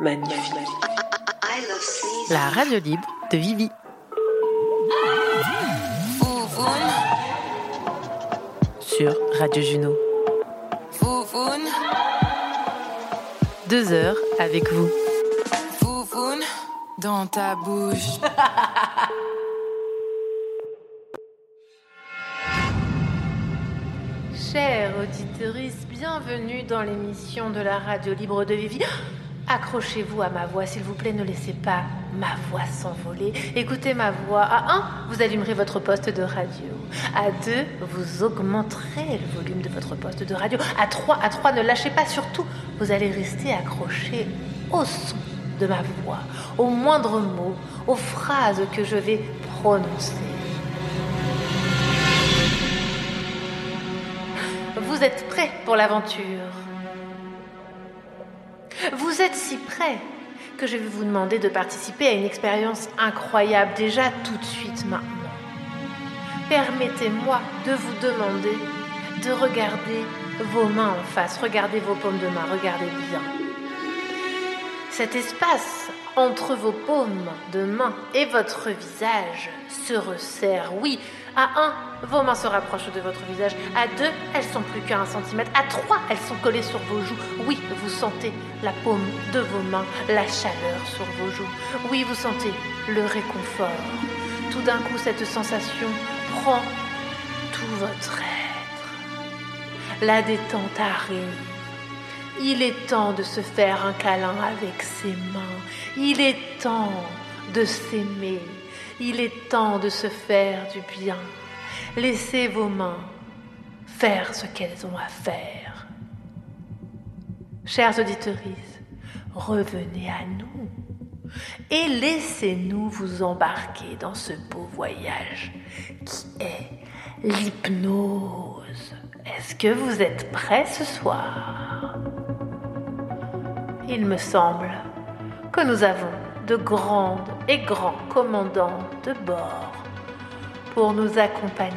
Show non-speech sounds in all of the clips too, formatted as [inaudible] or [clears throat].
magnifique. La radio libre de Vivi. Sur Radio Juno. Deux heures avec vous. dans ta bouche. Chers auditeurs, bienvenue dans l'émission de la radio libre de Vivi. Accrochez-vous à ma voix, s'il vous plaît, ne laissez pas ma voix s'envoler. Écoutez ma voix. À 1, vous allumerez votre poste de radio. À 2, vous augmenterez le volume de votre poste de radio. À 3, à 3, ne lâchez pas surtout. Vous allez rester accroché au son de ma voix, au moindre mot, aux phrases que je vais prononcer. Vous êtes prêts pour l'aventure? Si prêts que je vais vous demander de participer à une expérience incroyable déjà tout de suite maintenant. Permettez-moi de vous demander de regarder vos mains en face, regardez vos paumes de main, regardez bien. Cet espace entre vos paumes de main et votre visage se resserre. Oui, à 1, vos mains se rapprochent de votre visage. À 2, elles sont plus qu'à un centimètre. À 3, elles sont collées sur vos joues. Oui, vous sentez la paume de vos mains, la chaleur sur vos joues. Oui, vous sentez le réconfort. Tout d'un coup, cette sensation prend tout votre être. La détente arrive. Il est temps de se faire un câlin avec ses mains. Il est temps de s'aimer. Il est temps de se faire du bien. Laissez vos mains faire ce qu'elles ont à faire. Chers auditeurs, revenez à nous et laissez-nous vous embarquer dans ce beau voyage qui est l'hypnose. Est-ce que vous êtes prêts ce soir? Il me semble que nous avons de grandes et grands commandants de bord pour nous accompagner.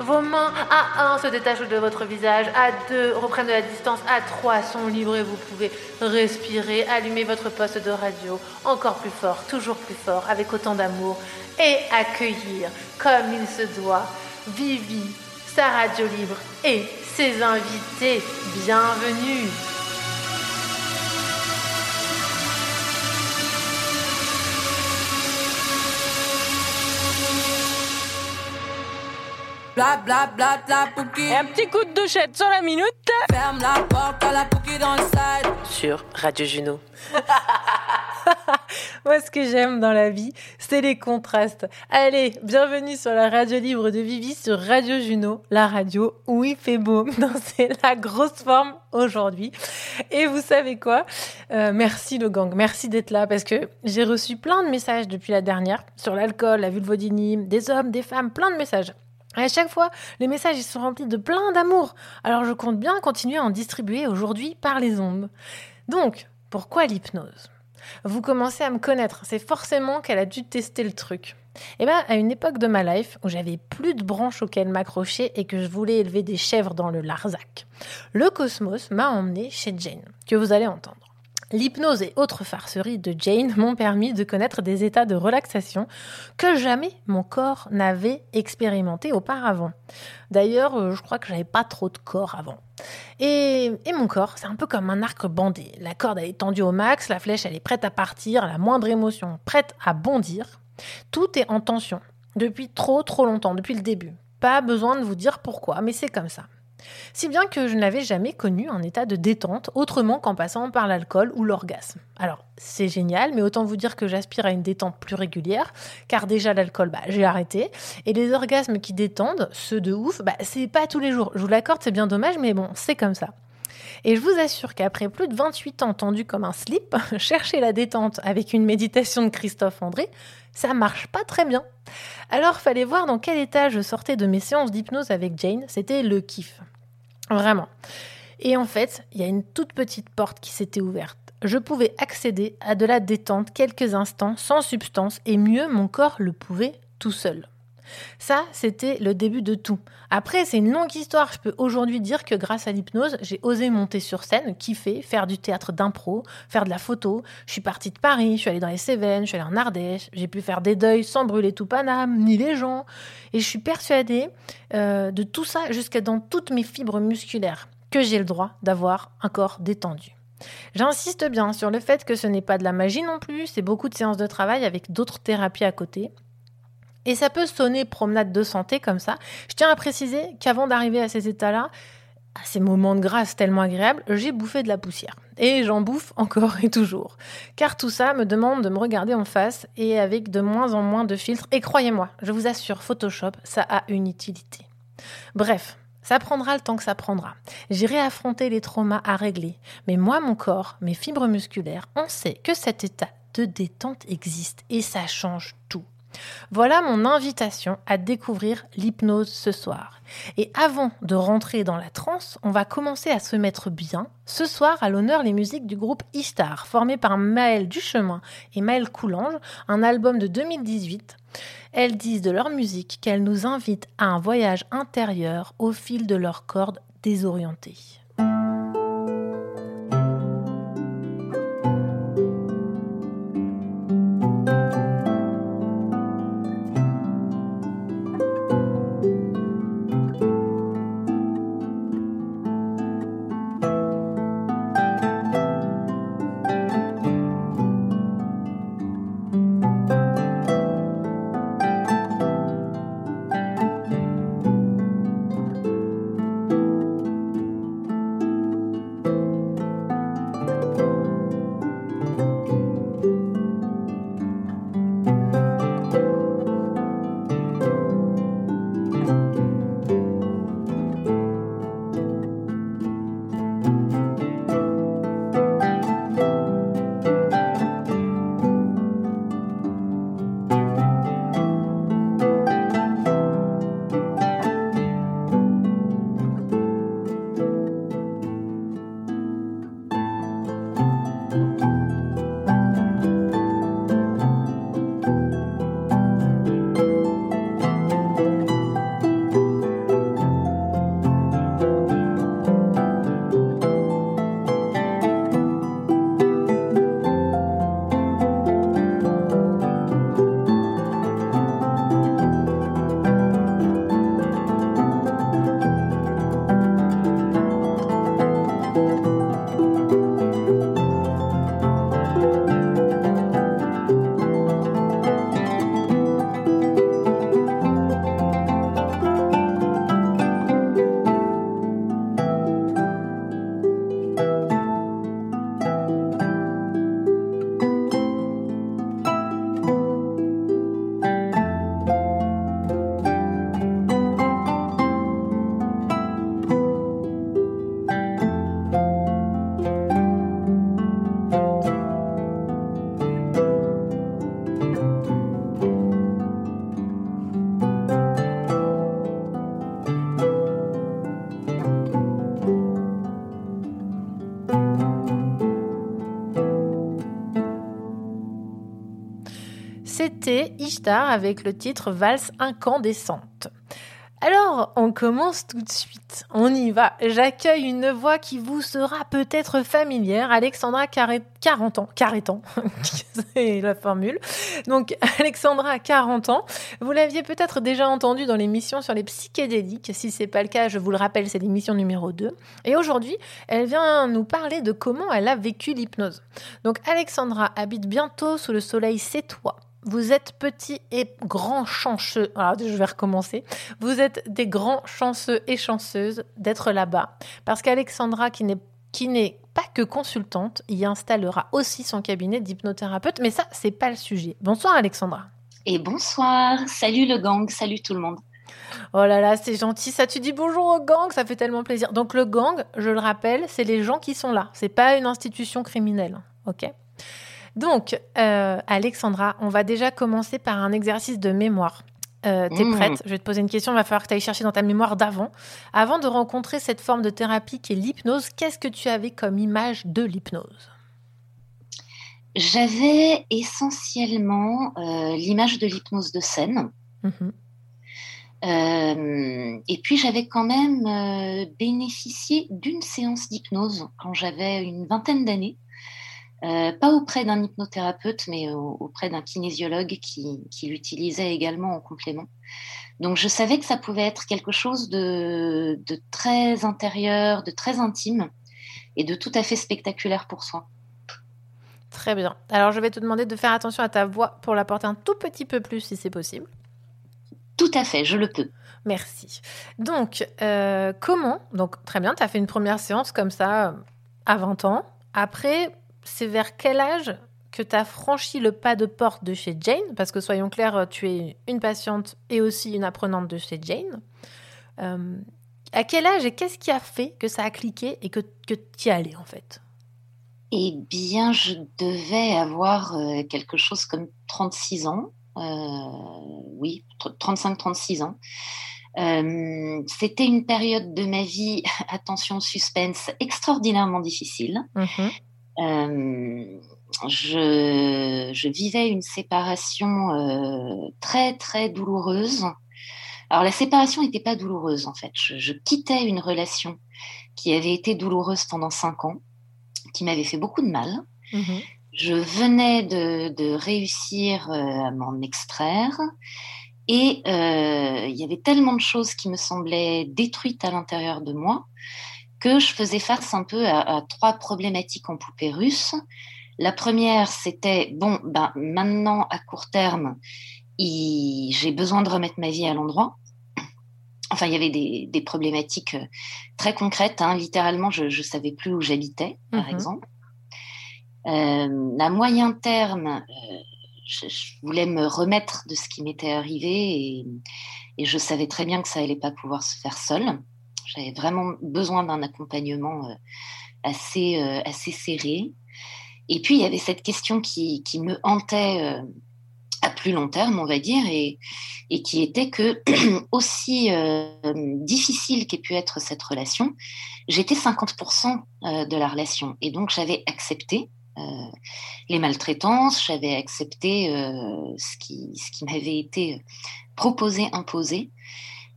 Vos mains à 1 se détachent de votre visage, à 2 reprennent de la distance, à 3 sont libres et vous pouvez respirer, allumer votre poste de radio encore plus fort, toujours plus fort, avec autant d'amour et accueillir comme il se doit Vivi, sa radio libre et ses invités. Bienvenue. Bla bla bla bla pouki. Un petit coup de douchette sur la minute. Ferme la porte à la pouki dans le side. Sur Radio Juno. [laughs] Moi, ce que j'aime dans la vie, c'est les contrastes. Allez, bienvenue sur la radio libre de Vivi sur Radio Juno, la radio où il fait beau. [laughs] C'est la grosse forme aujourd'hui. Et vous savez quoi? Euh, Merci le gang, merci d'être là parce que j'ai reçu plein de messages depuis la dernière sur l'alcool, la vulvodynie, des hommes, des femmes, plein de messages. À chaque fois, les messages ils sont remplis de plein d'amour. Alors je compte bien continuer à en distribuer aujourd'hui par les ondes. Donc, pourquoi l'hypnose? Vous commencez à me connaître, c'est forcément qu'elle a dû tester le truc. Eh bien, à une époque de ma life où j'avais plus de branches auxquelles m'accrocher et que je voulais élever des chèvres dans le Larzac, le cosmos m'a emmené chez Jane, que vous allez entendre. L'hypnose et autres farceries de Jane m'ont permis de connaître des états de relaxation que jamais mon corps n'avait expérimenté auparavant. D'ailleurs, euh, je crois que j'avais pas trop de corps avant. Et, et mon corps, c'est un peu comme un arc bandé. La corde est tendue au max, la flèche est prête à partir, la moindre émotion prête à bondir. Tout est en tension depuis trop trop longtemps, depuis le début. Pas besoin de vous dire pourquoi, mais c'est comme ça. Si bien que je n'avais jamais connu un état de détente autrement qu'en passant par l'alcool ou l'orgasme. Alors, c'est génial, mais autant vous dire que j'aspire à une détente plus régulière, car déjà l'alcool, bah, j'ai arrêté. Et les orgasmes qui détendent, ceux de ouf, bah, c'est pas tous les jours. Je vous l'accorde, c'est bien dommage, mais bon, c'est comme ça. Et je vous assure qu'après plus de 28 ans tendus comme un slip, [laughs] chercher la détente avec une méditation de Christophe André, ça marche pas très bien. Alors fallait voir dans quel état je sortais de mes séances d'hypnose avec Jane, c'était le kiff. Vraiment. Et en fait, il y a une toute petite porte qui s'était ouverte. Je pouvais accéder à de la détente quelques instants sans substance et mieux mon corps le pouvait tout seul. Ça, c'était le début de tout. Après, c'est une longue histoire. Je peux aujourd'hui dire que grâce à l'hypnose, j'ai osé monter sur scène, kiffer, faire du théâtre d'impro, faire de la photo. Je suis partie de Paris, je suis allée dans les Cévennes, je suis allée en Ardèche. J'ai pu faire des deuils sans brûler tout Paname, ni les gens. Et je suis persuadée euh, de tout ça jusqu'à dans toutes mes fibres musculaires que j'ai le droit d'avoir un corps détendu. J'insiste bien sur le fait que ce n'est pas de la magie non plus, c'est beaucoup de séances de travail avec d'autres thérapies à côté. Et ça peut sonner promenade de santé comme ça. Je tiens à préciser qu'avant d'arriver à ces états-là, à ces moments de grâce tellement agréables, j'ai bouffé de la poussière. Et j'en bouffe [laughs] encore et toujours. Car tout ça me demande de me regarder en face et avec de moins en moins de filtres. Et croyez-moi, je vous assure, Photoshop, ça a une utilité. Bref, ça prendra le temps que ça prendra. J'irai affronter les traumas à régler. Mais moi, mon corps, mes fibres musculaires, on sait que cet état de détente existe et ça change tout. Voilà mon invitation à découvrir l'hypnose ce soir. Et avant de rentrer dans la transe, on va commencer à se mettre bien. Ce soir, à l'honneur, les musiques du groupe Istar, formé par Maël Duchemin et Maël Coulange, un album de 2018. Elles disent de leur musique qu'elles nous invitent à un voyage intérieur au fil de leurs cordes désorientées. Avec le titre Valse incandescente. Alors, on commence tout de suite. On y va. J'accueille une voix qui vous sera peut-être familière. Alexandra 40 ans. 40 ans. C'est la formule. Donc, Alexandra 40 ans. Vous l'aviez peut-être déjà entendu dans l'émission sur les psychédéliques. Si c'est pas le cas, je vous le rappelle, c'est l'émission numéro 2. Et aujourd'hui, elle vient nous parler de comment elle a vécu l'hypnose. Donc, Alexandra habite bientôt sous le soleil sétois. Vous êtes petit et grand chanceux. Alors, je vais recommencer. Vous êtes des grands chanceux et chanceuses d'être là-bas. Parce qu'Alexandra, qui n'est qui n'est pas que consultante, y installera aussi son cabinet d'hypnothérapeute. Mais ça, c'est pas le sujet. Bonsoir Alexandra. Et bonsoir. Salut le gang. Salut tout le monde. Oh là là, c'est gentil. Ça, tu dis bonjour au gang, ça fait tellement plaisir. Donc le gang, je le rappelle, c'est les gens qui sont là. C'est pas une institution criminelle, ok donc, euh, Alexandra, on va déjà commencer par un exercice de mémoire. Euh, T'es Mmh. prête? Je vais te poser une question. Il va falloir que tu ailles chercher dans ta mémoire d'avant. Avant de rencontrer cette forme de thérapie qui est l'hypnose, qu'est-ce que tu avais comme image de l'hypnose? J'avais essentiellement euh, l'image de l'hypnose de scène. Mhm. et puis j'avais quand même bénéficié d'une séance d'hypnose quand j'avais une vingtaine d'années. Pas auprès d'un hypnothérapeute, mais auprès d'un kinésiologue qui, qui l'utilisait également en complément. Donc je savais que ça pouvait être quelque chose de, très intérieur, de très intime et de tout à fait spectaculaire pour soi. Très bien. Alors je vais te demander de faire attention à ta voix pour la porter un tout petit peu plus si c'est possible. Tout à fait, je le peux. Merci. Donc, euh, comment Donc, très bien, tu as fait une première séance comme ça euh, à 20 ans. Après, c'est vers quel âge que tu as franchi le pas de porte de chez Jane, parce que soyons clairs, tu es une patiente et aussi une apprenante de chez Jane. Euh, à quel âge et qu'est-ce qui a fait que ça a cliqué et que, que tu y allais en fait? Eh bien, je devais avoir euh, quelque chose comme 36 ans. Euh, oui, 35-36 ans. C'était une période de ma vie, [laughs] attention suspense, extraordinairement difficile. Mm-hmm je, vivais une séparation euh, très très douloureuse. Alors la séparation n'était pas douloureuse en fait. Je, quittais une relation qui avait été douloureuse pendant cinq ans, qui m'avait fait beaucoup de mal. Mhm. Je venais de, réussir euh, à m'en extraire. Et euh, il y avait tellement de choses qui me semblaient détruites à l'intérieur de moi que je faisais face un peu à, à trois problématiques en poupée russe. La première, c'était, bon, ben, maintenant, à court terme, j'ai besoin de remettre ma vie à l'endroit. Enfin, il y avait des, problématiques euh, très concrètes. Hein. Littéralement, je ne savais plus où j'habitais, par mhm. exemple. Euh, à moyen terme, euh, je, voulais me remettre de ce qui m'était arrivé et, je savais très bien que ça allait pas pouvoir se faire seul. J'avais vraiment besoin d'un accompagnement assez, assez serré. Et puis, il y avait cette question qui, qui me hantait euh, à plus long terme, on va dire, et, et qui était que, [clears throat] aussi euh, difficile qu'ait pu être cette relation, j'étais 50% euh, de la relation. Et donc, j'avais accepté les maltraitances, j'avais accepté ce qui, ce qui m'avait été proposé, imposé.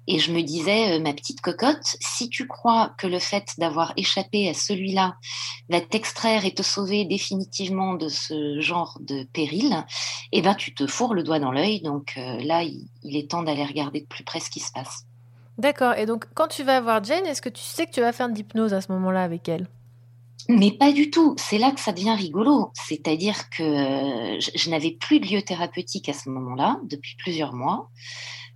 Et je me disais, euh, ma petite cocotte, si tu crois que le fait d'avoir échappé à celui-là va t'extraire et te sauver définitivement de ce genre de péril, eh ben tu te fourres le doigt dans l'œil. Donc euh, là, il, est temps d'aller regarder de plus près ce qui se passe. D'accord. Et donc, quand tu vas voir Jane, est-ce que tu sais que tu vas faire de l'hypnose à ce moment-là avec elle? Mais pas du tout. C'est là que ça devient rigolo. C'est-à-dire que euh, je n'avais plus de lieu thérapeutique à ce moment-là, depuis plusieurs mois.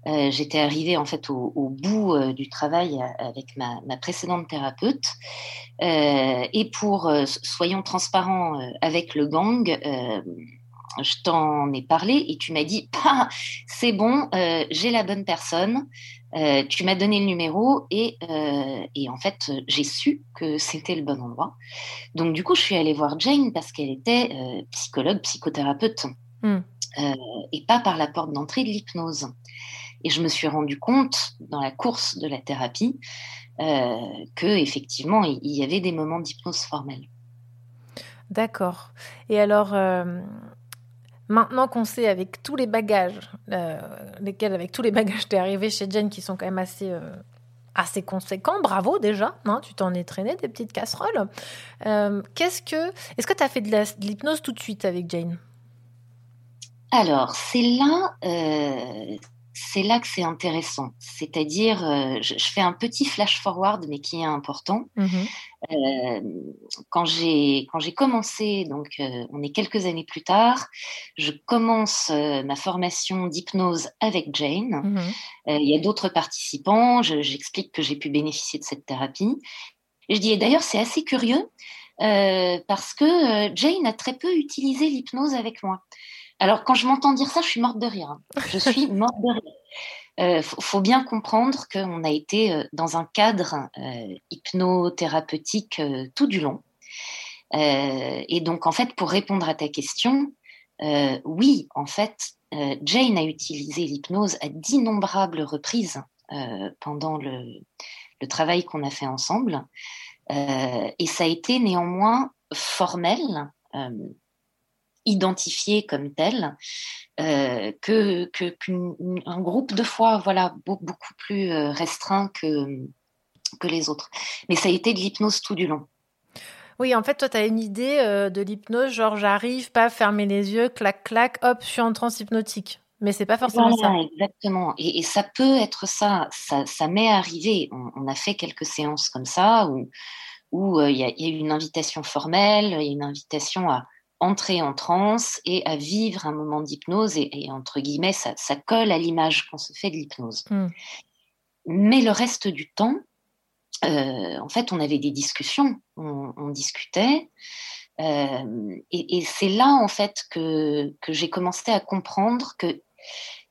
Euh, j'étais arrivée en fait au, bout euh, du travail euh, avec ma, précédente thérapeute. et pour, soyons transparents avec le gang, je t'en ai parlé et tu m'as dit [laughs] ah, c'est bon, j'ai la bonne personne. tu m'as donné le numéro et, et en fait j'ai su que c'était le bon endroit. Donc du coup je suis allée voir Jane parce qu'elle était psychologue, psychothérapeute. Hmm. et pas par la porte d'entrée de l'hypnose. Et je me suis rendu compte dans la course de la thérapie euh, que effectivement il y avait des moments d'hypnose formelle. D'accord. Et alors, euh, maintenant qu'on sait avec tous les bagages, euh, lesquels avec tous les bagages t'es arrivé chez Jen qui sont quand même assez euh, assez conséquents, bravo déjà, hein, tu t'en es traîné des petites casseroles. Qu'est-ce que, est-ce que tu as fait de l'hypnose tout de suite avec Jane? Alors, c'est là, c'est là que c'est intéressant. C'est-à-dire, euh, je, fais un petit flash forward, mais qui est important. Mhm. Euh, quand j'ai commencé, donc euh, on est quelques années plus tard, je commence ma formation d'hypnose avec Jane. Mhm. Il y a d'autres participants. J'explique que j'ai pu bénéficier de cette thérapie. Et je dis, d'ailleurs, c'est assez curieux parce que Jane a très peu utilisé l'hypnose avec moi. Alors, quand je m'entends dire ça, je suis morte de rire. Hein. Je suis [laughs] morte de rire. Il euh, faut, bien comprendre qu'on a été euh, dans un cadre euh, hypnothérapeutique tout du long. et donc, en fait, pour répondre à ta question, oui, en fait, Jane a utilisé l'hypnose à d'innombrables reprises pendant le, le travail qu'on a fait ensemble. et ça a été néanmoins formel identifiée comme telle euh, que qu'un groupe de fois voilà beaucoup plus euh, restreint que que les autres. Mais ça a été de l'hypnose tout du long. Oui, en fait, toi, tu as une idée de l'hypnose, genre j'arrive, pas fermer les yeux, clac, clac, hop, je suis en transe hypnotique. Mais c'est pas forcément ça. Exactement. Et, ça peut être ça. Ça, ça m'est arrivé. On, a fait quelques séances comme ça où où il y, a eu une invitation formelle, il y a une invitation à entrer en transe et à vivre un moment d'hypnose. Et, entre guillemets, ça, ça colle à l'image qu'on se fait de l'hypnose. Hmm. Mais le reste du temps, euh, en fait, on avait des discussions, on, discutait. Euh, et, et c'est là, en fait, que, que j'ai commencé à comprendre que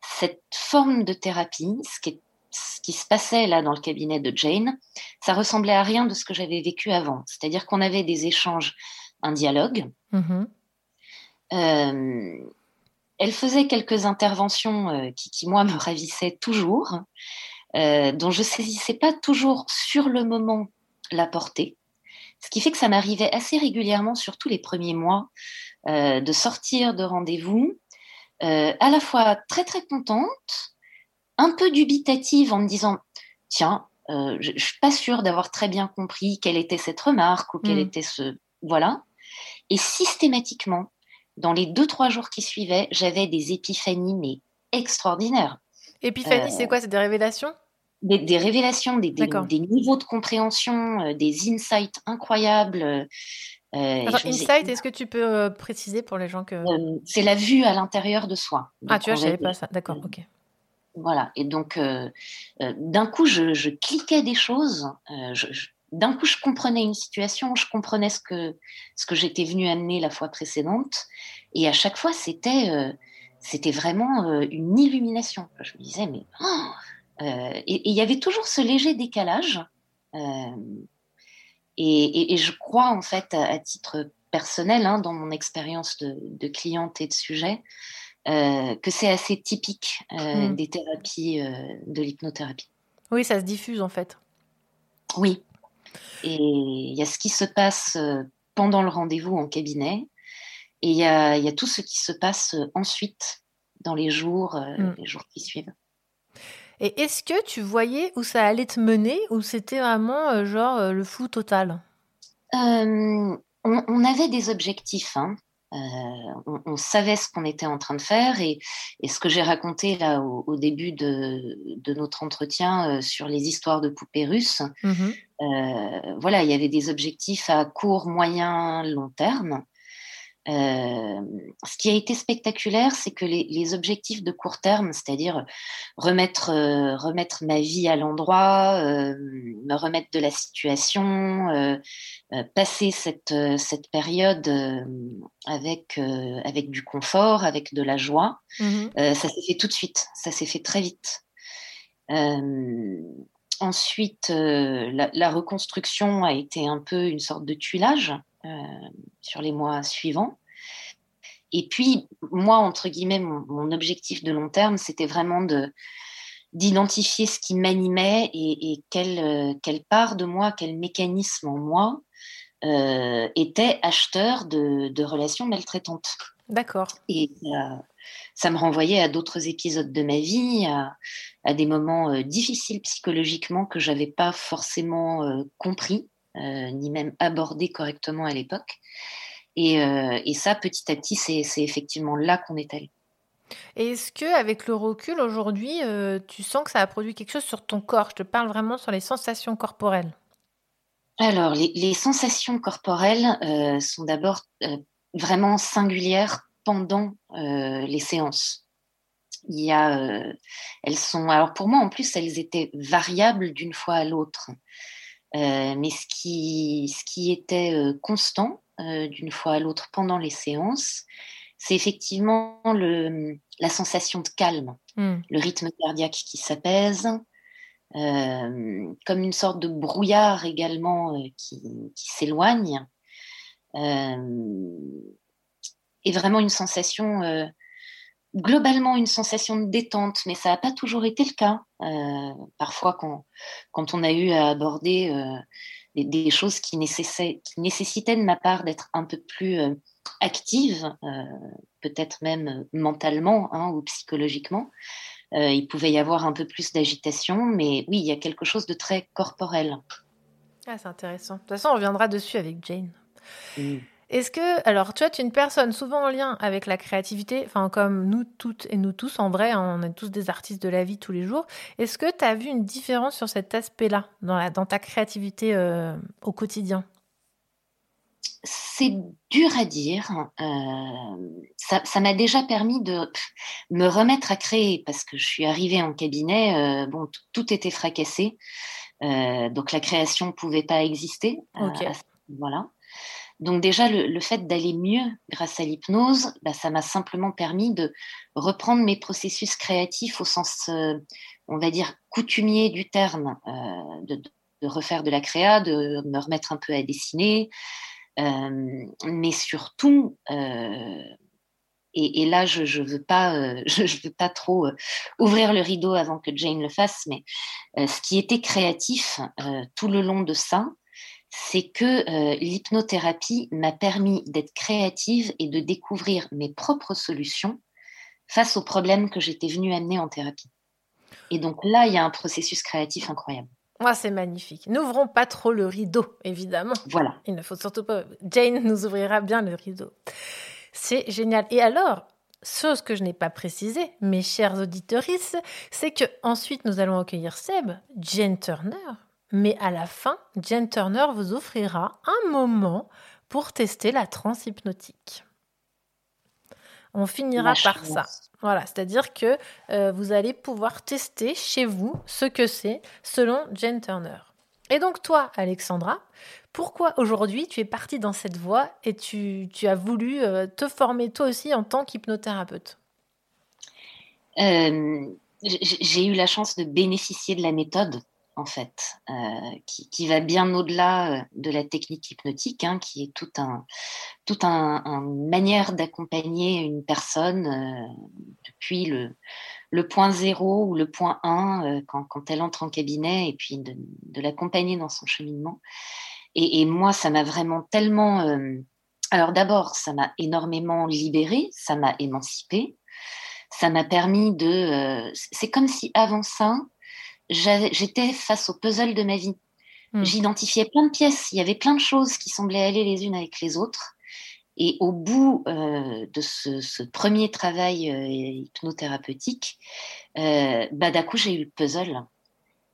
cette forme de thérapie, ce qui, ce qui, se passait là dans le cabinet de Jane, ça ressemblait à rien de ce que j'avais vécu avant. C'est-à-dire qu'on avait des échanges, un dialogue. Euh, elle faisait quelques interventions euh, qui, qui, moi, me ravissaient toujours, euh, dont je saisissais pas toujours sur le moment la portée. Ce qui fait que ça m'arrivait assez régulièrement, surtout les premiers mois, de sortir de rendez-vous euh, à la fois très très contente, un peu dubitative en me disant tiens, euh, je, ne suis pas sûre d'avoir très bien compris quelle était cette remarque ou quel mm. était ce voilà. Et systématiquement, dans les deux trois jours qui suivaient, j'avais des épiphanies mais extraordinaires. Épiphanie, c'est euh, quoi? C'est des révélations? des, révélations, des, des, niveaux de compréhension, des insights incroyables. Euh, insight, est-ce que tu peux euh, préciser pour les gens que. Euh, c'est la vue à l'intérieur de soi. ah, tu vois, je savais pas ça. D'accord, ok. Voilà. Et donc, d'un coup, je, cliquais des choses. D'un coup, je comprenais une situation, je comprenais ce que, ce que j'étais venue amener la fois précédente. Et à chaque fois, c'était c'était vraiment une illumination. Je me disais, mais. Oh, et il y avait toujours ce léger décalage. Et, je crois, en fait, à, titre personnel, hein, dans mon expérience de, cliente et de sujet, euh, que c'est assez typique euh, hmm. des thérapies, euh, de l'hypnothérapie. Oui, ça se diffuse, en fait. Oui. Et il y a ce qui se passe pendant le rendez-vous en cabinet, et il y a, y a, tout ce qui se passe ensuite, dans les jours, hmm. les jours qui suivent. Et est-ce que tu voyais où ça allait te mener ou c'était vraiment euh, genre euh, le fou total? Euh, on, avait des objectifs. Hein. on, savait ce qu'on était en train de faire et, ce que j'ai raconté là au, début de, notre entretien sur les histoires de poupées russes. Mmh voilà, il y avait des objectifs à court, moyen, long terme. Euh, ce qui a été spectaculaire, c'est que les, objectifs de court terme, c'est-à-dire remettre, euh, remettre ma vie à l'endroit, euh, me remettre de la situation, passer cette, cette période avec, avec du confort, avec de la joie, mmh ça s'est fait tout de suite, ça s'est fait très vite. Ensuite, la, la, reconstruction a été un peu une sorte de tuilage. sur les mois suivants. Et puis, moi, entre guillemets, mon, objectif de long terme, c'était vraiment de d'identifier ce qui m'animait et, euh, quelle, part de moi, quel mécanisme en moi euh, était acheteur de relations maltraitantes. D'accord. Et ça me renvoyait à d'autres épisodes de ma vie, à, à des moments euh, difficiles psychologiquement que j'avais pas forcément euh, compris, ni même abordé correctement à l'époque. Euh, et, ça, petit à petit, c'est effectivement là qu'on est allé. Est-ce que, avec le recul aujourd'hui, euh, tu sens que ça a produit quelque chose sur ton corps? Je te parle vraiment sur les sensations corporelles. Alors, les, sensations corporelles euh, sont d'abord vraiment singulières pendant les séances. Il y a, elles sont, alors pour moi en plus, elles étaient variables d'une fois à l'autre. mais ce qui, ce qui était constant, euh, d'une fois à l'autre pendant les séances, c'est effectivement le, la sensation de calme, hmm. le rythme cardiaque qui s'apaise, euh, comme une sorte de brouillard également euh, qui, s'éloigne, et vraiment une sensation, globalement une sensation de détente, mais ça n'a pas toujours été le cas. parfois, quand, quand, on a eu à aborder des, choses qui, nécessitaient, qui nécessitaient de ma part d'être un peu plus euh, active, peut-être même mentalement hein, ou psychologiquement. il pouvait y avoir un peu plus d'agitation, mais oui, il y a quelque chose de très corporel. Ah, c'est intéressant. De toute façon, on reviendra dessus avec Jane. Mm. Est-ce que, alors, tu vois, tu es une personne souvent en lien avec la créativité, enfin, comme nous toutes et nous tous, en vrai, hein, on est tous des artistes de la vie tous les jours. Est-ce que tu as vu une différence sur cet aspect-là, dans, dans ta créativité euh, au quotidien? C'est dur à dire. Euh, ça m'a déjà permis de me remettre à créer parce que je suis arrivée en cabinet, euh, bon, tout était fracassé, donc la création ne pouvait pas exister. voilà. Donc déjà, le, fait d'aller mieux grâce à l'hypnose, bah, ça m'a simplement permis de reprendre mes processus créatifs au sens, euh, on va dire, coutumier du terme, euh, de, refaire de la créa, de me remettre un peu à dessiner, euh, mais surtout, et, là, je ne veux, pas, [laughs] je, veux pas trop ouvrir le rideau avant que Jane le fasse, mais ce qui était créatif tout le long de ça, c'est que euh, l'hypnothérapie m'a permis d'être créative et de découvrir mes propres solutions face aux problèmes que j'étais venue amener en thérapie. Et donc là, il y a un processus créatif incroyable. Moi, c'est magnifique. N'ouvrons pas trop le rideau, évidemment. Voilà. Il ne faut surtout pas. Jane nous ouvrira bien le rideau. C'est génial. Et alors, chose que je n'ai pas précisée, mes chers auditeurs, c'est que ensuite nous allons accueillir Seb, Jane Turner, mais à la fin, Jen Turner vous offrira un moment pour tester la transe hypnotique. On finira par ça. Voilà, c'est-à-dire que euh, vous allez pouvoir tester chez vous ce que c'est selon Jen Turner. Et donc toi, Alexandra, pourquoi aujourd'hui tu es partie dans cette voie et tu, as voulu euh, te former toi aussi en tant qu'hypnothérapeute? Euh, J'ai eu la chance de bénéficier de la méthode en fait, euh, qui, va bien au-delà euh, de la technique hypnotique, hein, qui est tout un, tout un, manière d'accompagner une personne euh, depuis le, point zéro ou le point 1 quand, elle entre en cabinet et puis de, de l'accompagner dans son cheminement. Et, et moi, ça m'a vraiment tellement... alors d'abord, ça m'a énormément libérée, ça m'a émancipée, ça m'a permis de... c'est comme si avant ça, j'étais face au puzzle de ma vie. Hmm. J'identifiais plein de pièces, il y avait plein de choses qui semblaient aller les unes avec les autres. Et au bout euh, de ce, premier travail euh, hypnothérapeutique, euh, bah, d'un coup, j'ai eu le puzzle.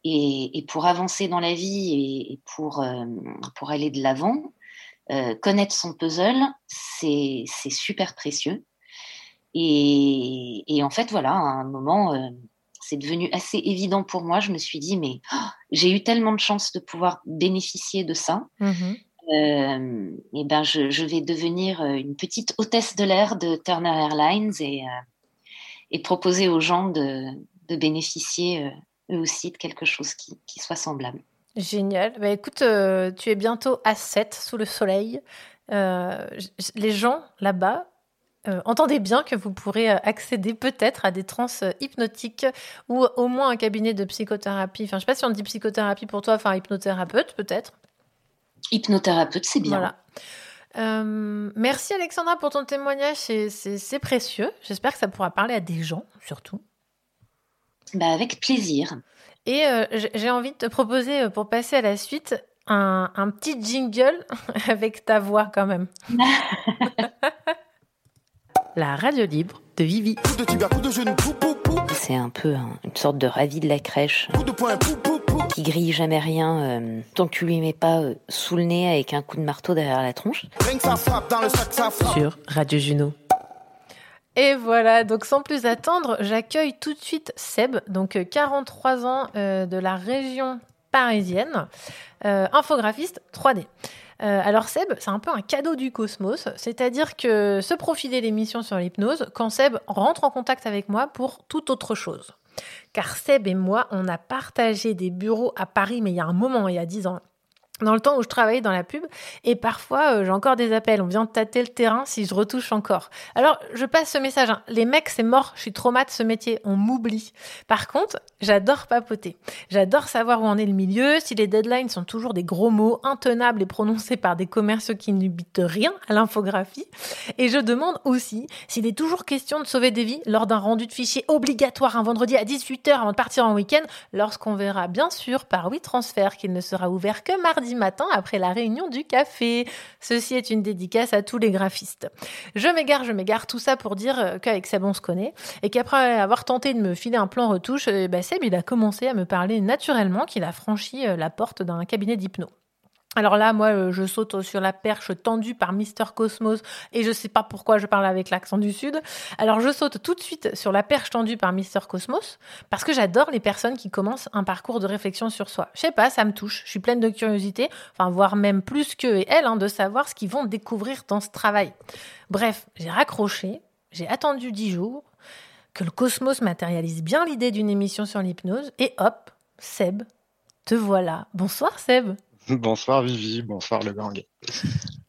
Et, pour avancer dans la vie et, pour, pour aller de l'avant, connaître son puzzle, c'est super précieux. Et, et, en fait, voilà, à un moment, c'est devenu assez évident pour moi. Je me suis dit, mais oh, j'ai eu tellement de chance de pouvoir bénéficier de ça. Mmh euh, et ben, je, vais devenir euh, une petite hôtesse de l'air de Turner Airlines et, euh, et proposer aux gens de, bénéficier eux aussi de quelque chose qui, qui soit semblable. Génial. Bah, écoute, tu es bientôt à 7 sous le soleil. les gens là-bas euh, entendez bien que vous pourrez euh, accéder peut-être à des trans euh, hypnotiques ou au moins un cabinet de psychothérapie. Enfin, je ne sais pas si on dit psychothérapie pour toi, enfin hypnothérapeute peut-être. Hypnothérapeute, c'est bien. Voilà. merci Alexandra pour ton témoignage, c'est précieux. J'espère que ça pourra parler à des gens surtout. Bah avec plaisir. Et j'ai envie de te proposer pour passer à la suite un, un petit jingle [laughs] avec ta voix quand même. [laughs] la radio libre de Vivi. C'est un peu une sorte de ravi de la crèche qui grille jamais rien euh, tant que tu lui mets pas euh, sous le nez avec un coup de marteau derrière la tronche. Sur Radio Juno. Et voilà, donc sans plus attendre, j'accueille tout de suite Seb, donc 43 euh, ans de la région parisienne, infographiste 3D. Euh, alors Seb, c'est un peu un cadeau du cosmos, c'est-à-dire que se profiler l'émission sur l'hypnose quand Seb rentre en contact avec moi pour toute autre chose. Car Seb et moi, on a partagé des bureaux à Paris, mais il y a un moment, il y a dix ans. Dans le temps où je travaillais dans la pub et parfois euh, j'ai encore des appels, on vient tâter le terrain si je retouche encore. Alors je passe ce message, hein. les mecs c'est mort, je suis trop mat ce métier, on m'oublie. Par contre, j'adore papoter, j'adore savoir où en est le milieu, si les deadlines sont toujours des gros mots intenables et prononcés par des commerciaux qui n'habitent rien à l'infographie. Et je demande aussi s'il est toujours question de sauver des vies lors d'un rendu de fichier obligatoire un vendredi à 18h avant de partir en week-end, lorsqu'on verra bien sûr par WeTransfer qu'il ne sera ouvert que mardi matin après la réunion du café. Ceci est une dédicace à tous les graphistes. Je m'égare, je m'égare, tout ça pour dire euh, qu'avec Seb on se connaît et qu'après avoir tenté de me filer un plan retouche, bah, Seb il a commencé à me parler naturellement qu'il a franchi euh, la porte d'un cabinet d'hypno. Alors là, moi, euh, je saute sur la perche tendue par Mister Cosmos et je sais pas pourquoi je parle avec l'accent du Sud. Alors je saute tout de suite sur la perche tendue par Mister Cosmos parce que j'adore les personnes qui commencent un parcours de réflexion sur soi. Je sais pas, ça me touche. Je suis pleine de curiosité, enfin voire même plus qu'eux et elles, hein, de savoir ce qu'ils vont découvrir dans ce travail. Bref, j'ai raccroché, j'ai attendu dix jours que le Cosmos matérialise bien l'idée d'une émission sur l'hypnose et hop, Seb, te voilà. Bonsoir Seb. [laughs] Bonsoir Vivi, bonsoir le gang.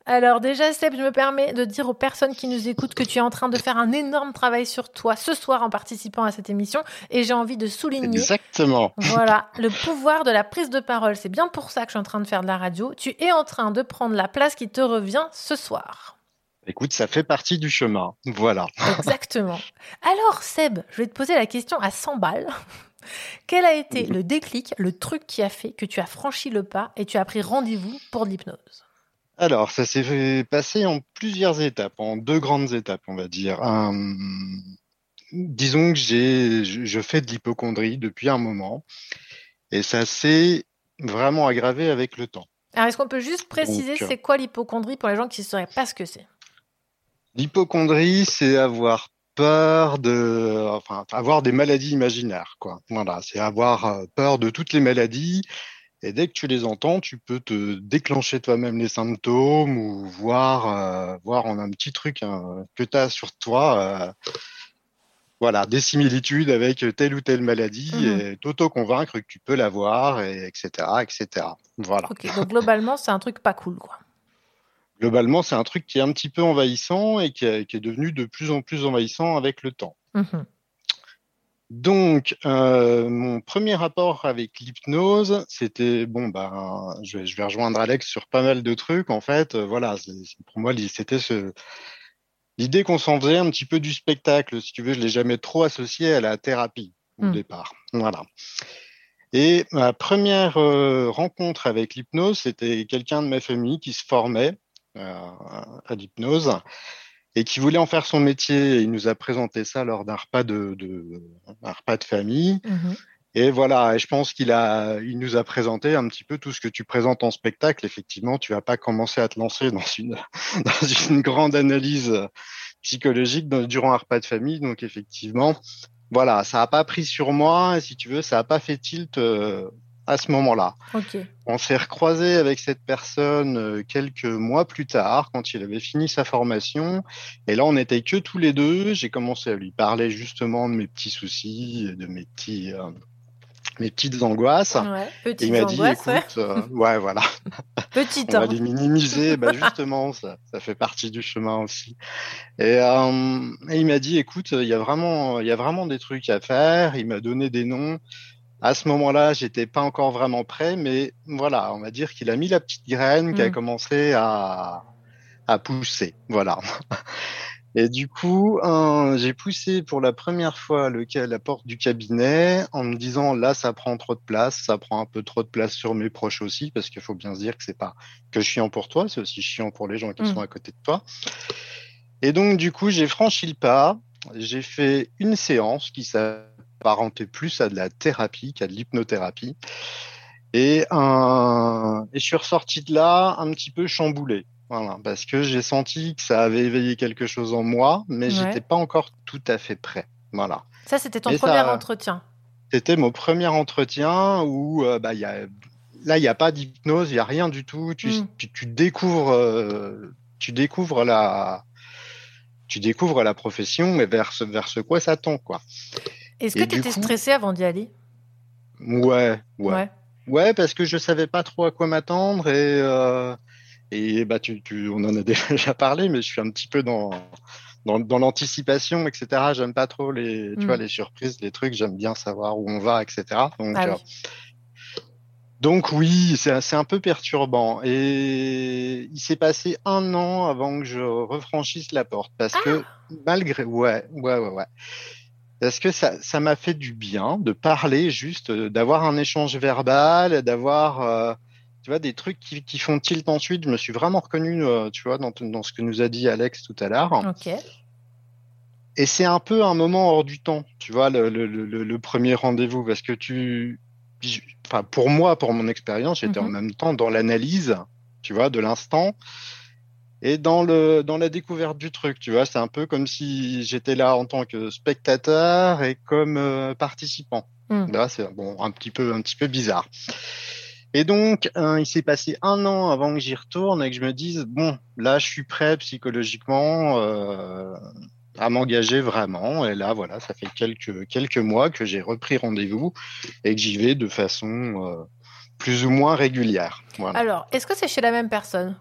Alors déjà, Seb, je me permets de dire aux personnes qui nous écoutent que tu es en train de faire un énorme travail sur toi ce soir en participant à cette émission et j'ai envie de souligner Exactement. Voilà, le pouvoir de la prise de parole. C'est bien pour ça que je suis en train de faire de la radio. Tu es en train de prendre la place qui te revient ce soir. Écoute, ça fait partie du chemin. Voilà. Exactement. [laughs] Alors Seb, je vais te poser la question à 100 balles. Quel a été le déclic, le truc qui a fait que tu as franchi le pas et tu as pris rendez-vous pour l'hypnose? Alors, ça s'est passé en plusieurs étapes, en deux grandes étapes, on va dire. disons que j'ai, je fais de l'hypochondrie depuis un moment et ça s'est vraiment aggravé avec le temps. Alors, est-ce qu'on peut juste préciser c'est quoi l'hypochondrie pour les gens qui ne sauraient pas ce que c'est? L'hypochondrie, c'est avoir peur de, enfin, avoir des maladies imaginaires, quoi. Voilà, c'est avoir euh, peur de toutes les maladies. Et dès que tu les entends, tu peux te déclencher toi-même les symptômes ou voir, euh, voir en un petit truc hein, que tu as sur toi, euh, voilà, des similitudes avec telle ou telle maladie mmh et t'auto-convaincre que tu peux l'avoir, et etc., etc. Voilà. Ok, donc globalement, c'est un truc pas cool, quoi globalement, c'est un truc qui est un petit peu envahissant et qui, est devenu de plus en plus envahissant avec le temps. Mhm. Donc, euh, mon premier rapport avec l'hypnose, c'était bon, ben, je, vais rejoindre Alex sur pas mal de trucs. En fait, euh, voilà, pour moi, c'était ce, l'idée qu'on s'en faisait un petit peu du spectacle. Si tu veux, je l'ai jamais trop associé à la thérapie au mhm. départ. Voilà. Et ma première euh, rencontre avec l'hypnose, c'était quelqu'un de ma famille qui se formait à, l'hypnose et qui voulait en faire son métier. Il nous a présenté ça lors d'un repas de, repas de famille. Mhm. Et voilà, et je pense qu'il a, il nous a présenté un petit peu tout ce que tu présentes en spectacle. Effectivement, tu vas pas commencer à te lancer dans une, [laughs] dans une grande analyse psychologique durant un repas de famille. Donc effectivement, voilà, ça a pas pris sur moi. Et si tu veux, ça a pas fait tilt euh, à ce moment-là. On s'est recroisé avec cette personne euh, quelques mois plus tard, quand il avait fini sa formation. Et là, on n'était que tous les deux. J'ai commencé à lui parler justement de mes petits soucis, de mes petits, euh, mes petites angoisses. Ouais, petites il m'a dit, écoute, euh, ouais. voilà. [laughs] Petite. [laughs] on va les minimiser. bah, [laughs] justement, ça, ça fait partie du chemin aussi. Et, et il m'a dit, écoute, il y a vraiment, il y a vraiment des trucs à faire. Il m'a donné des noms à ce moment-là, j'étais pas encore vraiment prêt, mais voilà, on va dire qu'il a mis la petite graine qui a mm. commencé à, à pousser. Voilà. [laughs] Et du coup, j'ai poussé pour la première fois le, la porte du cabinet en me disant là, ça prend trop de place, ça prend un peu trop de place sur mes proches aussi, parce qu'il faut bien se dire que c'est pas que chiant pour toi, c'est aussi chiant pour les gens qui mm. sont à côté de toi. Et donc, du coup, j'ai franchi le pas. J'ai fait une séance qui s'appelle apparentait plus à de la thérapie qu'à de l'hypnothérapie. Et, euh, et je suis ressorti de là un petit peu chamboulé. Voilà, parce que j'ai senti que ça avait éveillé quelque chose en moi, mais j'étais pas encore tout à fait prêt. Voilà. Ça, c'était ton premier entretien. C'était mon premier entretien où euh, bah, y a, là, il n'y a pas d'hypnose, il n'y a rien du tout. Tu, hmm. tu, découvres, euh, tu découvres la, tu découvres la profession, mais vers ce, vers ce quoi ça tend, quoi. Est-ce que tu étais stressé avant d'y aller? Ouais, ouais, Ouais, parce que je savais pas trop à quoi m'attendre et euh, et bah tu, tu, on en a [laughs] déjà parlé, mais je suis un petit peu dans dans, dans l'anticipation, etc. J'aime pas trop les tu vois mm. les surprises, les trucs. J'aime bien savoir où on va, etc. Donc ah donc oui, c'est un peu perturbant. Et il s'est passé un an avant que je refranchisse la porte parce que ah! malgré ouais ouais ouais ouais parce que ça ça m'a fait du bien de parler juste d'avoir un échange verbal, d'avoir euh, tu vois des trucs qui, qui font tilt ensuite? Je me suis vraiment reconnu euh, tu vois dans, dans ce que nous a dit Alex tout à l'heure. Ok. Et c'est un peu un moment hors du temps, tu vois, le, le, le, le premier rendez-vous, parce que tu, enfin pour moi, pour mon expérience, j'étais en mhm. même temps dans l'analyse, tu vois, de l'instant et dans le dans la découverte du truc, tu vois, c'est un peu comme si j'étais là en tant que spectateur et comme euh, participant. Mhm. Là, c'est bon, un petit peu un petit peu bizarre. Et donc, hein, il s'est passé un an avant que j'y retourne et que je me dise bon, là, je suis prêt psychologiquement. Euh, à m'engager vraiment. Et là, voilà, ça fait quelques, quelques mois que j'ai repris rendez-vous et que j'y vais de façon euh, plus ou moins régulière. Alors, est-ce que c'est chez la même personne?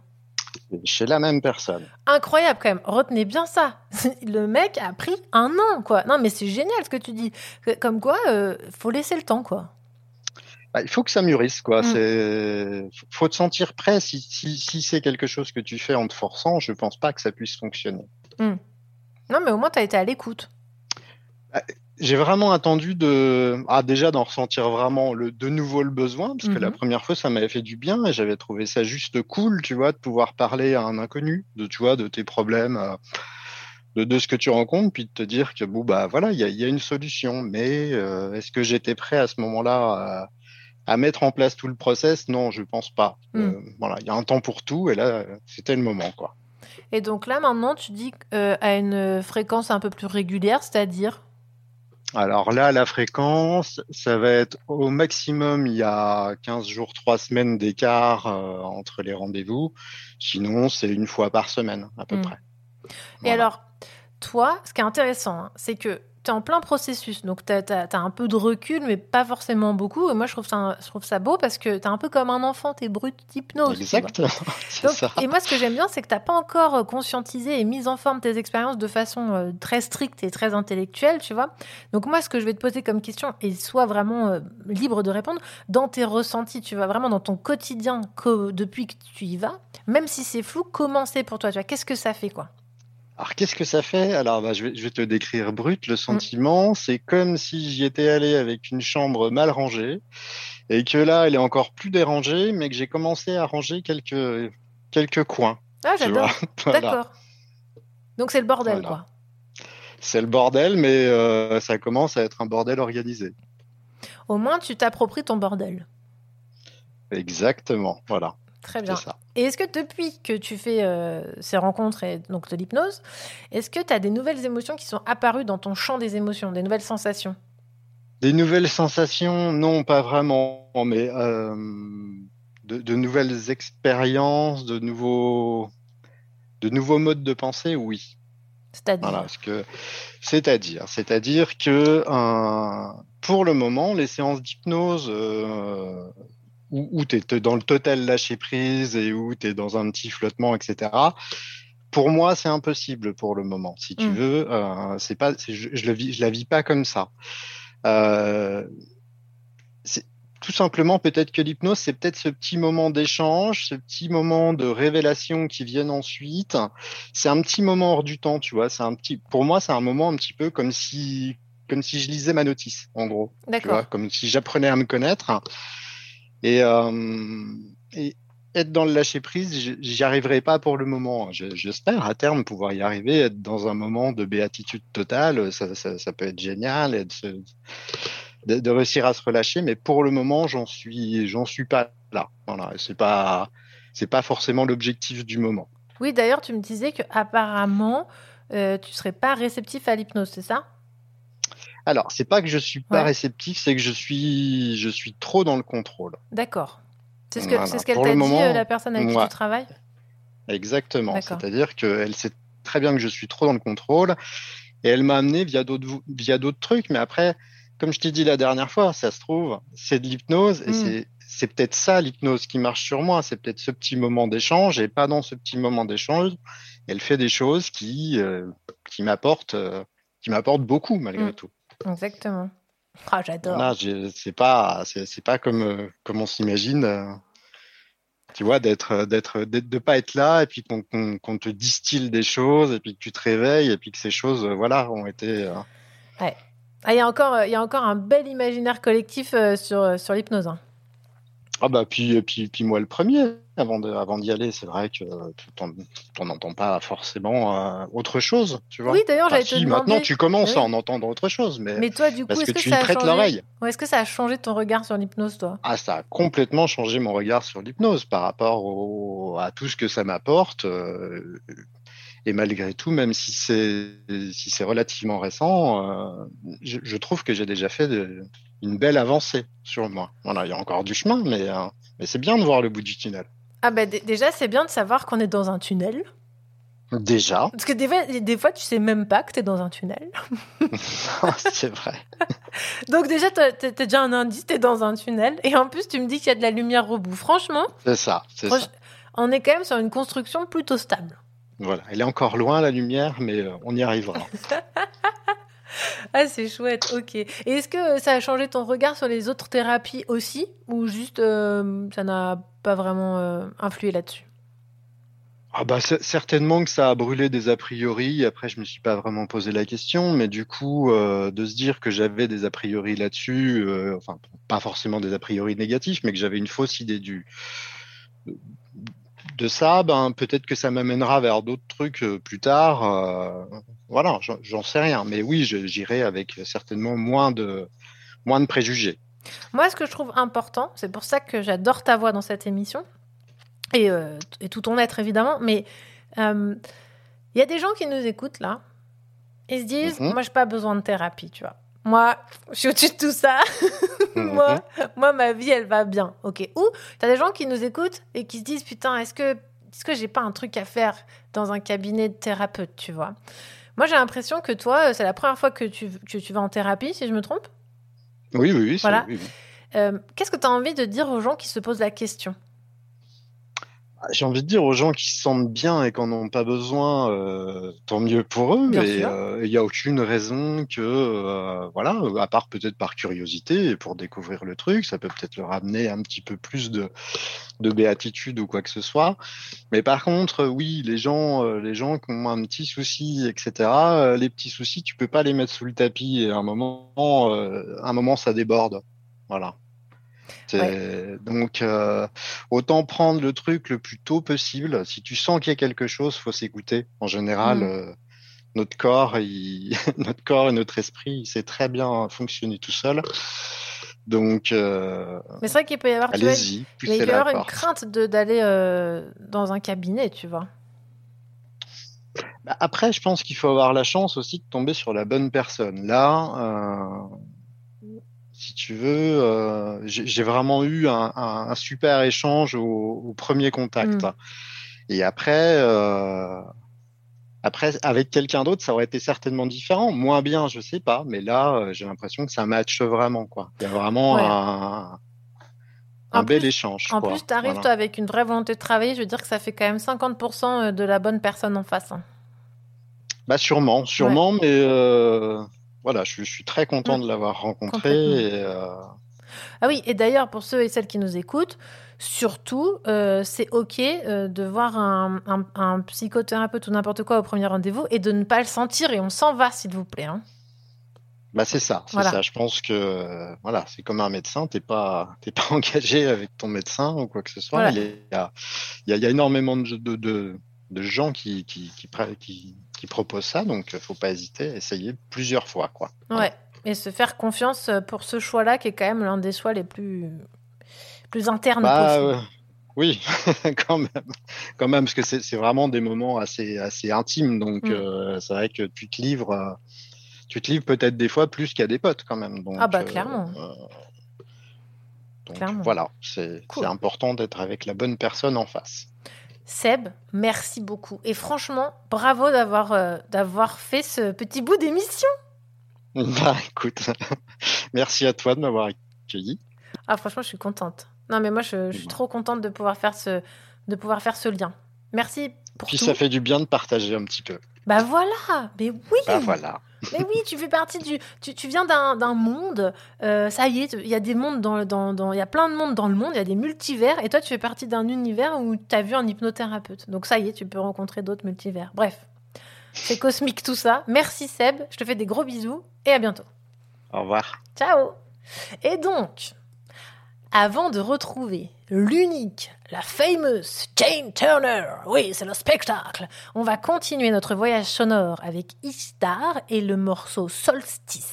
Chez la même personne. Incroyable quand même. Retenez bien ça. [laughs] Le mec a pris un an, quoi. Non, mais c'est génial ce que tu dis. Comme quoi, euh, faut laisser le temps, quoi. Bah, il faut que ça mûrisse, quoi. Mm. C'est, faut te sentir prêt. Si, si, si c'est quelque chose que tu fais en te forçant, je pense pas que ça puisse fonctionner. Mm. Non, mais au moins, tu as été à l'écoute. Bah, j'ai vraiment attendu de, ah, déjà d'en ressentir vraiment le, de nouveau le besoin, parce que la mhm. première fois, ça m'avait fait du bien et j'avais trouvé ça juste cool, tu vois, de pouvoir parler à un inconnu, de, tu vois, de tes problèmes, euh, de, de ce que tu rencontres, puis de te dire que, bon, bah, voilà, il y a, y a, une solution, mais euh, est-ce que j'étais prêt à ce moment-là à, à, mettre en place tout le process? Non, je pense pas. Mm. Euh, voilà, il y a un temps pour tout et là, c'était le moment, quoi. Et donc là, maintenant, tu dis euh, à une fréquence un peu plus régulière, c'est-à-dire? Alors là, la fréquence, ça va être au maximum, il y a 15 jours, 3 semaines d'écart euh, entre les rendez-vous. Sinon, c'est une fois par semaine, à peu hmm. près. Et alors, toi, ce qui est intéressant, hein, c'est que en plein processus, donc tu as, un peu de recul, mais pas forcément beaucoup. Et moi, je trouve ça, je trouve ça beau parce que tu es un peu comme un enfant, tu es brut d'hypnose. Exactement. [laughs] Et moi, ce que j'aime bien, c'est que tu pas encore euh, conscientisé et mis en forme tes expériences de façon euh, très stricte et très intellectuelle, tu vois. Donc, moi, ce que je vais te poser comme question, et sois vraiment euh, libre de répondre, dans tes ressentis, tu vois, vraiment dans ton quotidien, depuis que tu y vas, même si c'est flou, comment c'est pour toi, tu vois, qu'est-ce que ça fait, quoi? Alors, qu'est-ce que ça fait? Alors, bah, je, vais, je, vais, te décrire brut. Le mm. sentiment, c'est comme si j'y étais allé avec une chambre mal rangée et que là, elle est encore plus dérangée, mais que j'ai commencé à ranger quelques, quelques coins. Ah, j'adore. [laughs] D'accord. Donc, c'est le bordel, quoi. C'est le bordel, mais euh, ça commence à être un bordel organisé. Au moins, tu t'appropries ton bordel. Exactement, voilà. Très bien. Et est-ce que depuis que tu fais euh, ces rencontres et donc de l'hypnose, est-ce que tu as des nouvelles émotions qui sont apparues dans ton champ des émotions, des nouvelles sensations? Des nouvelles sensations, non, pas vraiment, mais euh, de, nouvelles expériences, de nouveaux, de nouveaux modes de pensée, oui. C'est-à-dire? Que, c'est-à-dire, c'est-à-dire que euh, pour le moment, les séances d'hypnose où, tu es, dans le total lâcher prise et où tu es dans un petit flottement, etc. Pour moi, c'est impossible pour le moment. Si tu mmh. veux, euh, c'est pas, je, je, le vis, je la vis pas comme ça. Euh, tout simplement, peut-être que l'hypnose, c'est peut-être ce petit moment d'échange, ce petit moment de révélation qui viennent ensuite. C'est un petit moment hors du temps, tu vois. C'est un petit, pour moi, c'est un moment un petit peu comme si, comme si je lisais ma notice, en gros. D'accord. Comme si j'apprenais à me connaître. Et, euh, et être dans le lâcher prise, j'y arriverai pas pour le moment. J'espère à terme pouvoir y arriver, être dans un moment de béatitude totale. Ça, peut être génial, de, réussir à se relâcher. Mais pour le moment, j'en suis, j'en suis pas là. Voilà, c'est pas, c'est pas forcément l'objectif du moment. Oui, d'ailleurs, tu me disais que apparemment, euh, tu serais pas réceptif à l'hypnose, c'est ça? Alors, c'est pas que je suis pas réceptif, c'est que je suis, je suis trop dans le contrôle. D'accord. C'est ce qu'elle ce qu'elle t'a dit, euh, la personne avec qui tu travailles? Exactement. C'est-à-dire qu'elle sait très bien que je suis trop dans le contrôle et elle m'a amené via d'autres via d'autres trucs. Mais après, comme je t'ai dit la dernière fois, ça se trouve, c'est de l'hypnose et hmm. c'est peut-être ça l'hypnose qui marche sur moi, c'est peut-être ce petit moment d'échange et pas dans ce petit moment d'échange, elle fait des choses qui euh, qui m'apportent euh, qui m'apportent beaucoup malgré mm. tout. Exactement. Ah, j'adore. c'est pas c'est pas comme euh, comme on s'imagine. tu vois, d'être, d'être, de pas être là, et puis qu'on, te distille des choses, et puis que tu te réveilles, et puis que ces choses, voilà, ont été. Ouais. Ah, il y a encore, il y a encore un bel imaginaire collectif sur, sur l'hypnose. Hein. Ah bah puis, puis, puis moi le premier, avant de, avant d'y aller, c'est vrai que tu n'entends pas forcément euh, autre chose, tu vois. Oui, d'ailleurs, j'allais te demander... Maintenant, tu commences à en entendre autre chose, mais, mais toi, du coup, parce est-ce que, tu ça y prêtes l'oreille. est-ce que ça a changé ton regard sur l'hypnose, toi? Ah, ça a complètement changé mon regard sur l'hypnose par rapport à tout ce que ça m'apporte. Euh, et malgré tout, même si c'est si c'est relativement récent, euh, je, je, trouve que j'ai déjà fait de, une belle avancée sur moi. Voilà, il y a encore du chemin, mais, euh, mais c'est bien de voir le bout du tunnel. Ah ben déjà, c'est bien de savoir qu'on est dans un tunnel. Déjà. Parce que des fois, des fois tu sais même pas que tu es dans un tunnel. [laughs] c'est vrai. [laughs] Donc déjà, tu as, déjà un indice, tu es dans un tunnel. Et en plus, tu me dis qu'il y a de la lumière au bout. Franchement, c'est ça, c'est ça. On est quand même sur une construction plutôt stable. Voilà, elle est encore loin la lumière, mais euh, on y arrivera. [laughs] ah, c'est chouette, ok. Et est-ce que ça a changé ton regard sur les autres thérapies aussi Ou juste euh, ça n'a pas vraiment euh, influé là-dessus? Ah bah certainement que ça a brûlé des a priori. Après, je me suis pas vraiment posé la question, mais du coup, euh, de se dire que j'avais des a priori là-dessus, enfin pas forcément des a priori négatifs, mais que j'avais une fausse idée du de ça, ben peut-être que ça m'amènera vers d'autres trucs euh, plus tard. Euh, voilà, j'en sais rien. Mais oui, j'irai avec certainement moins de moins de préjugés. Moi, ce que je trouve important, c'est pour ça que j'adore ta voix dans cette émission et, euh, tout ton être évidemment. Mais il y a des gens qui nous écoutent là et se disent, mhm. moi, j'ai pas besoin de thérapie, tu vois. Moi, je suis au-dessus de tout ça. [laughs] moi, mhm. moi, ma vie, elle va bien. Ok. Ou tu as des gens qui nous écoutent et qui se disent Putain, est-ce que, est-ce que j'ai pas un truc à faire dans un cabinet de thérapeute, tu vois? Moi, j'ai l'impression que toi, c'est la première fois que tu, que tu vas en thérapie, si je me trompe? Oui, oui, oui. Voilà. Euh, qu'est-ce que tu as envie de dire aux gens qui se posent la question? J'ai envie de dire aux gens qui se sentent bien et qui n'en ont pas besoin, euh, tant mieux pour eux. mais euh, il n'y a aucune raison que, euh, voilà, à part peut-être par curiosité et pour découvrir le truc, ça peut peut-être leur amener un petit peu plus de, de béatitude ou quoi que ce soit. Mais par contre, oui, les gens, les gens qui ont un petit souci, etc. les petits soucis, tu peux pas les mettre sous le tapis. Et à un moment, un moment, ça déborde. Voilà. Donc, euh, autant prendre le truc le plus tôt possible. Si tu sens qu'il y a quelque chose, faut s'écouter. En général, mm. euh, notre corps, [laughs] notre corps et notre esprit, il sait très bien fonctionner tout seul. Donc, euh, mais c'est vrai qu'il peut y avoir, il peut y avoir une crainte d'aller dans un cabinet, tu vois. Bah, après, je pense qu'il faut avoir la chance aussi de tomber sur la bonne personne. Là, tu veux, euh, j'ai vraiment eu un, un, super échange au, au premier contact. Mm. Et après, euh, après avec quelqu'un d'autre, ça aurait été certainement différent, moins bien, je sais pas. Mais là, euh, j'ai l'impression que ça match vraiment, quoi. Il y a vraiment un, un bel échange. En plus, tu arrives toi avec une vraie volonté de travailler. Je veux dire que ça fait quand même 50% de la bonne personne en face. Hein. Bah sûrement, sûrement, mais euh, voilà, je, suis très content de l'avoir rencontré. Euh, ah oui, et d'ailleurs, pour ceux et celles qui nous écoutent, surtout, euh, c'est OK euh, de voir un, un, psychothérapeute ou n'importe quoi au premier rendez-vous et de ne pas le sentir et on s'en va, s'il vous plaît. Hein. Bah c'est ça, c'est ça. Je pense que voilà, c'est comme un médecin, t'es pas t'es pas [laughs] engagé avec ton médecin ou quoi que ce soit. Il, y a, il, y a, énormément de, de, de gens qui, qui, qui, qui, proposent ça, donc il euh, faut pas hésiter à essayer plusieurs fois. Quoi. Ouais, et se faire confiance euh, pour ce choix-là qui est quand même l'un des choix les plus, plus internes bah, possibles. oui, [laughs] quand même, quand même, parce que c'est vraiment des moments assez, assez intimes, donc mm. euh, c'est vrai que tu te livres, tu te livres peut-être des fois plus qu'à des potes quand même. Donc, ah bah clairement. donc, voilà, c'est important d'être avec la bonne personne en face. Seb, merci beaucoup. Et franchement, bravo d'avoir euh, d'avoir fait ce petit bout d'émission. [laughs] Bah écoute, [laughs] merci à toi de m'avoir accueilli. Ah franchement, je suis contente. Non, mais moi, je, suis trop contente de pouvoir faire ce, de pouvoir faire ce lien. Merci pour Puis tout. ça fait du bien de partager un petit peu. Bah voilà, mais oui. Bah voilà. Mais oui, tu fais partie du. Tu, tu viens d'un monde. euh, ça y est, il y a des mondes dans, dans, dans. Il y a plein de mondes dans le monde. Il y a des multivers. Et toi, tu fais partie d'un univers où tu as vu un hypnothérapeute. Donc ça y est, tu peux rencontrer d'autres multivers. Bref, c'est cosmique tout ça. Merci Seb. Je te fais des gros bisous et à bientôt. Au revoir. Ciao. Et donc, avant de retrouver l'unique, la fameuse Jane Turner, oui, c'est le spectacle, on va continuer notre voyage sonore avec Istar et le morceau Solstice.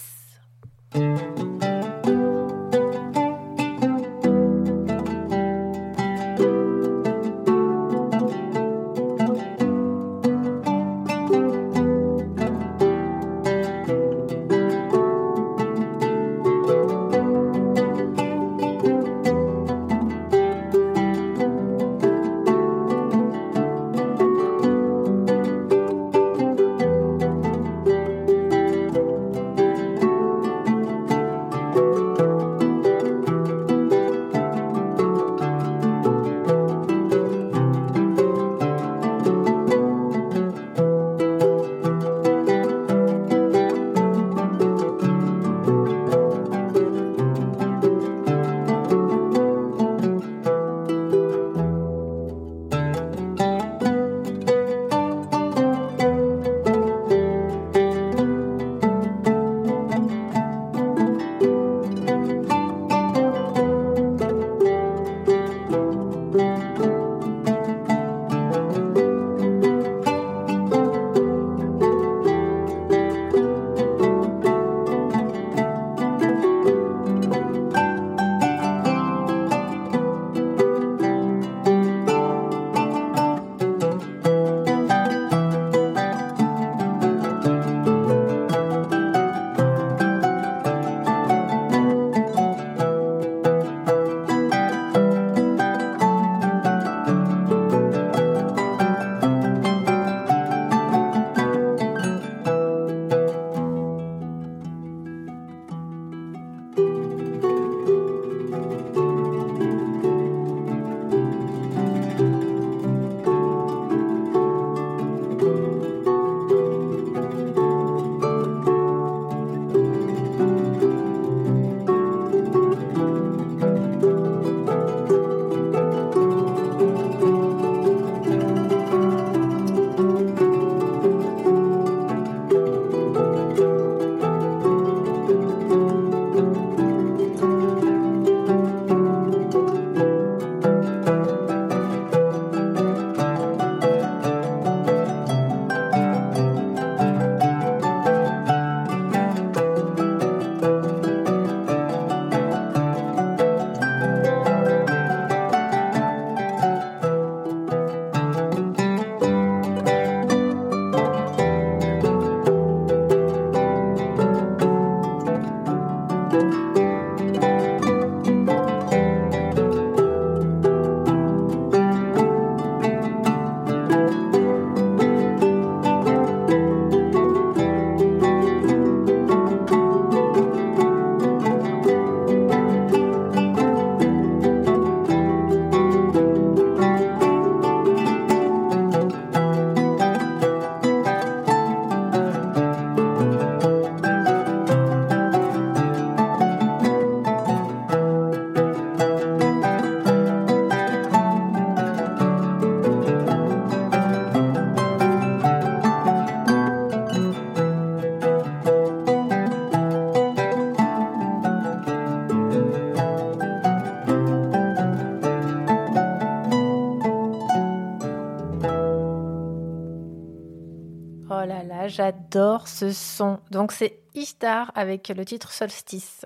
Ce son. Donc c'est Istar avec le titre Solstice.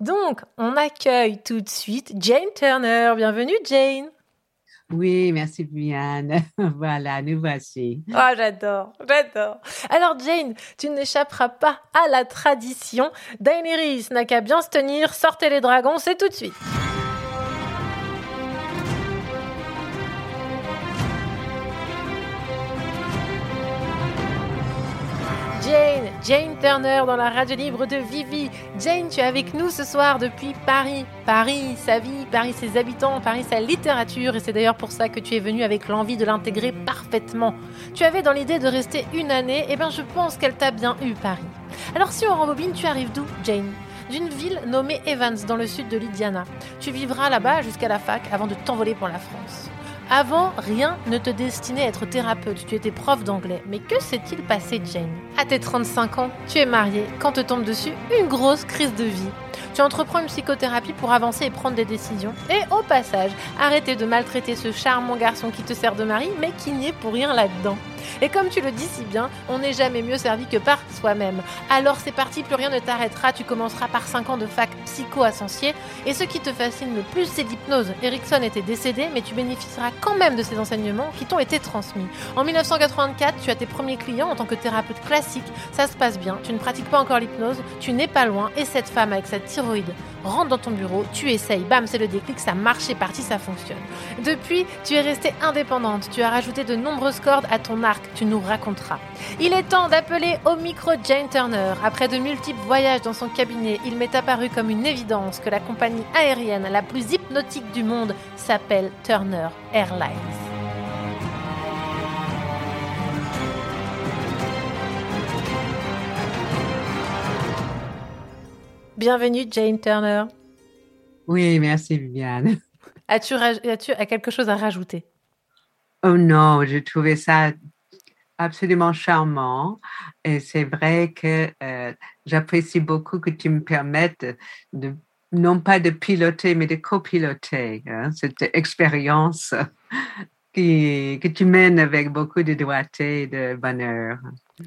Donc on accueille tout de suite Jane Turner. Bienvenue Jane. Oui, merci Viviane. [laughs] voilà, nous voici. Oh, j'adore, j'adore. Alors Jane, tu n'échapperas pas à la tradition. Daenerys n'a qu'à bien se tenir. Sortez les dragons, c'est tout de suite. Jane, Jane Turner dans la radio libre de Vivi. Jane, tu es avec nous ce soir depuis Paris. Paris, sa vie, Paris, ses habitants, Paris, sa littérature. Et c'est d'ailleurs pour ça que tu es venue avec l'envie de l'intégrer parfaitement. Tu avais dans l'idée de rester une année. Et eh bien, je pense qu'elle t'a bien eu, Paris. Alors, si on rembobine, tu arrives d'où, Jane? D'une ville nommée Evans dans le sud de l'Indiana. Tu vivras là-bas jusqu'à la fac avant de t'envoler pour la France. Avant, rien ne te destinait à être thérapeute, tu étais prof d'anglais. Mais que s'est-il passé, Jane? À tes 35 ans, tu es mariée, quand te tombe dessus une grosse crise de vie. Tu entreprends une psychothérapie pour avancer et prendre des décisions. Et au passage, arrêter de maltraiter ce charmant garçon qui te sert de mari, mais qui n'y est pour rien là-dedans. Et comme tu le dis si bien, on n'est jamais mieux servi que par soi-même. Alors c'est parti, plus rien ne t'arrêtera, tu commenceras par 5 ans de fac psycho à Et ce qui te fascine le plus, c'est l'hypnose. Erickson était décédé, mais tu bénéficieras quand même de ces enseignements qui t'ont été transmis. En 1984, tu as tes premiers clients en tant que thérapeute classique. Ça se passe bien, tu ne pratiques pas encore l'hypnose, tu n'es pas loin, et cette femme avec sa thyroïde rentre dans ton bureau, tu essayes, bam, c'est le déclic, ça marche, c'est parti, ça fonctionne. Depuis, tu es restée indépendante, tu as rajouté de nombreuses cordes à ton arc, tu nous raconteras. Il est temps d'appeler au micro Jane Turner. Après de multiples voyages dans son cabinet, il m'est apparu comme une évidence que la compagnie aérienne la plus hypnotique du monde s'appelle Turner Airlines. Bienvenue Jane Turner. Oui, merci Viviane. [laughs] As-tu as quelque chose à rajouter? Oh non, j'ai trouvé ça absolument charmant et c'est vrai que euh, j'apprécie beaucoup que tu me permettes de, non pas de piloter, mais de copiloter hein, cette expérience que tu mènes avec beaucoup de doigté et de bonheur.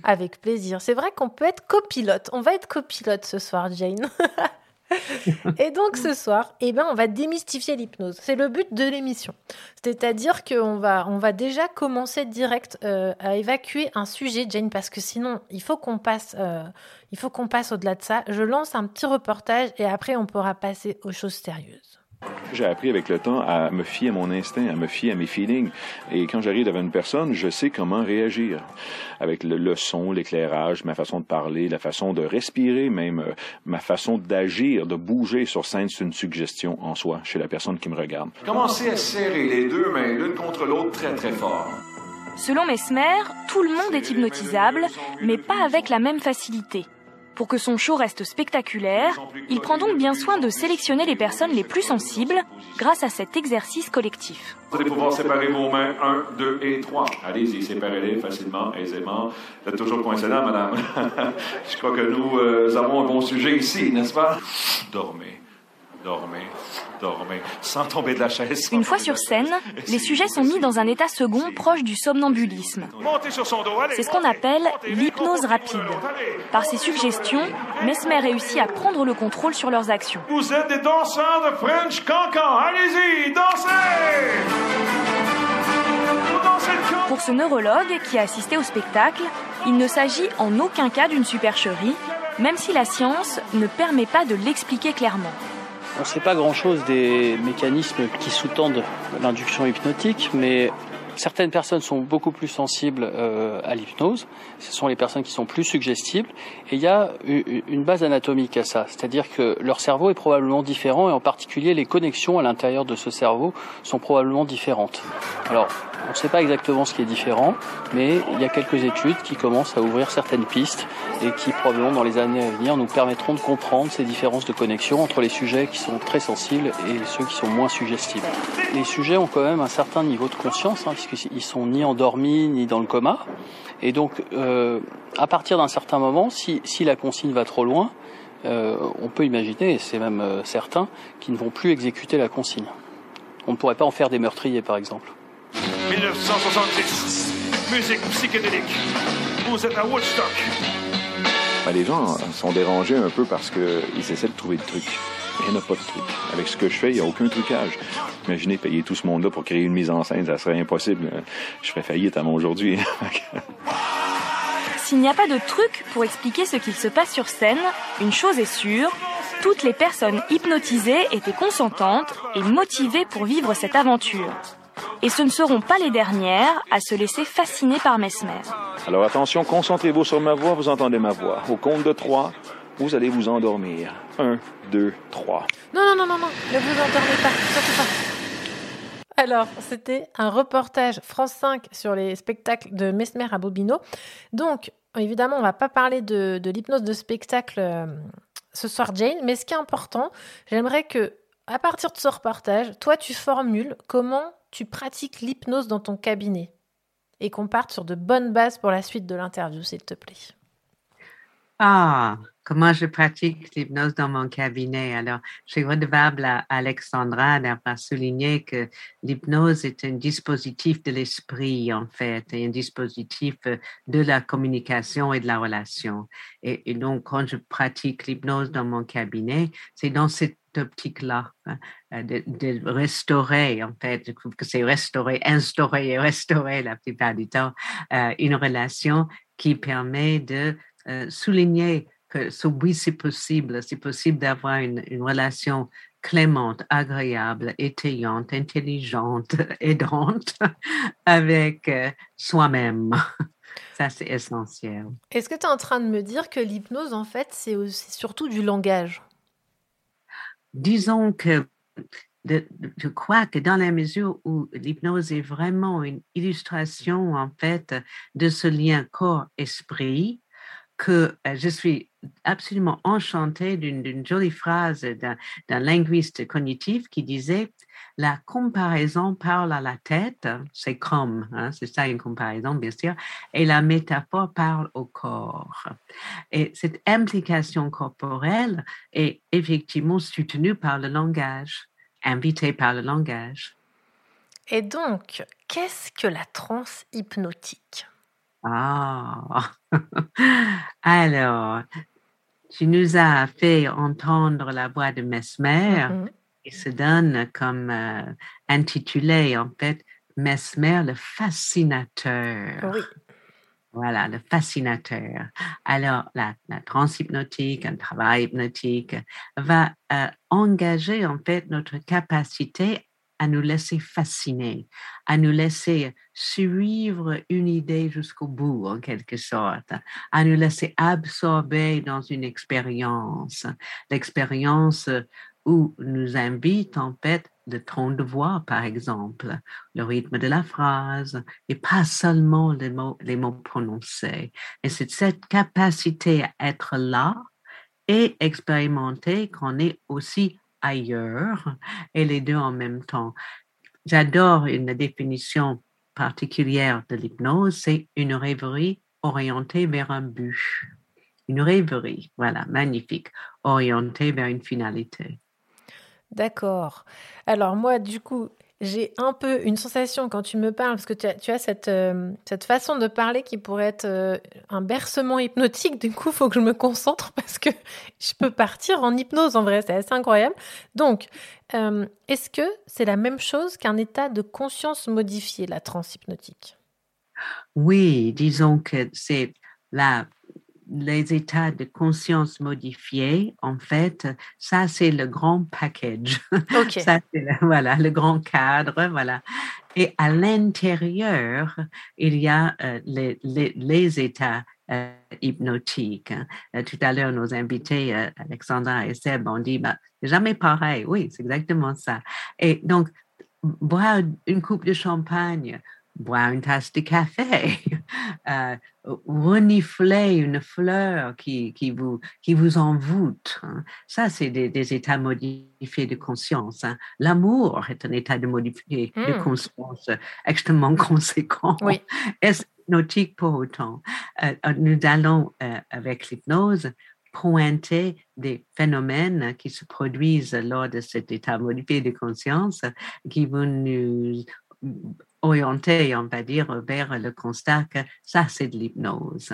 Avec plaisir. C'est vrai qu'on peut être copilote. On va être copilote ce soir, Jane. [laughs] et donc ce soir, eh ben, on va démystifier l'hypnose. C'est le but de l'émission. C'est-à-dire qu'on va, on va déjà commencer direct euh, à évacuer un sujet, Jane, parce que sinon, il faut qu'on passe, euh, il faut qu'on passe au-delà de ça. Je lance un petit reportage et après, on pourra passer aux choses sérieuses. J'ai appris avec le temps à me fier à mon instinct, à me fier à mes feelings. Et quand j'arrive devant une personne, je sais comment réagir. Avec le, son, l'éclairage, ma façon de parler, la façon de respirer, même euh, ma façon d'agir, de bouger sur scène, c'est une suggestion en soi chez la personne qui me regarde. Commencez à serrer les deux mains l'une contre l'autre très très fort. Selon Mesmer, tout le monde est hypnotisable, mais pas avec la même facilité. Pour que son show reste spectaculaire, il prend donc bien soin de sélectionner les personnes les plus sensibles grâce à cet exercice collectif. Vous allez pouvoir séparer vos mains 1, 2 et 3. Allez-y, séparez-les facilement, aisément. Vous êtes toujours là, madame. [laughs] Je crois que nous euh, avons un bon sujet ici, n'est-ce pas? Dormez. Dormez, dormez, sans tomber de la chaise. Une fois sur scène, les sujets sont mis dans un état second proche du somnambulisme. C'est ce qu'on appelle l'hypnose rapide. Par ses suggestions, Mesmer réussit à prendre le contrôle sur leurs actions. Vous êtes des danseurs de French Cancan. Allez-y, dansez! Pour ce neurologue qui a assisté au spectacle, il ne s'agit en aucun cas d'une supercherie, même si la science ne permet pas de l'expliquer clairement. On ne sait pas grand-chose des mécanismes qui sous-tendent l'induction hypnotique, mais certaines personnes sont beaucoup plus sensibles euh, à l'hypnose. Ce sont les personnes qui sont plus suggestibles. Et il y a une base anatomique à ça, c'est-à-dire que leur cerveau est probablement différent, et en particulier les connexions à l'intérieur de ce cerveau sont probablement différentes. Alors, on ne sait pas exactement ce qui est différent, mais il y a quelques études qui commencent à ouvrir certaines pistes et qui probablement dans les années à venir nous permettront de comprendre ces différences de connexion entre les sujets qui sont très sensibles et ceux qui sont moins suggestibles. Les sujets ont quand même un certain niveau de conscience, hein, puisqu'ils sont ni endormis ni dans le coma. Et donc, euh, à partir d'un certain moment, si, si, la consigne va trop loin, euh, on peut imaginer, et c'est même euh, certain, qu'ils ne vont plus exécuter la consigne. On ne pourrait pas en faire des meurtriers, par exemple. 1970, musique psychédélique. Vous êtes à Woodstock. Ben, les gens sont dérangés un peu parce qu'ils essaient de trouver des trucs. Il n'y en a pas de truc. Avec ce que je fais, il n'y a aucun trucage. Imaginez payer tout ce monde-là pour créer une mise en scène, ça serait impossible. Je ferais faillite avant aujourd'hui. [laughs] S'il n'y a pas de truc pour expliquer ce qu'il se passe sur scène, une chose est sûre, toutes les personnes hypnotisées étaient consentantes et motivées pour vivre cette aventure. Et ce ne seront pas les dernières à se laisser fasciner par Mesmer. Alors attention, concentrez-vous sur ma voix, vous entendez ma voix. Au compte de trois, vous allez vous endormir. Un, deux, trois. Non, non, non, non, non, ne vous endormez pas, surtout pas. Alors, c'était un reportage France 5 sur les spectacles de Mesmer à Bobino. Donc, évidemment, on va pas parler de, l'hypnose de spectacle euh, ce soir, Jane, mais ce qui est important, j'aimerais que, à partir de ce reportage, toi, tu formules comment tu pratiques l'hypnose dans ton cabinet et qu'on parte sur de bonnes bases pour la suite de l'interview, s'il te plaît. Ah, comment je pratique l'hypnose dans mon cabinet? Alors, je suis redevable à Alexandra d'avoir souligné que l'hypnose est un dispositif de l'esprit, en fait, et un dispositif de la communication et de la relation. Et, donc, quand je pratique l'hypnose dans mon cabinet, c'est dans cette optique-là, hein, de, restaurer, en fait, je trouve que c'est restaurer, instaurer et restaurer la plupart du temps, euh, une relation qui permet de euh, souligner que oui, c'est possible. C'est possible d'avoir une, relation clémente, agréable, étayante, intelligente, [laughs] aidante avec euh, soi-même. Ça, c'est essentiel. Est-ce que tu es en train de me dire que l'hypnose, en fait, c'est surtout du langage? Disons que je crois que dans la mesure où l'hypnose est vraiment une illustration, en fait, de ce lien corps-esprit, que euh, je suis absolument enchantée d'une jolie phrase d'un linguiste cognitif qui disait la comparaison parle à la tête, c'est comme, hein, c'est ça une comparaison bien sûr, et la métaphore parle au corps. Et cette implication corporelle est effectivement soutenue par le langage, invitée par le langage. Et donc, qu'est-ce que la transe hypnotique? Ah, [laughs] alors, tu nous as fait entendre la voix de Mesmer mm-hmm. qui se donne comme euh, intitulé, en fait, Mesmer le fascinateur. Oui. Voilà, le fascinateur. Alors, la, la transhypnotique, un travail hypnotique, va euh, engager en fait notre capacité à nous laisser fasciner, à nous laisser suivre une idée jusqu'au bout, en quelque sorte, à nous laisser absorber dans une expérience, l'expérience où nous invite en fait le ton de voix, par exemple, le rythme de la phrase, et pas seulement les mots, les mots prononcés. Et c'est cette capacité à être là et expérimenter qu'on est aussi ailleurs et les deux en même temps. J'adore une définition particulière de l'hypnose, c'est une rêverie orientée vers un but. Une rêverie, voilà, magnifique, orientée vers une finalité. D'accord. Alors moi, du coup, j'ai un peu une sensation quand tu me parles, parce que tu as, tu as cette, euh, cette façon de parler qui pourrait être euh, un bercement hypnotique. Du coup, il faut que je me concentre [laughs] parce que je peux partir en hypnose en vrai. C'est assez incroyable. Donc, euh, est-ce que c'est la même chose qu'un état de conscience modifié, la transhypnotique? Oui, disons que c'est la les états de conscience modifiés, en fait, ça c'est le grand package. [laughs] ça c'est voilà le grand cadre, voilà. Et à l'intérieur, il y a euh, les, les, les, états euh, hypnotiques. Euh, tout à l'heure, nos invités, Alexandra et Seb, ont dit, bah, jamais pareil. Oui, c'est exactement ça. Et donc, boire une coupe de champagne boire une tasse de café, [laughs] euh, renifler une fleur qui, qui, vous, qui vous envoûte. Hein. Ça, c'est des, états modifiés de conscience. Hein. L'amour est un état de modifié de hmm. conscience extrêmement [laughs] conséquent. Oui. Est hypnotique pour autant? Euh, nous allons, euh, avec l'hypnose, pointer des phénomènes qui se produisent lors de cet état modifié de conscience qui vont nous orienté, on va dire, vers le constat que ça, c'est de l'hypnose.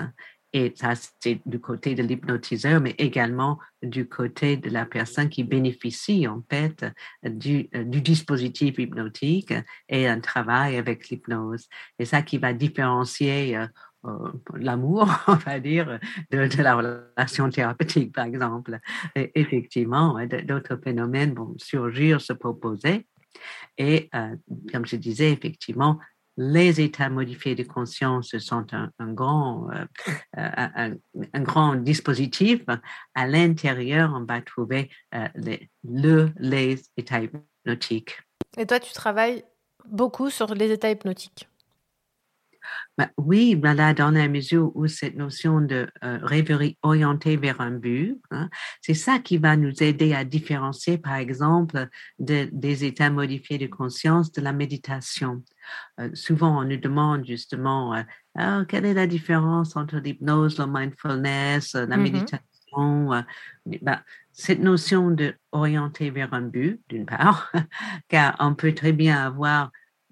Et ça, c'est du côté de l'hypnotiseur, mais également du côté de la personne qui bénéficie, en fait, du, du dispositif hypnotique et un travail avec l'hypnose. Et ça qui va différencier euh, euh, l'amour, [laughs] on va dire, de, la relation thérapeutique, par exemple. Effectivement, d'autres phénomènes vont surgir, se proposer. Et comme je disais, effectivement, les états modifiés de conscience sont un, grand, un, grand dispositif. À l'intérieur, on va trouver les, le, les états hypnotiques. Et toi, tu travailles beaucoup sur les états hypnotiques oui, ben là, dans la mesure où cette notion de euh, rêverie orientée vers un but, hein, c'est ça qui va nous aider à différencier, par exemple, des états modifiés de conscience de la méditation. Euh, souvent, on nous demande justement, euh, ah, quelle est la différence entre l'hypnose, le mindfulness, la mmh méditation ben, Cette notion de orienter vers un but, d'une part, [laughs] car on peut très bien avoir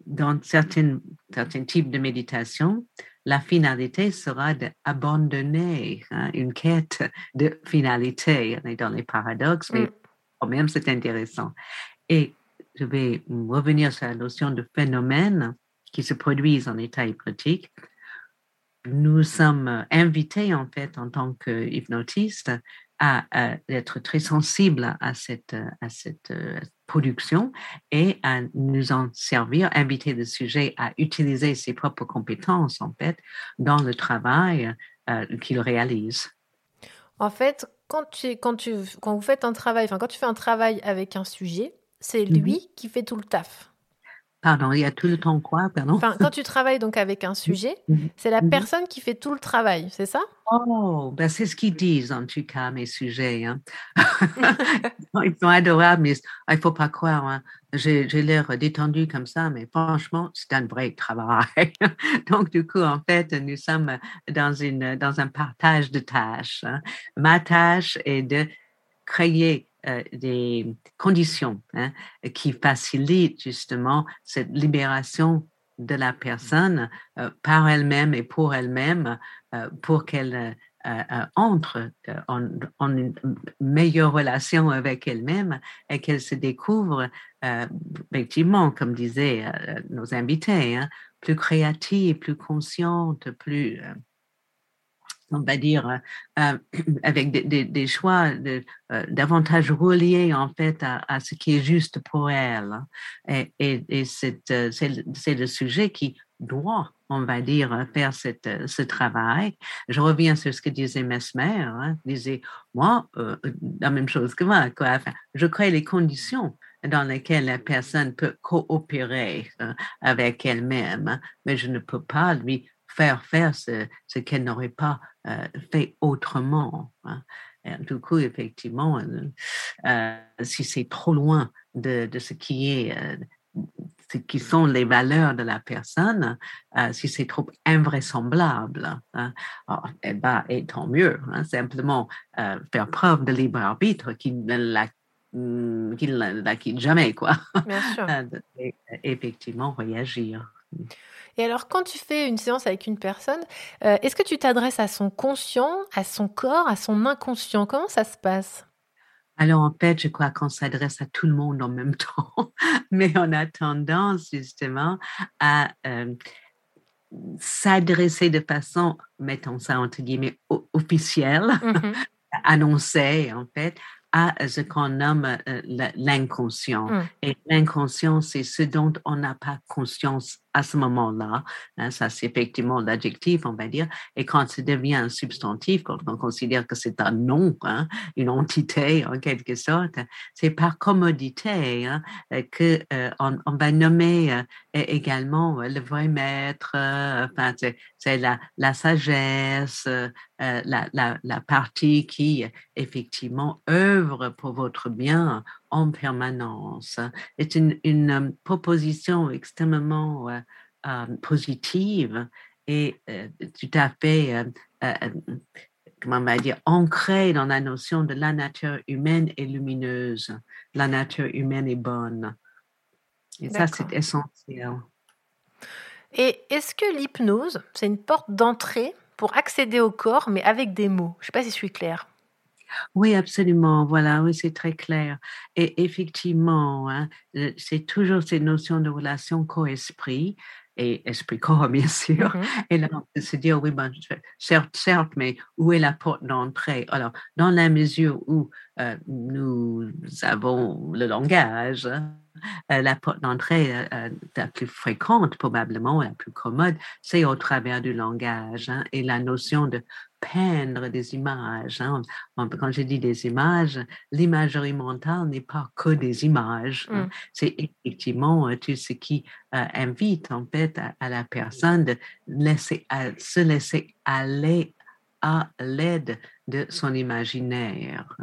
dans certains, certains types de méditation, la finalité sera d'abandonner hein, une quête de finalité. On est dans les paradoxes, mais mm. quand même, c'est intéressant. Et je vais revenir sur la notion de phénomène qui se produisent en état hypnotique. Nous sommes invités, en fait, en tant qu'hypnotistes, à, être très sensibles à cette, à cette production et à nous en servir, inviter le sujet à utiliser ses propres compétences, en fait, dans le travail euh, qu'il réalise. En fait, quand, tu, quand, tu, quand vous faites un travail, enfin, quand tu fais un travail avec un sujet, c'est lui mhm. qui fait tout le taf. Pardon, il y a tout le temps quoi, pardon? Enfin, Quand tu travailles donc avec un sujet, mhm. c'est la mhm. personne qui fait tout le travail, c'est ça? Oh, ben c'est ce qu'ils disent en tout cas, mes sujets. Hein. [laughs] Ils sont adorables, mais il ne faut pas croire. Hein. J'ai l'air détendu comme ça, mais franchement, c'est un vrai travail. [laughs] donc, du coup, en fait, nous sommes dans, une, dans un partage de tâches. Hein. Ma tâche est de créer euh, des conditions hein, qui facilitent justement cette libération de la personne euh, par elle-même et pour elle-même, euh, pour qu'elle entre en, une meilleure relation avec elle-même et qu'elle se découvre effectivement, comme disaient nos invités, hein, plus créative, plus consciente, plus on va dire, euh, euh, avec des, choix euh, davantage reliés en fait à, ce qui est juste pour elle. Et, et, c'est, le sujet qui doit, on va dire, faire cette, ce travail. Je reviens sur ce que disait Mesmer. Hein, disait, moi, la même chose que moi, quoi. Je crée les conditions dans lesquelles la personne peut coopérer avec elle-même, hein, mais je ne peux pas lui faire faire ce, ce qu'elle n'aurait pas euh, fait autrement. Hein. du coup, effectivement, euh, euh, si c'est trop loin de, de, ce qui est ce qui sont les valeurs de la personne, si c'est trop invraisemblable, hein, oh, eh ben, et tant mieux. Hein, simplement faire preuve de libre arbitre qui ne la mm, la quitte jamais, quoi. Bien sûr. [laughs] et, effectivement, réagir. Et alors, quand tu fais une séance avec une personne, euh, est-ce que tu t'adresses à son conscient, à son corps, à son inconscient? Comment ça se passe? Alors, en fait, je crois qu'on s'adresse à tout le monde en même [laughs] temps, mais on a tendance justement à euh, s'adresser de façon, mettons ça entre guillemets, officielle, [laughs] mmh annoncée en fait, à ce qu'on nomme euh, l'inconscient. Mmh. Et l'inconscient, c'est ce dont on n'a pas conscience à ce moment-là. Hein, ça, c'est effectivement l'adjectif, on va dire. Et quand ça devient un substantif, quand on considère que c'est un nom, hein, une entité en quelque sorte, c'est par commodité hein, que euh, on, va nommer euh, également le vrai maître. Euh, enfin, c'est la, sagesse, la partie qui effectivement œuvre pour votre bien en permanence. C'est une, une, euh, proposition extrêmement euh, euh, positive et tout à fait, comment on va dire, ancrée dans la notion de la nature humaine est lumineuse, la nature humaine est bonne. Et ça, c'est essentiel. Et est-ce que l'hypnose, c'est une porte d'entrée pour accéder au corps, mais avec des mots? Je ne sais pas si je suis claire. Oui, absolument. Voilà, oui, c'est très clair. Et effectivement, hein, euh, c'est toujours cette notion de relation co-esprit et esprit-corps, [laughs] bien sûr. Mmh et là, on peut se dire, oui, ben, certes, certes, mais où est la porte d'entrée? Alors, dans la mesure où nous avons le langage. Hein. la porte d'entrée la plus fréquente, probablement la plus commode, c'est au travers du langage hein, et la notion de peindre des images. Hein. Quand je dis des images, l'imagerie mentale n'est pas que des images. Mmh. C'est effectivement tout ce qui invite en fait à, la personne de laisser, à, se laisser aller à l'aide de son imaginaire.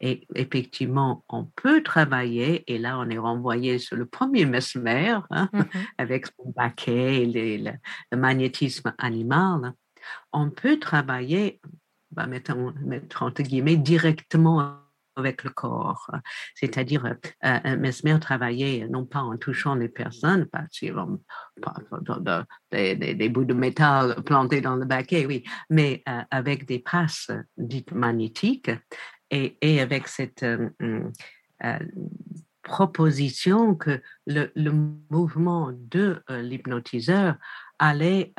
Et effectivement, on peut travailler, et là on est renvoyé sur le premier mesmer, hein, mmh avec son baquet, le, le, magnétisme animal, on peut travailler, bah, mettons, entre guillemets, directement avec le corps. C'est-à-dire, euh, euh Mesmer travaillait non pas en touchant les personnes, pas sur des, bouts de métal plantés dans le baquet, oui, mais euh, avec des passes dites magnétiques et, avec cette euh, proposition que le mouvement de l'hypnotiseur allait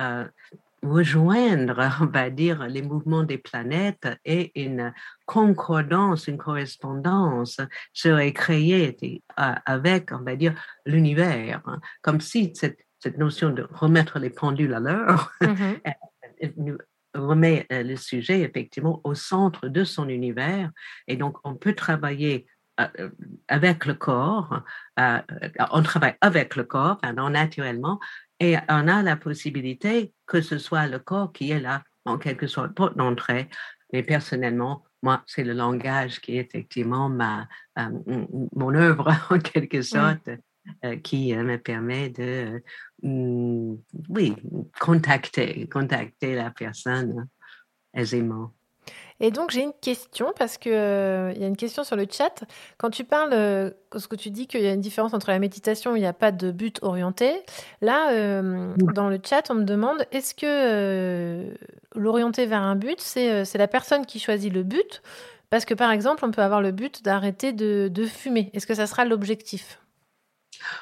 rejoindre, on va dire, les mouvements des planètes et une concordance, une correspondance serait créée euh, avec, on va dire, l'univers, hein. comme si cette, cette, notion de remettre les pendules à l'heure mm-hmm. [laughs] remet euh, le sujet effectivement au centre de son univers et donc on peut travailler euh, avec le corps, on travaille avec le corps, pardon, naturellement, et on a la possibilité que ce soit le corps qui est là, en quelque sorte, porte d'entrée. Mais personnellement, moi, c'est le langage qui est effectivement ma, euh, mon œuvre, [laughs] en quelque sorte, euh, qui euh, me permet de, oui, contacter, contacter la personne aisément. Et donc, j'ai une question parce qu'il euh, il y a une question sur le chat. Quand tu parles, euh, ce que tu dis qu'il y a une différence entre la méditation, il n'y a pas de but orienté. Là, euh, dans le chat, on me demande est-ce que l'orienter vers un but, c'est la personne qui choisit le but? Parce que par exemple, on peut avoir le but d'arrêter de, de fumer. Est-ce que ça sera l'objectif?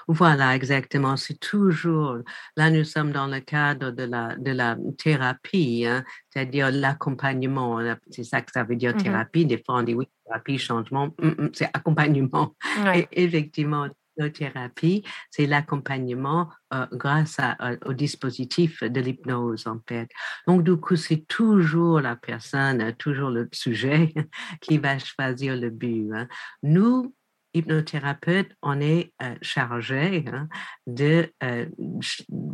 Voilà, exactement. C'est toujours, là, nous sommes dans le cadre de la, de la thérapie, hein, c'est-à-dire l'accompagnement. C'est ça que ça veut dire mmh thérapie. Des fois, on dit oui, thérapie, changement, mmh, mmh, c'est [laughs] accompagnement. Et effectivement, la thérapie, c'est l'accompagnement euh, grâce à, euh, au dispositif de l'hypnose, en fait. Donc, du coup, c'est toujours la personne, toujours le sujet [laughs] qui va choisir le but. Hein. Nous, hypnothérapeute, on est euh, chargé hein, de euh,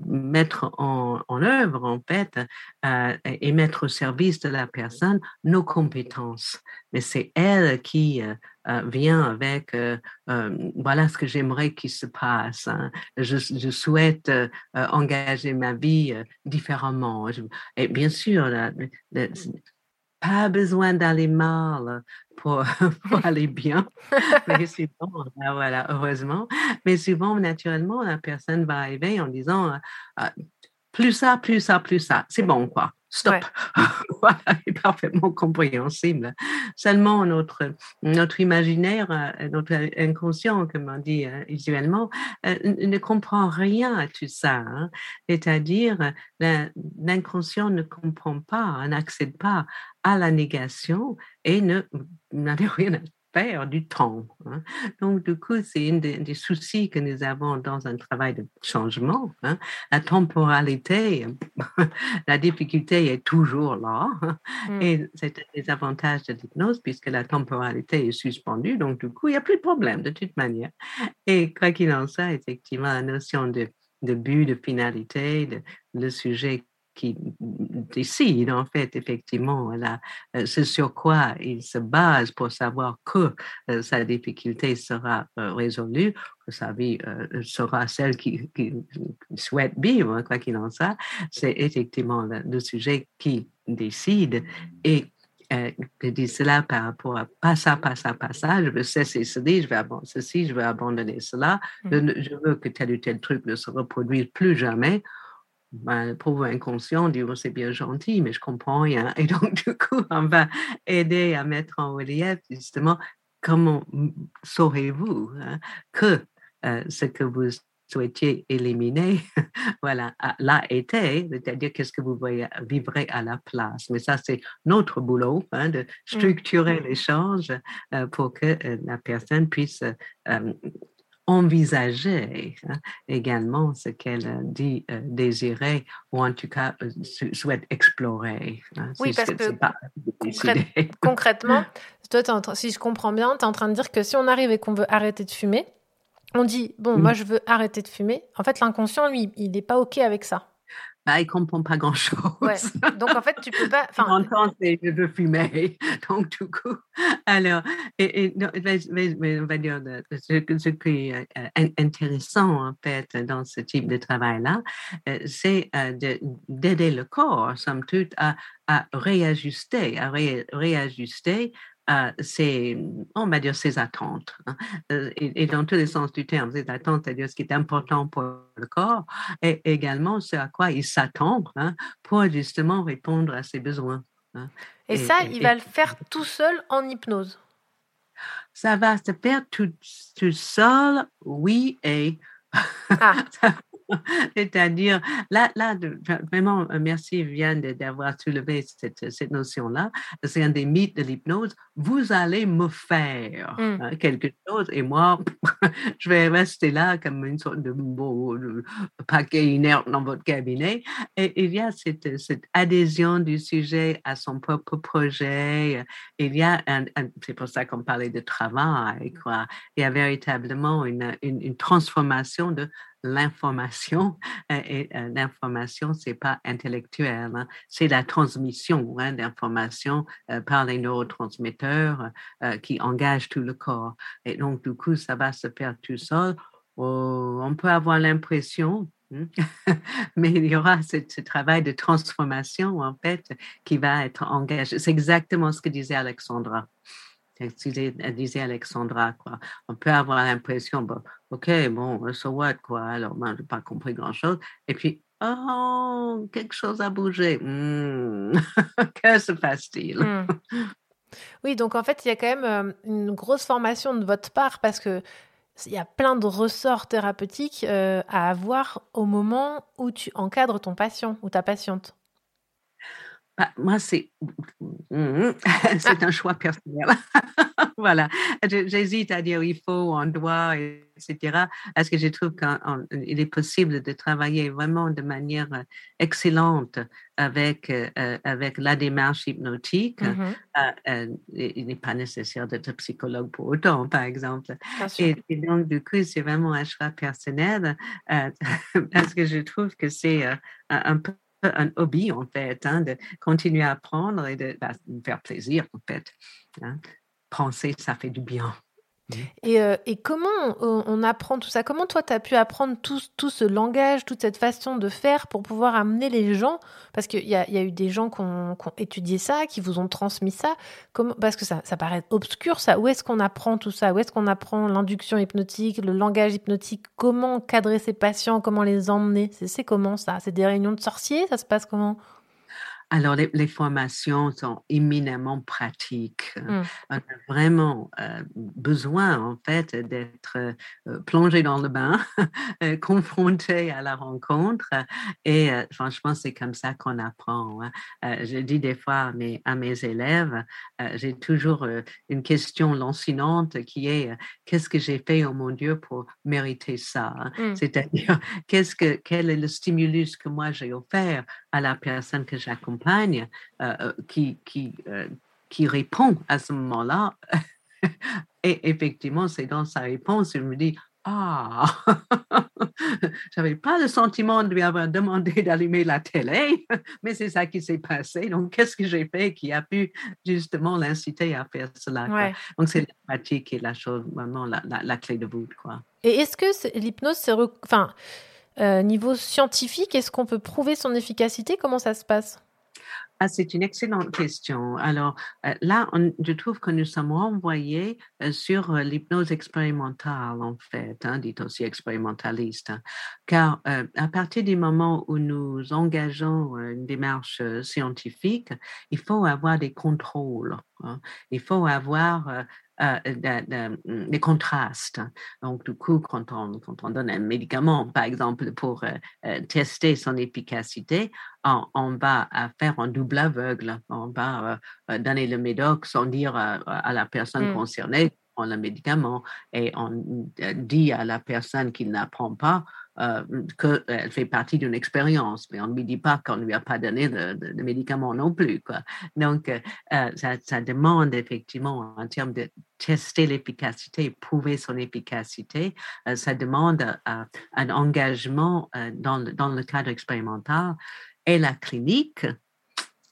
mettre en, œuvre, en fait, euh, et mettre au service de la personne nos compétences. Mais c'est elle qui vient avec, voilà ce que j'aimerais qu'il se passe. Hein. Je, souhaite engager ma vie différemment. Et bien sûr, pas besoin d'aller mal pour, [laughs] [laughs] aller bien. Mais souvent, ben voilà, heureusement. Mais souvent, naturellement, la personne va arriver en disant euh, plus ça, plus ça, plus ça. C'est bon, quoi stop. [laughs] voilà, est parfaitement compréhensible. Seulement notre, notre imaginaire, euh, notre inconscient, comme on dit euh, usuellement, euh, ne comprend rien à tout ça. Hein. C'est-à-dire, l'inconscient ne comprend pas, n'accède pas à la négation et ne n'a rien du temps. Hein. Donc, du coup, c'est un des, soucis que nous avons dans un travail de changement. Hein. La temporalité, [laughs] la difficulté est toujours là. Hein. Mmh. Et c'est un des avantages de l'hypnose puisque la temporalité est suspendue. Donc, du coup, il n'y a plus de problème de toute manière. Et quoi qu'il en soit, effectivement, la notion de, de but, de finalité, de, le sujet qui décide en fait effectivement là, euh, ce sur quoi il se base pour savoir que euh, sa difficulté sera euh, résolue, que sa vie sera celle qu'il souhaite vivre, quoi qu'il en soit, c'est effectivement le, sujet qui décide et je dis cela par rapport à pas ça, pas ça, pas ça, je veux cesser ceci, je veux abandonner ceci, je veux abandonner cela, mmh. je, je, veux que tel ou tel truc ne se reproduise plus jamais ben, le pauvre inconscient dit oh, c'est bien gentil, mais je comprends rien. [laughs] Et donc, du coup, on va aider à mettre en relief justement comment saurez-vous hein, que euh, ce que vous souhaitiez éliminer, [laughs] voilà, l'a été, c'est-à-dire qu'est-ce que vous voyez, vivrez à la place. Mais ça, c'est notre boulot, hein, de mmh. structurer l'échange pour que la personne puisse envisager hein, également ce qu'elle dit désirer ou en tout cas souhaite explorer. Hein. oui, parce que, [laughs] concrètement, toi, si je comprends bien, tu es en train de dire que si on arrive et qu'on veut arrêter de fumer, on dit, bon, moi, je veux arrêter de fumer. En fait, l'inconscient, lui, il n'est pas OK avec ça. Bah, il ne comprend pas grand-chose. Donc, en fait, tu peux pas... Enfin... c'est je veux fumer. [laughs] Donc, du coup, alors, et, on va dire, ce, qui est euh, intéressant, en fait, dans ce type de travail-là, euh, c'est euh, d'aider le corps, somme toute, à, à réajuster, à réajuster c'est, on va dire, ses attentes. Hein. Et, dans tous les sens du terme, ses attentes, c'est-à-dire ce qui est important pour le corps, et également ce à quoi il s'attend hein, pour justement répondre à ses besoins. Hein. Et, ça, il va le faire tout seul en hypnose? Ça va se faire tout, tout seul, oui, et ah. [laughs] [laughs] C'est-à-dire, là, là, vraiment, euh, merci Viviane d'avoir soulevé cette, cette notion-là. C'est un des mythes de l'hypnose. Vous allez me faire mmh. hein, quelque chose et moi, [laughs] je vais rester là comme une sorte de, beau, paquet inerte dans votre cabinet. Et il y a cette, cette, adhésion du sujet à son propre projet. Il y a, c'est pour ça qu'on parlait de travail, quoi. Il y a véritablement une, une, une transformation de l'information. Euh, et euh, l'information, c'est pas intellectuel, hein. c'est la transmission hein, d'informations euh, par les neurotransmetteurs qui engagent tout le corps. Et donc, du coup, ça va se faire tout seul. Oh, on peut avoir l'impression, hein, [laughs] mais il y aura ce, travail de transformation, en fait, qui va être engagé. C'est exactement ce que disait Alexandra disait Alexandra. On peut avoir l'impression, bon, OK, bon, so what, quoi. Alors, moi, je n'ai pas compris grand-chose. Et puis, oh, quelque chose a bougé. Hmm. [laughs] que se passe-t-il? Hmm. Oui, donc en fait, il y a quand même euh, une grosse formation de votre part parce que il y a plein de ressorts thérapeutiques euh, à avoir au moment où tu encadres ton patient ou ta patiente. Bah, moi, c'est [laughs] c'est un choix personnel. [laughs] voilà. J'hésite à dire il faut, on doit, etc. Parce que je trouve qu'il est possible de travailler vraiment de manière euh, excellente avec, euh, avec la démarche hypnotique. Mmh euh, il n'est pas nécessaire d'être psychologue pour autant, par exemple. Et, donc, du coup, c'est vraiment un choix personnel [laughs] parce que je trouve que c'est un peu un hobby, en fait, hein, de continuer à apprendre et de, bah, faire plaisir, en fait. Hein. Penser, ça fait du bien. Et, euh, et, comment on, apprend tout ça? Comment toi, tu as pu apprendre tout, tout, ce langage, toute cette façon de faire pour pouvoir amener les gens? Parce qu'il y a, y a, eu des gens qui ont, étudié ça, qui vous ont transmis ça. Comment, parce que ça, ça paraît obscur, ça. Où est-ce qu'on apprend tout ça? Où est-ce qu'on apprend l'induction hypnotique, le langage hypnotique? Comment cadrer ses patients? Comment les emmener? C'est comment ça? C'est des réunions de sorciers? Ça se passe comment? Alors, les, formations sont éminemment pratiques. Mmh. On a vraiment euh, besoin, en fait, d'être euh, plongé dans le bain, [laughs] euh, confronté à la rencontre. Et franchement, c'est comme ça qu'on apprend. Hein. je dis des fois à mes, à mes élèves, j'ai toujours une question lancinante qui est qu'est-ce que j'ai fait, oh mon Dieu, pour mériter ça hein? mmh. C'est-à-dire, [laughs] qu'est-ce que, quel est le stimulus que moi j'ai offert à la personne que j'accompagne euh, euh, qui, qui, euh, qui répond à ce moment-là. [laughs] Et effectivement, c'est dans sa réponse, je me dis, ah, [laughs] j'avais pas le sentiment de lui avoir demandé [laughs] d'allumer la télé, mais c'est ça qui s'est passé. Donc, qu'est-ce que j'ai fait qui a pu justement l'inciter à faire cela? Donc, c'est la pratique qui est la chose, vraiment la, la, clé de voûte. Quoi. Et est-ce que l'hypnose, c'est. Enfin, euh, niveau scientifique, est-ce qu'on peut prouver son efficacité? Comment ça se passe? Ah, c'est une excellente question. Alors euh, là, je trouve que nous sommes renvoyés euh, sur l'hypnose expérimentale, en fait, hein, dit aussi expérimentaliste, hein. car à partir du moment où nous engageons une démarche scientifique, il faut avoir des contrôles. Hein. Il faut avoir des contrastes. Donc, du coup, quand on, quand on donne un médicament, par exemple, pour tester son efficacité, on, va faire un double aveugle. On va donner le médoc sans dire à, la personne mmh. concernée prend le médicament et on dit à la personne qui n'apprend pas euh, qu'elle fait partie d'une expérience, mais on ne lui dit pas qu'on ne lui a pas donné de, médicament non plus. Donc, euh, ça, demande effectivement, en termes de tester l'efficacité, prouver son efficacité, euh, ça demande un engagement dans, dans le cadre expérimental. Et la clinique,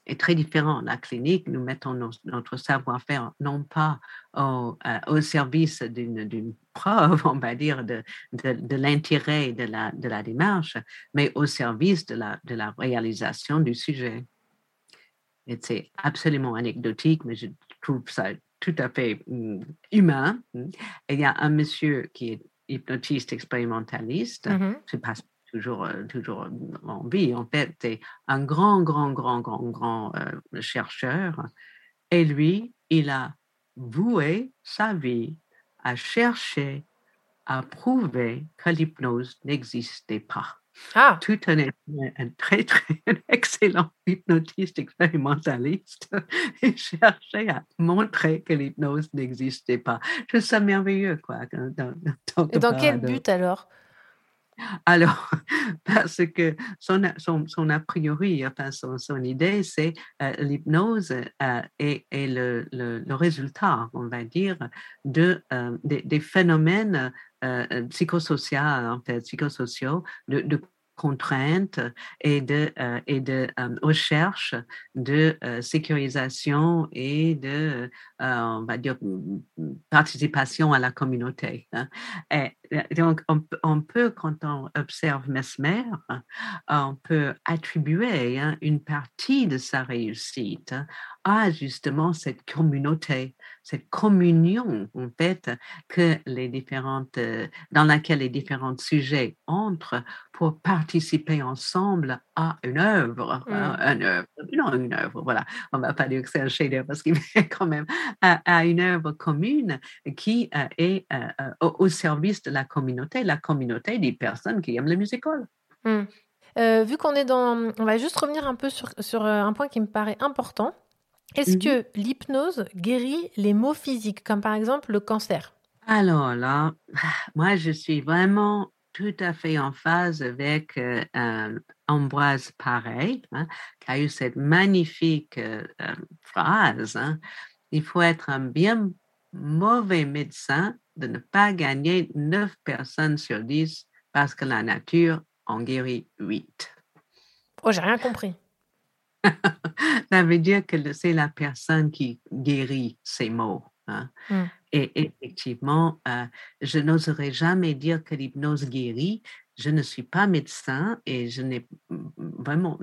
est très différent. La clinique, nous mettons notre savoir-faire non pas au service d'une preuve, on va dire, de, de, l'intérêt de la, de la démarche, mais au service de la, de la réalisation du sujet. Et c'est absolument anecdotique, mais je trouve ça tout à fait mm, humain. il y a un monsieur qui est hypnotiste expérimentaliste, mm-hmm. je passe toujours, euh, toujours en vie. En fait, c'est un grand, grand, grand, grand, grand euh, chercheur. Et lui, il a voué sa vie à chercher à prouver que l'hypnose n'existait pas. Ah. Tout un, un, très, très excellent hypnotiste expérimentaliste et [laughs] cherchait à montrer que l'hypnose n'existait pas. Je trouve ça merveilleux, quoi. et dans quel but alors? Alors, [laughs] parce que son, a priori, enfin son, son idée, c'est euh, l'hypnose euh, et, le, le, résultat, on va dire, de, euh, des, phénomènes psychosociaux, en fait, psychosociaux, de contraintes et de, euh, et de euh, recherche de euh, sécurisation et de, on va dire, participation à la communauté. Hein. Et, donc, on, peut, quand on observe Mesmer, on peut attribuer hein, une partie de sa réussite à justement cette communauté, cette communion en fait que les différentes, dans laquelle les différents sujets entrent pour participer ensemble à une œuvre, hein, mmh. une œuvre, non une œuvre, voilà, on va pas dire que c'est un chef parce qu'il [laughs] est quand même à, une œuvre commune qui euh, est euh, euh, au, service de la communauté, la communauté des personnes qui aiment la musique. Mmh. vu qu'on est dans, on va juste revenir un peu sur, sur un point qui me paraît important. Est-ce mmh que l'hypnose guérit les maux physiques, comme par exemple le cancer? Alors là, moi, je suis vraiment tout à fait en phase avec euh, Ambroise Pareil, hein, qui a eu cette magnifique euh, euh, phrase. Hein. Il faut être un bien mauvais médecin de ne pas gagner 9 personnes sur 10 parce que la nature en guérit 8. Oh, j'ai rien compris. [laughs] Ça veut dire que c'est la personne qui guérit ses maux. Hein. Mmh. Et effectivement, euh, je n'oserais jamais dire que l'hypnose guérit. Je ne suis pas médecin et je n'ai vraiment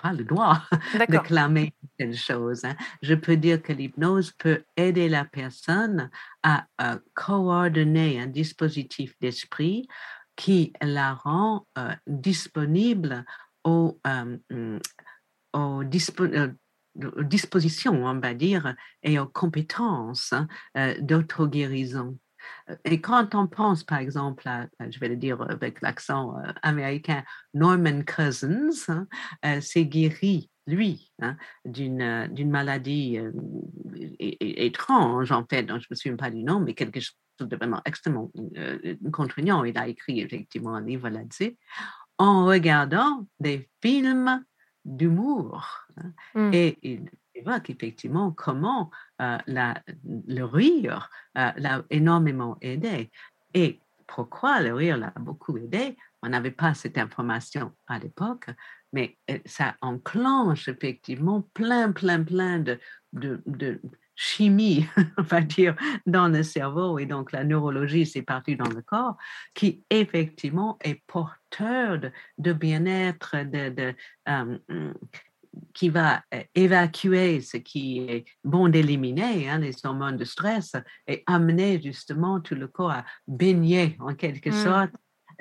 pas le droit [laughs] de clamer telle chose. Hein. Je peux dire que l'hypnose peut aider la personne à, coordonner un dispositif d'esprit qui la rend euh, disponible au, euh, aux, dispositions, on va dire, et aux compétences hein, euh, d'auto-guérison. Euh, et quand on pense, par exemple, à, je vais le dire avec l'accent euh, américain, Norman Cousins, hein, s'est guéri, lui, hein, d'une, d'une maladie étrange, en fait, dont je ne me souviens pas du nom, mais quelque chose de vraiment extrêmement contraignant. Il a écrit effectivement un livre là-dessus, en regardant des films d'humour. Hein. Mmh. Et il évoque effectivement comment euh, la, le rire euh, l'a énormément aidé. Et pourquoi le rire l'a beaucoup aidé? On n'avait pas cette information à l'époque, mais euh, ça enclenche effectivement plein, plein, plein de, de, de chimie, [laughs] on va dire, dans le cerveau et donc la neurologie, c'est parti dans le corps, qui effectivement est porteur de, bien-être, de, euh, qui va euh, évacuer ce qui est bon d'éliminer, hein, les hormones de stress, et amener justement tout le corps à baigner en quelque mmh. sorte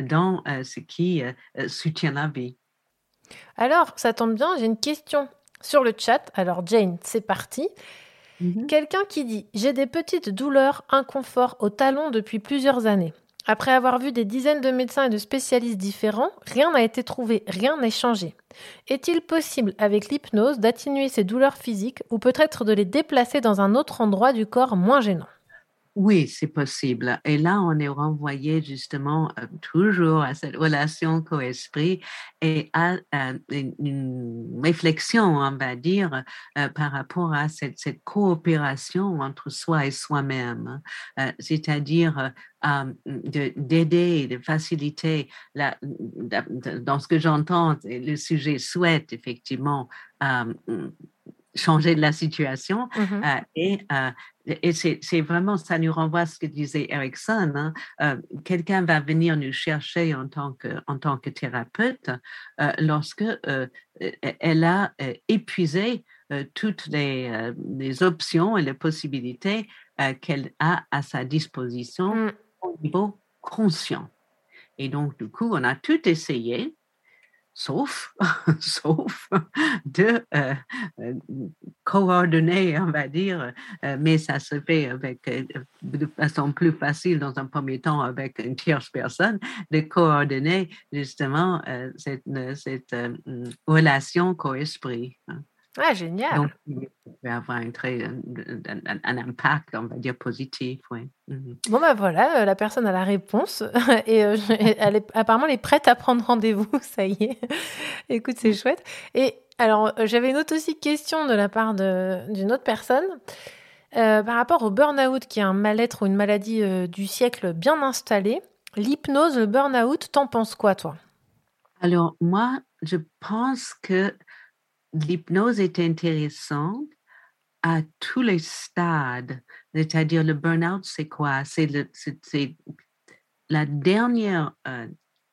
dans euh, ce qui soutient la vie. Alors, ça tombe bien, j'ai une question sur le chat. Alors, Jane, c'est parti. Mhm. Quelqu'un qui dit J'ai des petites douleurs, inconfort au talon depuis plusieurs années. Après avoir vu des dizaines de médecins et de spécialistes différents, rien n'a été trouvé, rien n'est changé. Est-il possible, avec l'hypnose, d'atténuer ces douleurs physiques ou peut-être de les déplacer dans un autre endroit du corps moins gênant? Oui, c'est possible. Et là, on est renvoyé justement euh, toujours à cette relation co-esprit et à euh, une, réflexion, on va dire, euh, par rapport à cette, coopération entre soi et soi-même, c'est-à-dire d'aider et de faciliter la, dans ce que j'entends, le sujet souhaite effectivement changer de la situation. Mmh euh, et, euh, et c'est vraiment, ça nous renvoie à ce que disait Erickson. Hein, euh, quelqu'un va venir nous chercher en tant que, en tant que thérapeute lorsque elle a épuisé toutes les, les, options et les possibilités qu'elle a à sa disposition mmh. au niveau conscient. Et donc, du coup, on a tout essayé, sauf, [laughs] sauf de euh, euh, coordonner, on va dire, euh, mais ça se fait avec, de façon plus facile dans un premier temps avec une tierce personne, de coordonner justement cette, cette relation co-esprit. Hein. Ah, génial. Donc, il va avoir un, très, un, impact, on va dire, positif. Oui. Mhm. Bon, ben voilà, euh, la personne a la réponse [laughs] et euh, elle est, apparemment, elle est prête à prendre rendez-vous. [laughs] Ça y est. Écoute, c'est chouette. Et alors, euh, j'avais une autre aussi question de la part d'une autre personne. par rapport au burn-out, qui est un mal-être ou une maladie du siècle bien installée, l'hypnose, le burn-out, t'en penses quoi, toi? Alors, moi, je pense que l'hypnose est intéressante à tous les stades. C'est-à-dire, le burn-out, c'est quoi? C'est la dernière euh,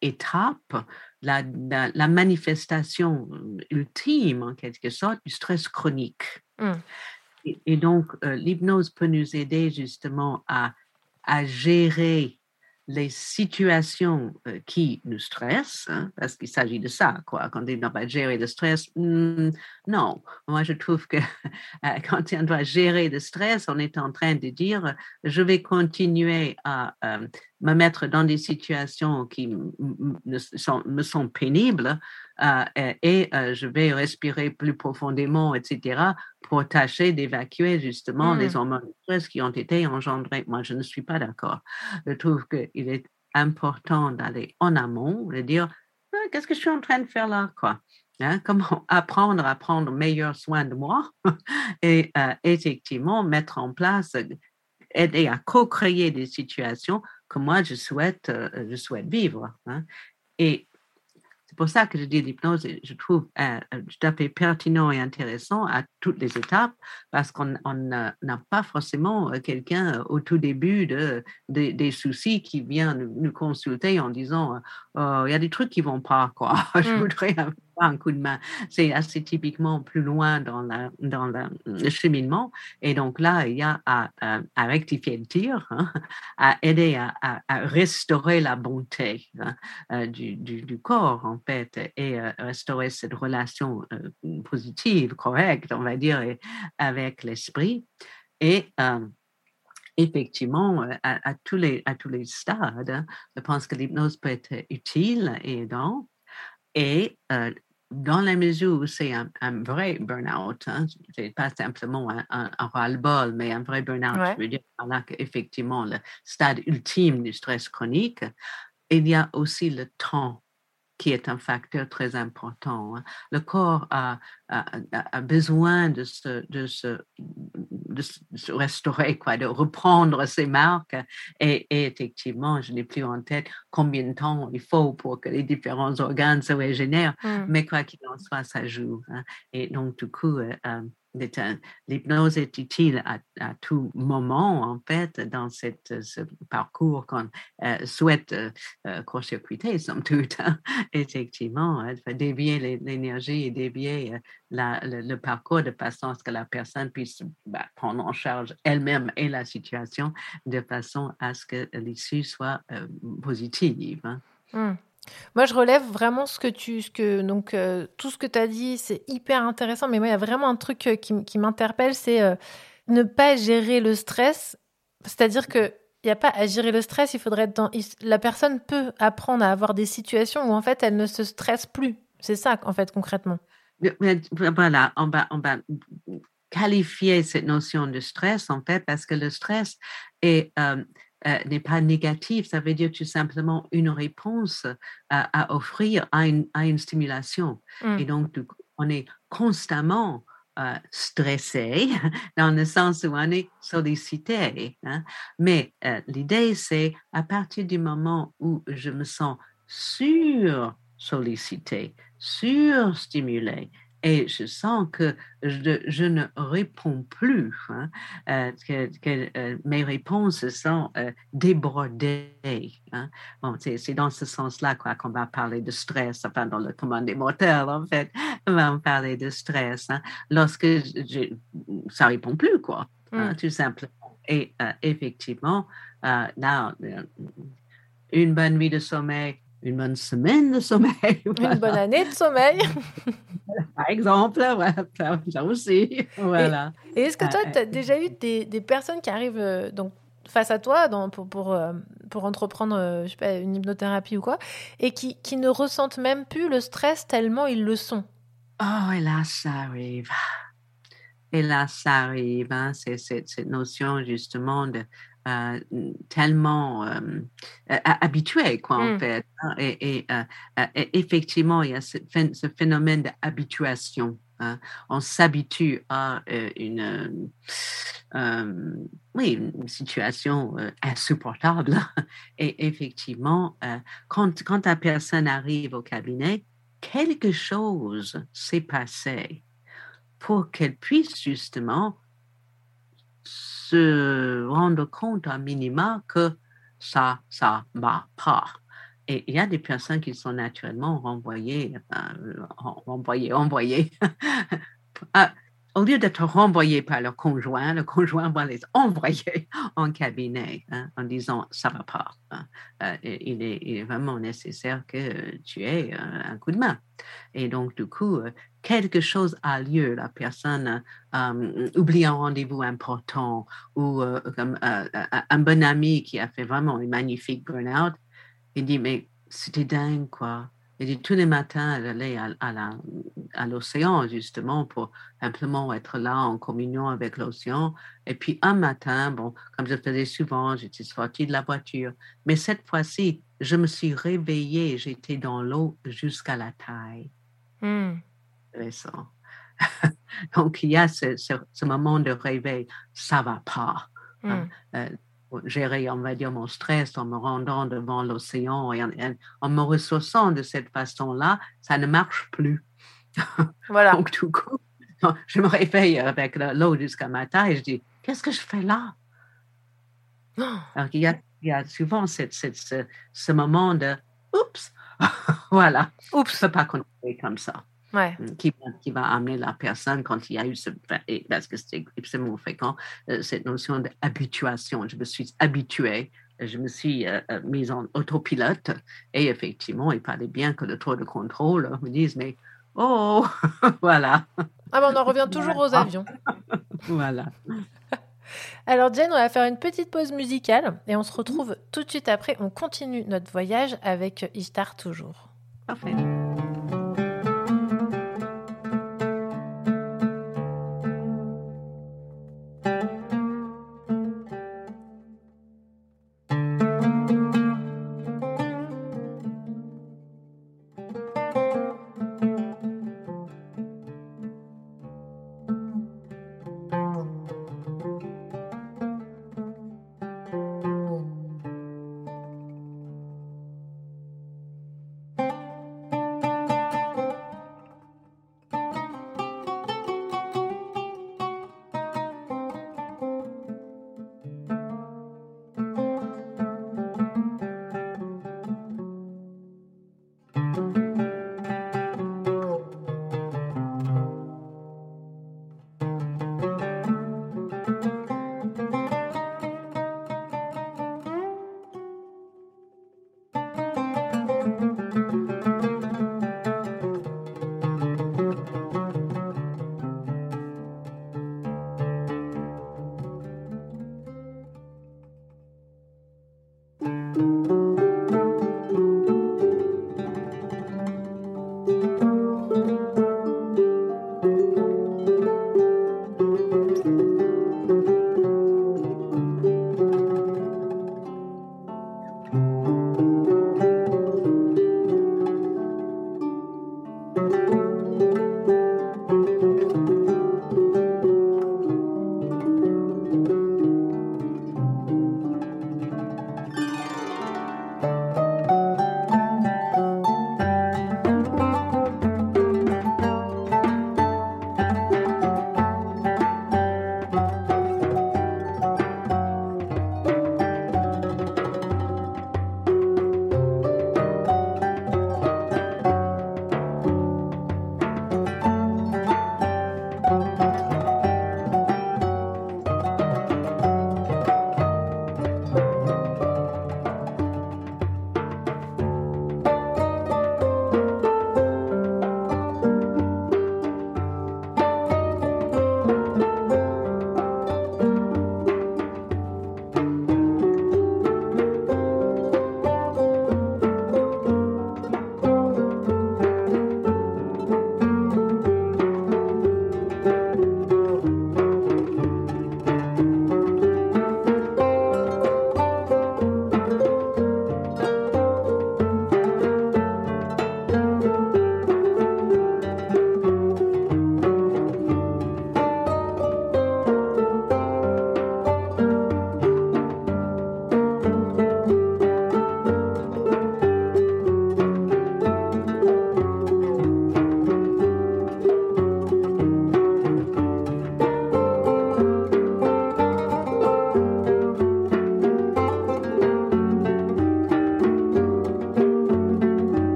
étape, la, la, manifestation ultime, en quelque sorte, du stress chronique. Mmh. Et, donc, euh, l'hypnose peut nous aider justement à, à gérer les situations euh, qui nous stressent, hein, parce qu'il s'agit de ça, quoi. Quand on doit gérer le stress, hmm, non. Moi, je trouve que [laughs] euh, quand on doit gérer le stress, on est en train de dire, je vais continuer à euh, me mettre dans des situations qui me sont, pénibles et, euh, je vais respirer plus profondément, etc., pour tâcher d'évacuer justement les mmh. hormones qui ont été engendrées. Moi, je ne suis pas d'accord. Je trouve qu'il est important d'aller en amont, de dire ah, qu'est-ce que je suis en train de faire là, quoi? Hein? comment [laughs] apprendre à prendre meilleur soin de moi? [laughs] Et euh, effectivement mettre en place, aider à co-créer des situations que moi, je souhaite, euh, je souhaite vivre. Hein. Et c'est pour ça que je dis l'hypnose, je trouve euh, euh, tout à fait pertinent et intéressant à toutes les étapes, parce qu'on n'a pas forcément quelqu'un au tout début de, des soucis qui vient nous, consulter en disant oh, il y a des trucs qui vont pas, quoi. [laughs] je mmh. voudrais un coup de main. C'est assez typiquement plus loin dans, le cheminement. Et donc là, il y a à, rectifier le tir, à aider à, restaurer la bonté hein, euh, du, corps, en fait, et euh, restaurer cette relation euh, positive, correcte, on va dire, avec l'esprit. Et effectivement, à, à, tous les, à tous les stades, hein, je pense que l'hypnose peut être utile et aidant. Et dans la mesure où c'est un, vrai burn-out, hein, c'est pas simplement un, un, ras-le-bol, mais un vrai burn-out, je veux dire là qu'effectivement, le stade ultime du stress chronique, il y a aussi le temps qui est un facteur très important. Hein. Le corps a, a, besoin de se, de, se, de se, restaurer, quoi, de reprendre ses marques. Et, effectivement, je n'ai plus en tête combien de temps il faut pour que les différents organes se régénèrent, mmh. mais quoi qu'il en soit, ça joue. Hein. Et donc, du coup, euh, euh, L'hypnose est utile à, tout moment, en fait, dans cette, ce parcours qu'on euh, souhaite euh, euh, court-circuiter, somme toute. Hein? [laughs] Effectivement, fait dévier l'énergie et dévier le, parcours de façon à ce que la personne puisse bah, prendre en charge elle-même et la situation de façon à ce que l'issue soit positive. Hein? Mmh. Moi, je relève vraiment ce que tu, ce que donc euh, tout ce que tu as dit, c'est hyper intéressant. Mais moi, il y a vraiment un truc euh, qui, m'interpelle, c'est euh, ne pas gérer le stress, c'est-à-dire que il n'y a pas à gérer le stress, il faudrait être dans... La personne peut apprendre à avoir des situations où en fait elle ne se stresse plus. C'est ça en fait concrètement. Voilà, on va, qualifier cette notion de stress en fait parce que le stress est, euh, n'est pas négatif, ça veut dire tout simplement une réponse à, offrir à une, à une stimulation. Mmh. Et donc, on est constamment euh, stressé [laughs] dans le sens où on est sollicité. Hein. Mais euh, l'idée, c'est à partir du moment où je me sens sur sollicité, surstimulé, et je sens que je, ne réponds plus, hein, euh, que, euh, mes réponses sont euh, débordées. Hein. Bon, c'est dans ce sens-là qu'on va parler de stress, enfin dans le commande des moteurs, en fait, on va parler de stress. Hein, lorsque je, ça répond plus, quoi, mmh. tout simplement. Et effectivement, là, une bonne nuit de sommeil, une bonne semaine de sommeil. [laughs] Une bonne année de sommeil. [laughs] Par exemple, ça aussi. Voilà. Et, est-ce que toi, tu as déjà eu des, des, personnes qui arrivent euh, donc, face à toi dans, pour, pour, euh, pour entreprendre euh, je sais pas, une hypnothérapie ou quoi, et qui, qui ne ressentent même plus le stress tellement ils le sont? Oh, hélas, ça arrive. Hélas, ça arrive. Hein. C'est cette notion justement de euh, tellement euh, habitué, quoi, en mmh. fait. Hein, et, euh, et, effectivement, il y a ce, phénomène d'habituation. Hein. On s'habitue à une, oui, une situation insupportable. [laughs] Et effectivement, quand, quand la personne arrive au cabinet, quelque chose s'est passé pour qu'elle puisse justement se rendre compte à minima que ça, ça va pas. Et il y a des personnes qui sont naturellement renvoyées, renvoyées, renvoyées. Ah, [laughs] au lieu d'être renvoyées par leur conjoint, le conjoint va les envoyer [laughs] en cabinet hein, en disant ça va pas. Hein. Euh, il, est, vraiment nécessaire que tu aies euh, un coup de main. Et donc, du coup, euh, quelque chose a lieu, la personne oublie un rendez-vous important ou comme, un bon ami qui a fait vraiment une magnifique burn-out, il dit, mais c'était dingue, quoi. Dit, tous les matins, elle allait à, l'océan, justement, pour simplement être là en communion avec l'océan. Et puis, un matin, bon, comme je faisais souvent, j'étais sortie de la voiture. Mais cette fois-ci, je me suis réveillée, j'étais dans l'eau jusqu'à la taille. Hmm intéressant. [laughs] Donc, il y a ce, moment de réveil, ça va pas. Hein. Mmh. Euh, gérer, on va dire, mon stress en me rendant devant l'océan et en, me ressourçant de cette façon-là, ça ne marche plus. [laughs] Voilà. Donc, tout coup, je me réveille avec l'eau jusqu'à ma taille et je dis, qu'est-ce que je fais là? Alors, il, y a, il y a souvent cette, cette, ce, moment de, oups, [laughs] voilà, oups, je ne peux pas continuer comme ça. Mmh, qui, qui, va amener la personne quand il y a eu ce. Parce que c'est extrêmement fréquent, euh, cette notion d'habituation. Je me suis habituée, je me suis euh, euh, mise en autopilote et effectivement, il fallait bien que le tour de contrôle me dise Mais oh, [laughs] voilà. Ah, ben on en revient toujours aux avions. [laughs] voilà. [laughs] Alors Jen, on va faire une petite pause musicale et on se retrouve tout de suite après. On continue notre voyage avec Ishtar toujours. Parfait.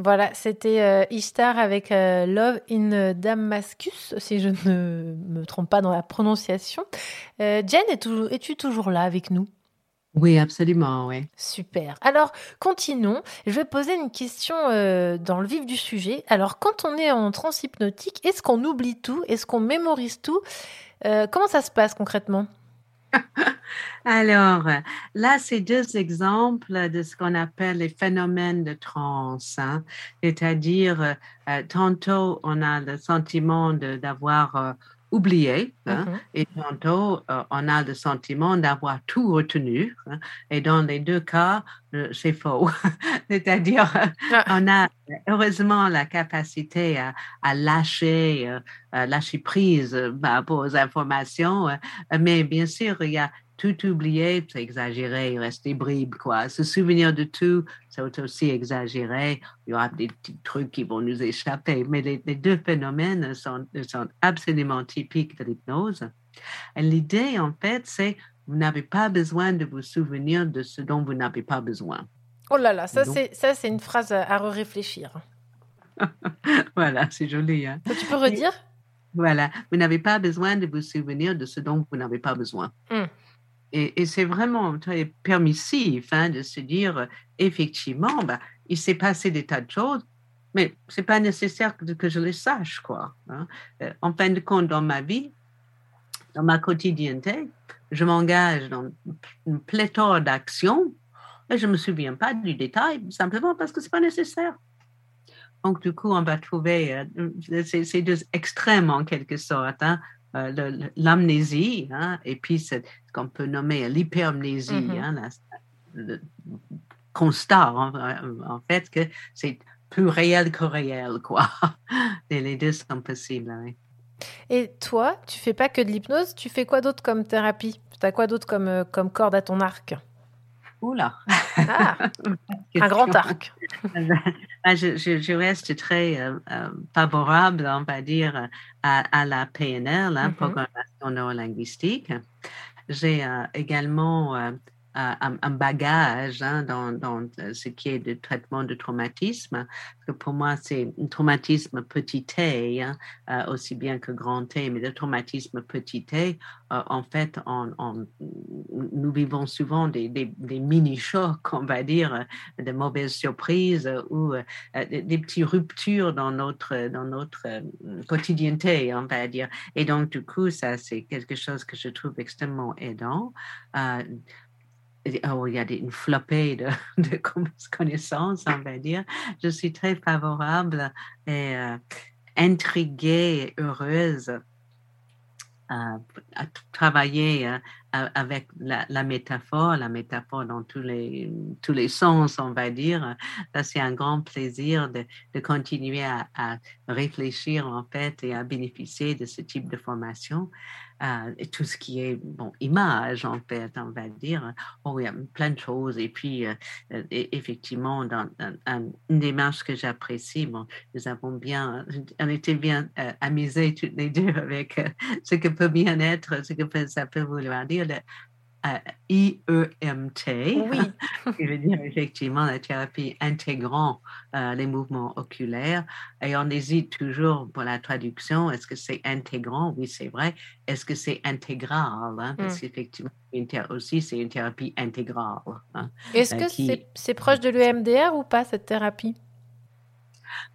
Voilà, c'était euh, Ishtar avec euh, Love in Damascus, si je ne me trompe pas dans la prononciation. Euh, Jen, es-tu toujours là avec nous? Oui, absolument, oui. Super. Alors, continuons. Je vais poser une question dans le vif du sujet. Alors, quand on est en transhypnotique, est-ce qu'on oublie tout? Est-ce qu'on mémorise tout? Comment ça se passe concrètement? [laughs] Alors, là, c'est deux exemples de ce qu'on appelle les phénomènes de transe. Hein. C'est-à-dire, euh, tantôt, on a le sentiment d'avoir oublié, hein, mm-hmm. et tantôt euh, on a le sentiment d'avoir tout retenu. Hein, et dans les deux cas, euh, c'est faux. [laughs] C'est-à-dire, ah. on a heureusement la capacité à, à lâcher, euh, à lâcher prise bah, aux informations, mais bien sûr, il y a tout oublier, c'est exagéré, il reste des bribes, quoi. Se souvenir de tout, c'est aussi exagéré. Il y aura des petits trucs qui vont nous échapper. Mais les, deux phénomènes sont, sont, absolument typiques de l'hypnose. L'idée, en fait, c'est vous n'avez pas besoin de vous souvenir de ce dont vous n'avez pas besoin. Oh là là, ça, c'est, ça c'est une phrase à réfléchir. [laughs] voilà, c'est joli. Hein? Tu peux redire? Voilà, vous n'avez pas besoin de vous souvenir de ce dont vous n'avez pas besoin. Hum. Et, c'est vraiment très permissif hein, de se dire, effectivement, bah, il s'est passé des tas de choses, mais ce n'est pas nécessaire que, je les sache. Quoi, hein. euh, En fin de compte, dans ma vie, dans ma quotidienneté, je m'engage dans une pléthore d'actions et je ne me souviens pas du détail, simplement parce que ce n'est pas nécessaire. Donc, du coup, on va trouver euh, ces, deux extrêmes en quelque sorte. Hein. Euh, l'amnésie, hein, et puis ce qu'on peut nommer l'hypermnésie, mm-hmm. hein, le constat en, fait que c'est plus réel que réel, quoi. [laughs] Et les deux sont possibles. Et toi, tu fais pas que de l'hypnose, tu fais quoi d'autre comme thérapie? Tu as quoi d'autre comme, euh, comme corde à ton arc? Oula ah, [laughs] Un grand arc [laughs] ah, je, reste très euh, euh, favorable, on va dire, à, la PNL, hein, mm-hmm. Programmation neurolinguistique. J'ai également un, bagage hein, dans, euh, ce qui est le traitement de traumatisme. Parce que pour moi, c'est un traumatisme petit t, hein, euh, aussi bien que grand T, mais le traumatisme petit t, euh, en fait, on, nous vivons souvent des, des, mini-chocs, on va dire, de mauvaises surprises ou des, des, petites ruptures dans notre, dans notre quotidienneté, on va dire. Et donc, du coup, ça, c'est quelque chose que je trouve extrêmement aidant. Oh, il y a une flopée de, [laughs] connaissances, on va dire. Je suis très favorable et euh, intriguée, heureuse à, travailler euh, avec la, métaphore, la métaphore dans tous les, tous les sens, on va dire. c'est un grand plaisir de, de continuer à, à, réfléchir en fait et à bénéficier de ce type de formation. Euh, tout ce qui est bon, image, en fait, on va dire. Oh, il y a plein de choses. Et puis, euh, euh, effectivement, dans, une démarche que j'apprécie, bon, nous avons bien, on était bien amusés toutes les deux avec ce que peut bien être, ce que ça peut vouloir dire IEMT, oui. [laughs] qui veut dire effectivement la thérapie intégrant euh, les mouvements oculaires. Et on hésite toujours pour la traduction. Est-ce que c'est intégrant? Oui, c'est vrai. Est-ce que c'est intégral? Hein? Parce mmh. qu'effectivement, aussi, c'est une thérapie intégrale. Hein, Est-ce euh, que c'est proche de l'EMDR ou pas, cette thérapie?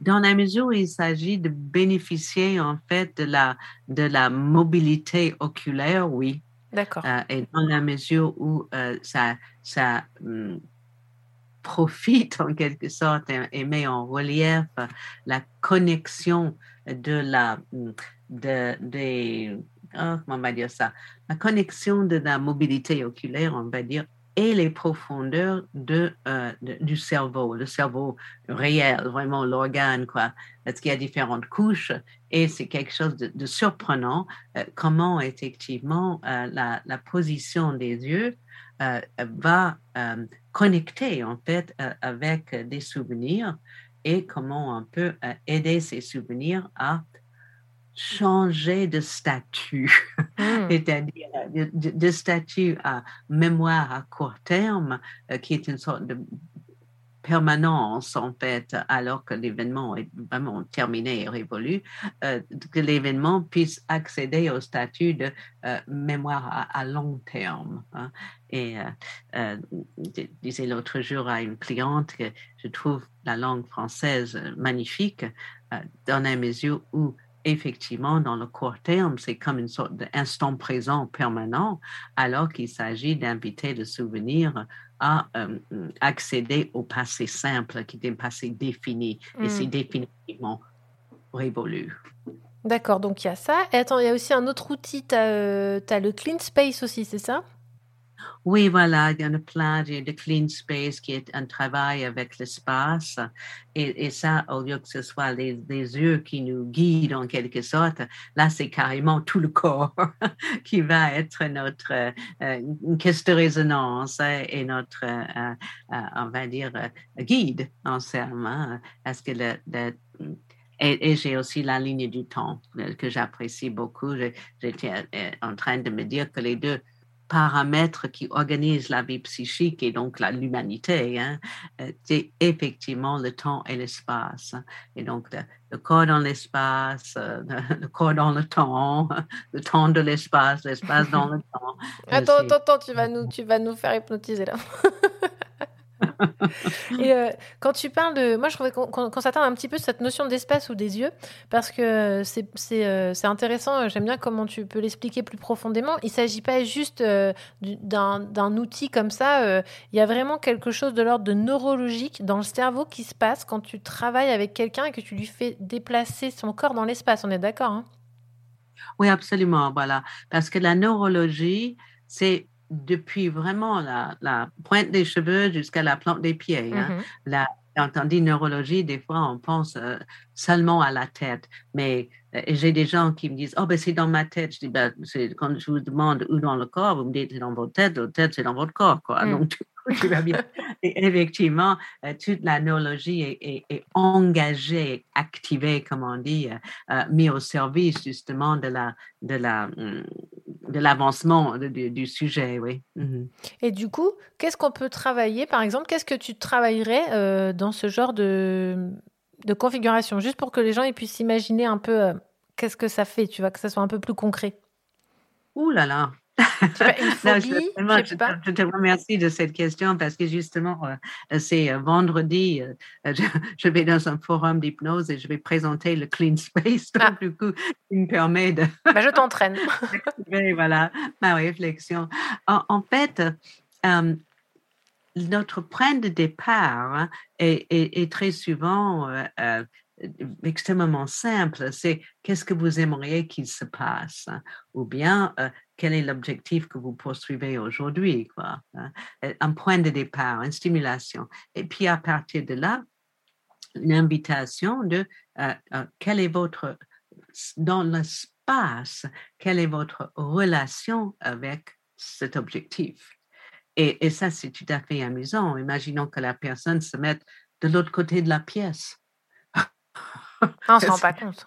dans la mesure où il s'agit de bénéficier en fait de la, de la mobilité oculaire, oui. D'accord. Euh, et dans la mesure où euh, ça, ça hum, profite en quelque sorte et, met en relief la connexion de la hum, de, de oh, on va ça? La connexion de la mobilité oculaire on va dire et les profondeurs de, euh, du cerveau, le cerveau réel, vraiment l'organe, quoi. Parce qu'il y a différentes couches et c'est quelque chose de, surprenant euh, comment effectivement euh, la, la, position des yeux va connecter en fait avec des souvenirs et comment on peut aider ces souvenirs à changer de statut, mmh. [laughs] c'est-à-dire de, statut à mémoire à court terme, euh, qui est une sorte de permanence, en fait, alors que l'événement est vraiment terminé et révolu, euh, que l'événement puisse accéder au statut de euh, mémoire à, long terme. Hein. Et euh, je disais l'autre jour à une cliente que je trouve la langue française magnifique dans la mesure où effectivement, dans le court terme, c'est comme une sorte d'instant présent permanent, alors qu'il s'agit d'inviter le souvenir à euh, accéder au passé simple, qui est un passé défini, et c'est mm. définitivement révolu. D'accord, donc il y a ça. Et attends, il y a aussi un autre outil, tu as, euh, as, le Clean Space aussi, c'est ça? Oui, voilà, il y en a plein de, Clean Space qui est un travail avec l'espace. Et, ça, au lieu que ce soit les, yeux qui nous guident en quelque sorte, là, c'est carrément tout le corps [laughs] qui va être notre euh, caisse de résonance et notre, euh, euh, on va dire, guide en. Hein. Parce que le, et, j'ai aussi la ligne du temps que j'apprécie beaucoup. J'étais en train de me dire que les deux paramètres qui organisent la vie psychique et donc l'humanité, hein, euh, c'est effectivement le temps et l'espace. Et donc, le, corps dans l'espace, euh, [laughs] le, corps dans le temps, le temps de l'espace, l'espace dans le [laughs] temps. Attends, attends, attends, tu vas nous, tu vas nous faire hypnotiser là. [laughs] et euh, quand tu parles de. Moi, je trouvais qu'on s'atteint un petit peu cette notion d'espace ou des yeux, parce que c'est euh, intéressant. J'aime bien comment tu peux l'expliquer plus profondément. Il ne s'agit pas juste euh, d'un outil comme ça. Il y a vraiment quelque chose de l'ordre de neurologique dans le cerveau qui se passe quand tu travailles avec quelqu'un et que tu lui fais déplacer son corps dans l'espace. On est d'accord hein? Oui, absolument. Voilà. Parce que la neurologie, c'est depuis vraiment la, pointe des cheveux jusqu'à la plante des pieds. Hein. Mm-hmm. La, quand on dit neurologie, des fois, on pense euh, seulement à la tête. Mais euh, j'ai des gens qui me disent, oh, ben c'est dans ma tête. Je dis, ben, quand je vous demande où dans le corps, vous me dites, c'est dans votre tête, votre tête, c'est dans votre corps. Quoi. Mm. Donc, tout va bien. Et effectivement, euh, toute la neurologie est, est, engagée, activée, comme on dit, mise au service justement de la, de la, hum, de l'avancement du, sujet, oui. Mhm. Et du coup, qu'est-ce qu'on peut travailler, par exemple, qu'est-ce que tu travaillerais euh, dans ce genre de, de, configuration, juste pour que les gens puissent imaginer un peu euh, qu'est-ce que ça fait, tu vois, que ça soit un peu plus concret. Ouh là là, [laughs] je, te remercie de cette question parce que justement, euh, c'est euh, vendredi, euh, [laughs] je, vais dans un forum d'hypnose et je vais présenter le Clean Space. Donc, ah. du coup, il me permet de. Bah, je t'entraîne. [laughs] voilà, ma réflexion. En, fait, notre point de départ hein, est, très souvent extrêmement simple, c'est qu'est-ce que vous aimeriez qu'il se passe? Ou bien quel est l'objectif que vous poursuivez aujourd'hui, quoi. Hein? Un point de départ, une stimulation. Et puis à partir de là, une invitation de euh, euh, quel est votre, dans l'espace, quelle est votre relation avec cet objectif? Et, et ça, c'est tout à fait amusant. Imaginons que la personne se mette de l'autre côté de la pièce. On ne se [laughs] rend pas compte.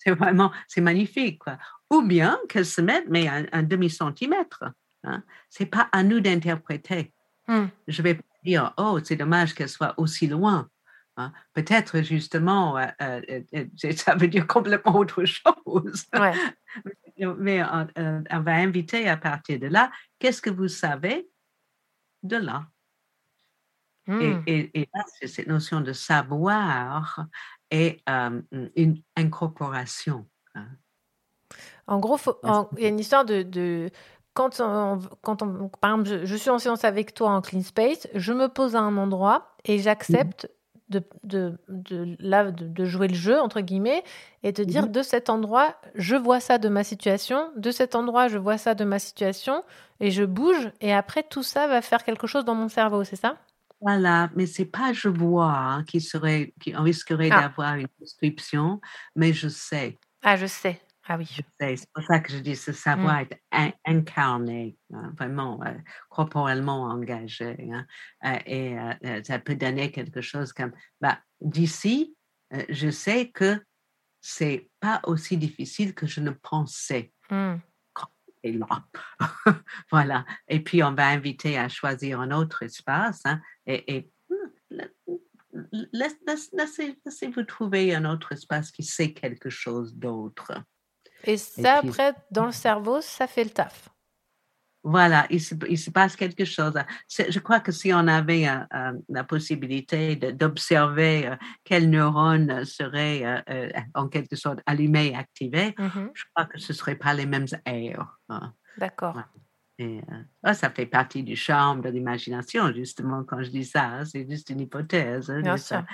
C'est vraiment, c'est magnifique. Quoi ou bien qu'elle se mette, mais un, demi-centimètre. Hein. Ce n'est pas à nous d'interpréter. Hmm. Je vais dire, oh, c'est dommage qu'elle soit aussi loin. Hein. Peut-être justement, euh, euh, euh, ça veut dire complètement [laughs] autre chose. mais on, va inviter à partir de là, qu'est-ce que vous savez de là? Hmm. Et, là, c'est cette notion de savoir et une incorporation. Hein. En gros, il y a une histoire de, quand, on, quand on, par exemple, je, suis en séance avec toi en clean space, je me pose à un endroit et j'accepte de, de, de, jouer le jeu, entre guillemets, et de dire de cet endroit, je vois ça de ma situation, de cet endroit, je vois ça de ma situation, et je bouge, et après, tout ça va faire quelque chose dans mon cerveau, c'est ça? Voilà, mais c'est pas je vois hein, qui serait, qui risquerait ah. d'avoir une description, mais je sais. Ah, je sais. Ah oui. C'est pour ça que je dis ce savoir mmh. être incarné, hein, vraiment euh, corporellement engagé. Hein, euh, et euh, ça peut donner quelque chose comme bah, d'ici, je sais que c'est pas aussi difficile que je ne pensais. Mmh. Et là. [laughs] voilà. Et puis, on va inviter à choisir un autre espace. Hein, et, et mmh, laissez-vous trouver un autre espace qui sait quelque chose d'autre. Et ça, après, dans le cerveau, ça fait le taf. Voilà, il se, passe quelque chose. Je crois que si on avait euh, euh, la possibilité d'observer euh, quels neurones seraient en quelque sorte allumés et activés, mm-hmm. je crois que ce ne seraient pas les mêmes aires. Hein. D'accord. Et oh, ça fait partie du charme de l'imagination, justement, quand je dis ça. Hein, c'est juste une hypothèse. Hein, ça,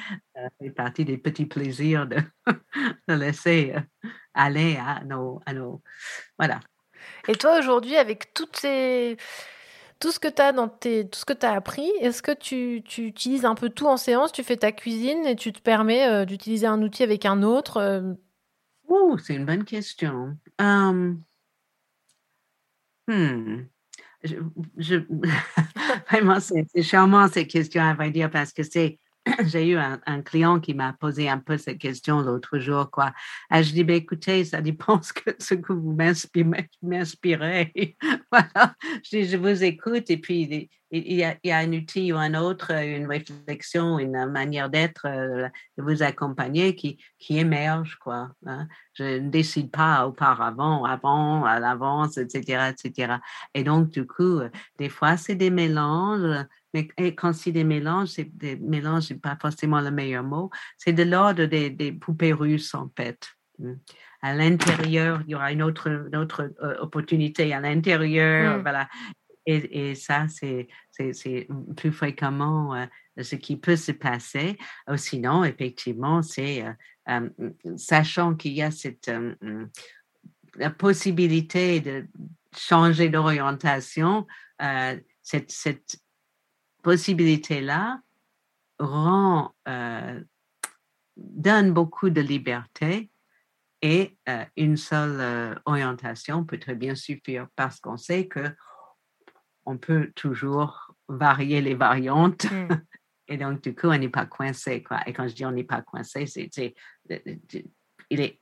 fait partie des petits plaisirs de, [laughs] de laisser aller à nos, à nos. Voilà. Et toi, aujourd'hui, avec toutes ces tout ce que tu as dans tes, tout ce que tu as appris, est-ce que tu, tu, utilises un peu tout en séance? Tu fais ta cuisine et tu te permets euh, d'utiliser un outil avec un autre euh? c'est une bonne question. Hum. Hmm. Je, [laughs] Vraiment, c'est charmant ces questions, à vrai dire, parce que c'est [clears throat] j'ai eu un, client qui m'a posé un peu cette question l'autre jour. Quoi. Ah, je dis, ben, écoutez, ça dépend ce que, ce que vous m'inspirez. [laughs] voilà. Je vous écoute et puis il y, a, il y, a, un outil ou un autre, une réflexion, une manière d'être, euh, de vous accompagner qui, qui émerge. Quoi, hein. Je ne décide pas auparavant, avant, à l'avance, etc., etc. Et donc, du coup, euh, des fois, c'est des mélanges mais quand c'est des mélanges, c'est des mélanges, c'est pas forcément le meilleur mot, c'est de l'ordre des, des, poupées russes en fait. Mmh. À l'intérieur, il y aura une autre, une autre euh, opportunité à l'intérieur, mmh. voilà. Et, et ça, c'est plus fréquemment euh, ce qui peut se passer. Ou sinon, effectivement, c'est euh, sachant qu'il y a cette la possibilité de changer d'orientation, cette, cette possibilité-là rend, euh, donne beaucoup de liberté et euh, une seule euh, orientation peut très bien suffire parce qu'on sait que on peut toujours varier les variantes. Mm. [laughs] Et donc, du coup, on n'est pas coincé. Quoi. Et quand je dis on n'est pas coincé, c'est, il est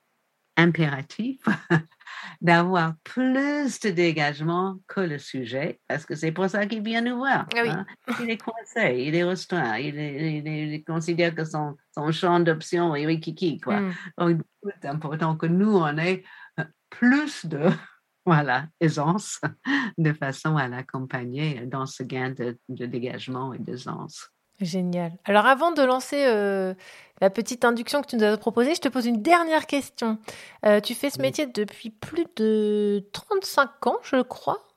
impératif [laughs] d'avoir plus de dégagement que le sujet, parce que c'est pour ça qu'il vient nous voir. Ah hein. Il est coincé, il est restreint, il, considère que son, son champ d'options est rikiki. Quoi. Mm. c'est important que nous, on ait euh, plus de [laughs] voilà, aisance [laughs] de façon à l'accompagner dans ce gain de, de dégagement et d'aisance. Génial. Alors avant de lancer euh, la petite induction que tu nous as proposée, je te pose une dernière question. Euh, tu fais ce métier depuis plus de 35 ans, je crois.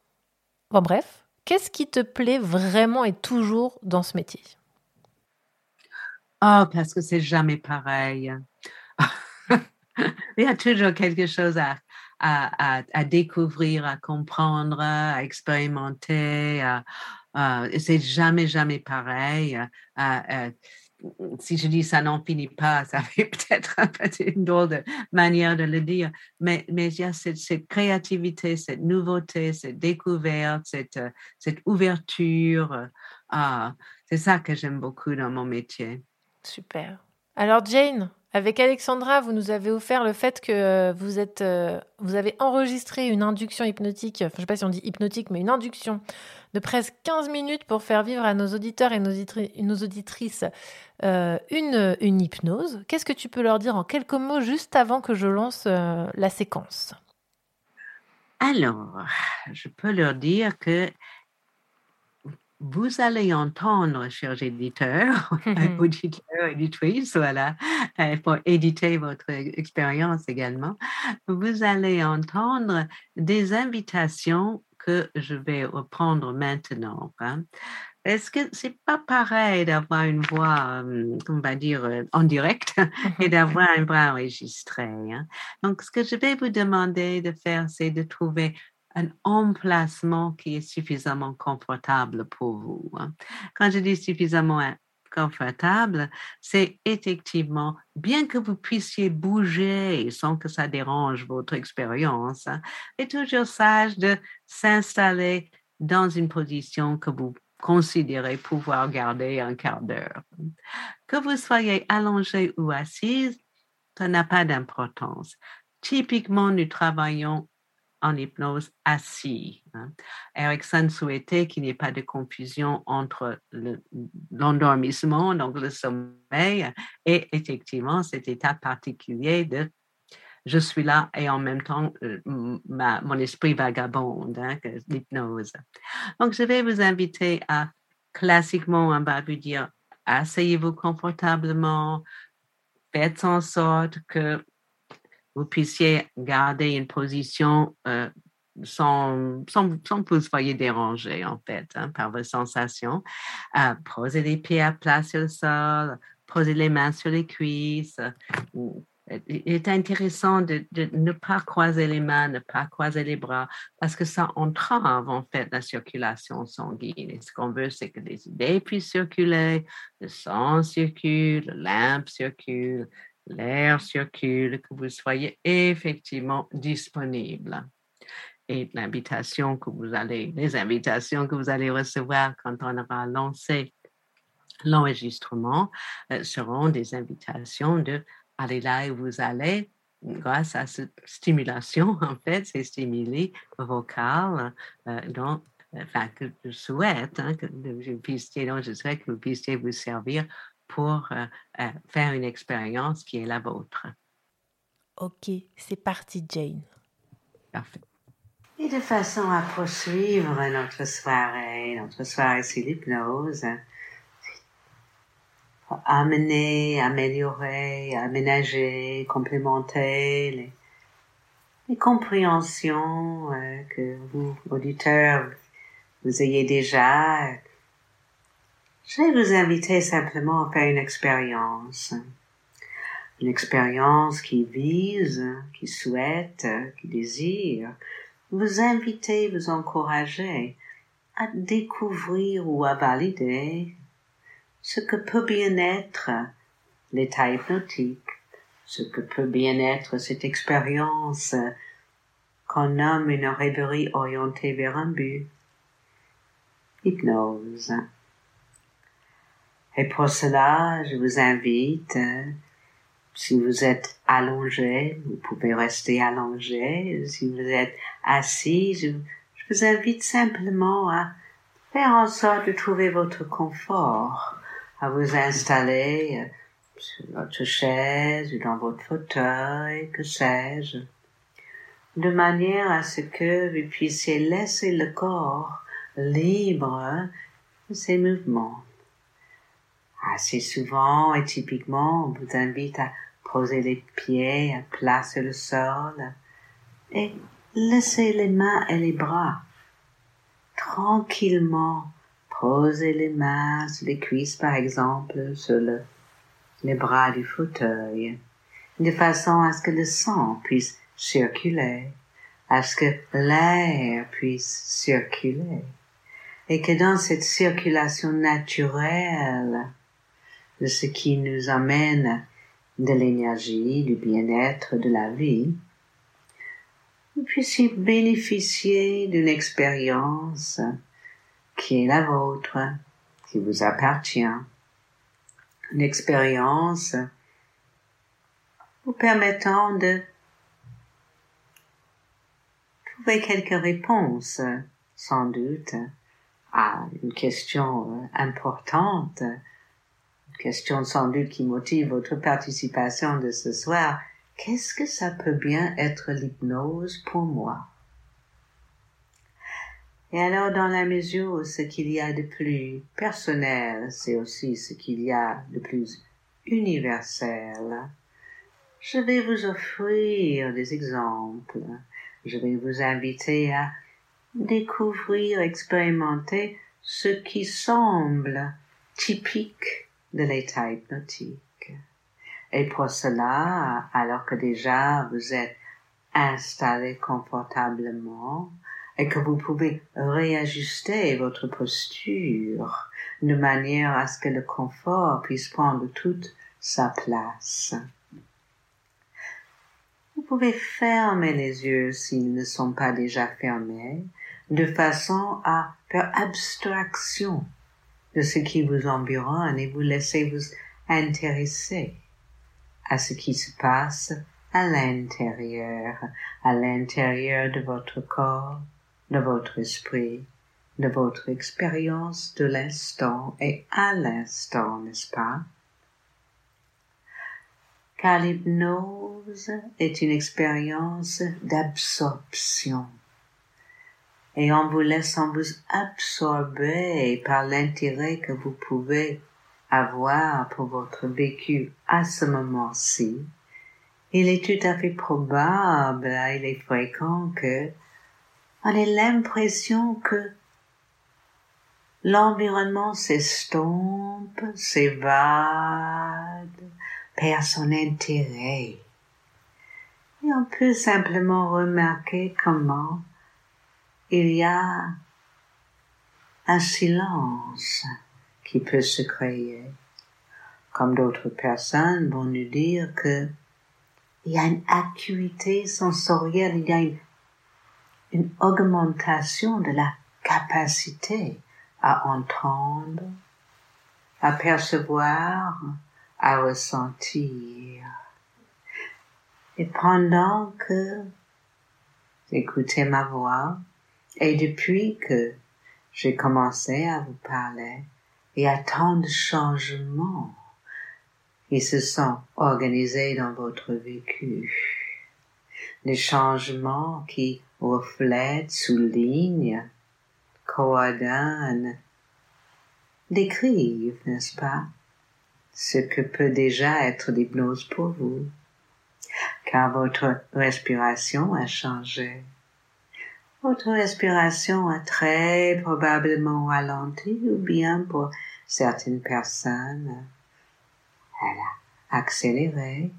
Bon bref, qu'est-ce qui te plaît vraiment et toujours dans ce métier? Oh, parce que c'est jamais pareil. [laughs] Il y a toujours quelque chose à, à, à, découvrir, à comprendre, à expérimenter. À, euh, c'est jamais, jamais pareil. Euh, euh, si je dis ça n'en finit pas, ça [laughs] fait peut-être une drôle de manière de le dire, mais, mais il y a cette, créativité, cette nouveauté, cette découverte, cette, cette ouverture. C'est ça que j'aime beaucoup dans mon métier. Super. Alors Jane, avec Alexandra, vous nous avez offert le fait que euh, vous, êtes, euh, vous avez enregistré une induction hypnotique, enfin, je ne sais pas si on dit hypnotique, mais une induction de presque 15 minutes pour faire vivre à nos auditeurs et nos, auditrices euh, une, une hypnose. Qu'est-ce que tu peux leur dire en quelques mots juste avant que je lance la séquence? Alors, je peux leur dire que vous allez entendre, chers éditeurs, [laughs] [laughs] auditeurs, éditrices, voilà, euh, pour éditer votre expérience également, vous allez entendre des invitations que je vais reprendre maintenant. Hein. Est-ce que c'est pas pareil d'avoir une voix, euh, on va dire, euh, en direct et d'avoir une voix enregistrée? Hein? Donc, ce que je vais vous demander de faire, c'est de trouver un emplacement qui est suffisamment confortable pour vous. Hein. Quand je dis suffisamment c'est effectivement, bien que vous puissiez bouger sans que ça dérange votre expérience, hein, est toujours sage de s'installer dans une position que vous considérez pouvoir garder un quart d'heure. Que vous soyez allongé ou assise, ça n'a pas d'importance. Typiquement, nous travaillons en hypnose assis. Hein. Erickson souhaitait qu'il n'y ait pas de confusion entre l'endormissement, donc le sommeil, et effectivement cet état particulier de je suis là et en même temps euh, mon esprit vagabonde, hein, l'hypnose. Donc je vais vous inviter à classiquement, on va vous dire asseyez-vous confortablement, faites en sorte que vous puissiez garder une position euh, sans, sans, sans, que vous soyez dérangé, en fait, hein, par vos sensations. Euh, posez les pieds à plat sur le sol, posez les mains sur les cuisses, il est intéressant de, ne pas croiser les mains, ne pas croiser les bras, parce que ça entrave en fait la circulation sanguine. Et ce qu'on veut, c'est que les idées puissent circuler, le sang circule, le lymphe circule, l'air circule, que vous soyez effectivement disponible. Et l'invitation que vous allez, les invitations que vous allez recevoir quand on aura lancé l'enregistrement euh, seront des invitations de allez là où vous allez, grâce à cette stimulation, [laughs] en fait, ces stimuli vocaux, euh, donc, enfin, que je souhaite, hein, que je puissiez, donc, je souhaite que vous puissiez vous servir pour euh, euh, faire une expérience qui est la vôtre. Ok, c'est parti, Jane. Parfait. Et de façon à poursuivre notre soirée, notre soirée sur l'hypnose, amener, améliorer, aménager, complémenter les, compréhensions euh, que vous, auditeurs, vous ayez déjà. Je vais vous inviter simplement à faire une expérience. Une expérience qui vise, qui souhaite, qui désire vous inviter, vous encourager à découvrir ou à valider ce que peut bien être l'état hypnotique, ce que peut bien être cette expérience qu'on nomme une rêverie orientée vers un but. Hypnose. Et pour cela, je vous invite, si vous êtes allongé, vous pouvez rester allongé. Si vous êtes assis, je, je vous invite simplement à faire en sorte de trouver votre confort à vous installer euh, sur votre chaise ou dans votre fauteuil, que sais-je, de manière à ce que vous puissiez laisser le corps libre de ses mouvements. Assez souvent et typiquement, on vous invite à poser les pieds à plat sur le sol et laisser les mains et les bras tranquillement Posez les mains sur les cuisses, par exemple, sur les bras du fauteuil, de façon à ce que le sang puisse circuler, à ce que l'air puisse circuler, et que dans cette circulation naturelle de ce qui nous amène de l'énergie, du bien-être, de la vie, vous puissiez bénéficier d'une expérience qui est la vôtre, qui vous appartient. Une expérience vous permettant de trouver quelques réponses, sans doute, à une question importante, question sans doute qui motive votre participation de ce soir. Qu'est-ce que ça peut bien être l'hypnose pour moi? Et alors, dans la mesure où ce qu'il y a de plus personnel, c'est aussi ce qu'il y a de plus universel, je vais vous offrir des exemples. Je vais vous inviter à découvrir, expérimenter ce qui semble typique de l'état hypnotique. Et pour cela, alors que déjà vous êtes installé confortablement, et que vous pouvez réajuster votre posture de manière à ce que le confort puisse prendre toute sa place. Vous pouvez fermer les yeux s'ils ne sont pas déjà fermés, de façon à faire abstraction de ce qui vous environne et vous laisser vous intéresser à ce qui se passe à l'intérieur, à l'intérieur de votre corps, de votre esprit, de votre expérience de l'instant et à l'instant, n'est-ce pas? Car l'hypnose est une expérience d'absorption. Et en vous laissant vous absorber par l'intérêt que vous pouvez avoir pour votre vécu à ce moment-ci, il est tout à fait probable, il est fréquent que on ait l'impression que l'environnement s'estompe, s'évade, perd son intérêt. Et on peut simplement remarquer comment il y a un silence qui peut se créer. Comme d'autres personnes vont nous dire que il y a une acuité sensorielle, il y a une, augmentation de la capacité à entendre, à percevoir, à ressentir. Et pendant que j'écoutais ma voix, et depuis que j'ai commencé à vous parler, il y a tant de changements qui se sont organisés dans votre vécu. Des changements qui reflètent, soulignent, coordonnent, décrivent, n'est-ce pas, ce que peut déjà être l'hypnose pour vous, car votre respiration a changé. Votre respiration a très probablement ralenti ou bien pour certaines personnes, elle a accéléré.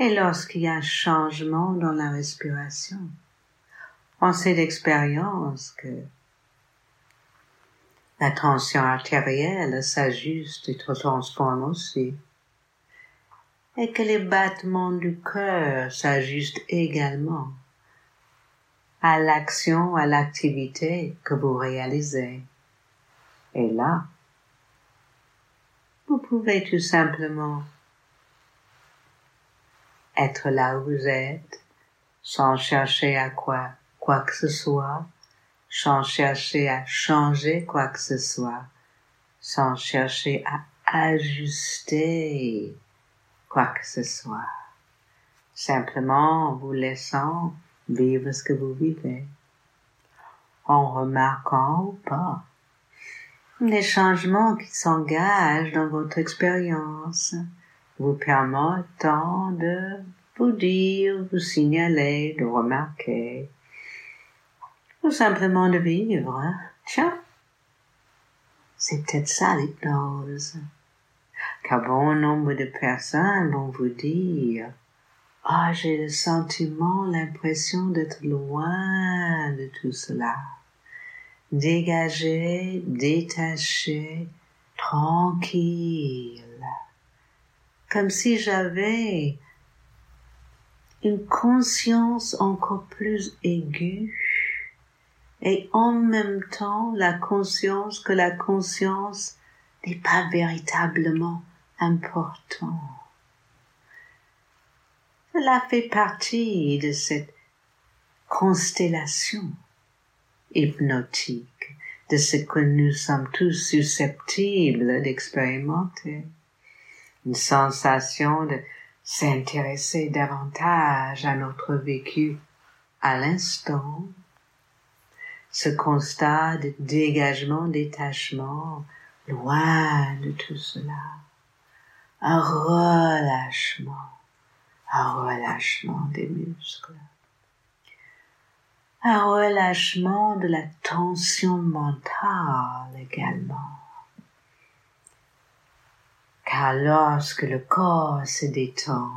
Et lorsqu'il y a un changement dans la respiration, on sait d'expérience que la tension artérielle s'ajuste et se transforme aussi, et que les battements du cœur s'ajustent également à l'action, à l'activité que vous réalisez. Et là, vous pouvez tout simplement être là où vous êtes, sans chercher à quoi, quoi que ce soit, sans chercher à changer quoi que ce soit, sans chercher à ajuster quoi que ce soit, simplement vous laissant vivre ce que vous vivez, en remarquant ou pas les changements qui s'engagent dans votre expérience, vous permettant de vous dire, vous signaler, de remarquer, ou simplement de vivre. Tiens, c'est peut-être ça l'hypnose. Car bon nombre de personnes vont vous dire ah, j'ai le sentiment, l'impression d'être loin de tout cela. Dégagé, détaché, tranquille. Comme si j'avais une conscience encore plus aiguë et en même temps la conscience que la conscience n'est pas véritablement importante. Cela fait partie de cette constellation hypnotique, de ce que nous sommes tous susceptibles d'expérimenter. Une sensation de s'intéresser davantage à notre vécu à l'instant. Ce constat de dégagement, détachement, loin de tout cela. Un relâchement un relâchement des muscles, un relâchement de la tension mentale également. Car lorsque le corps se détend,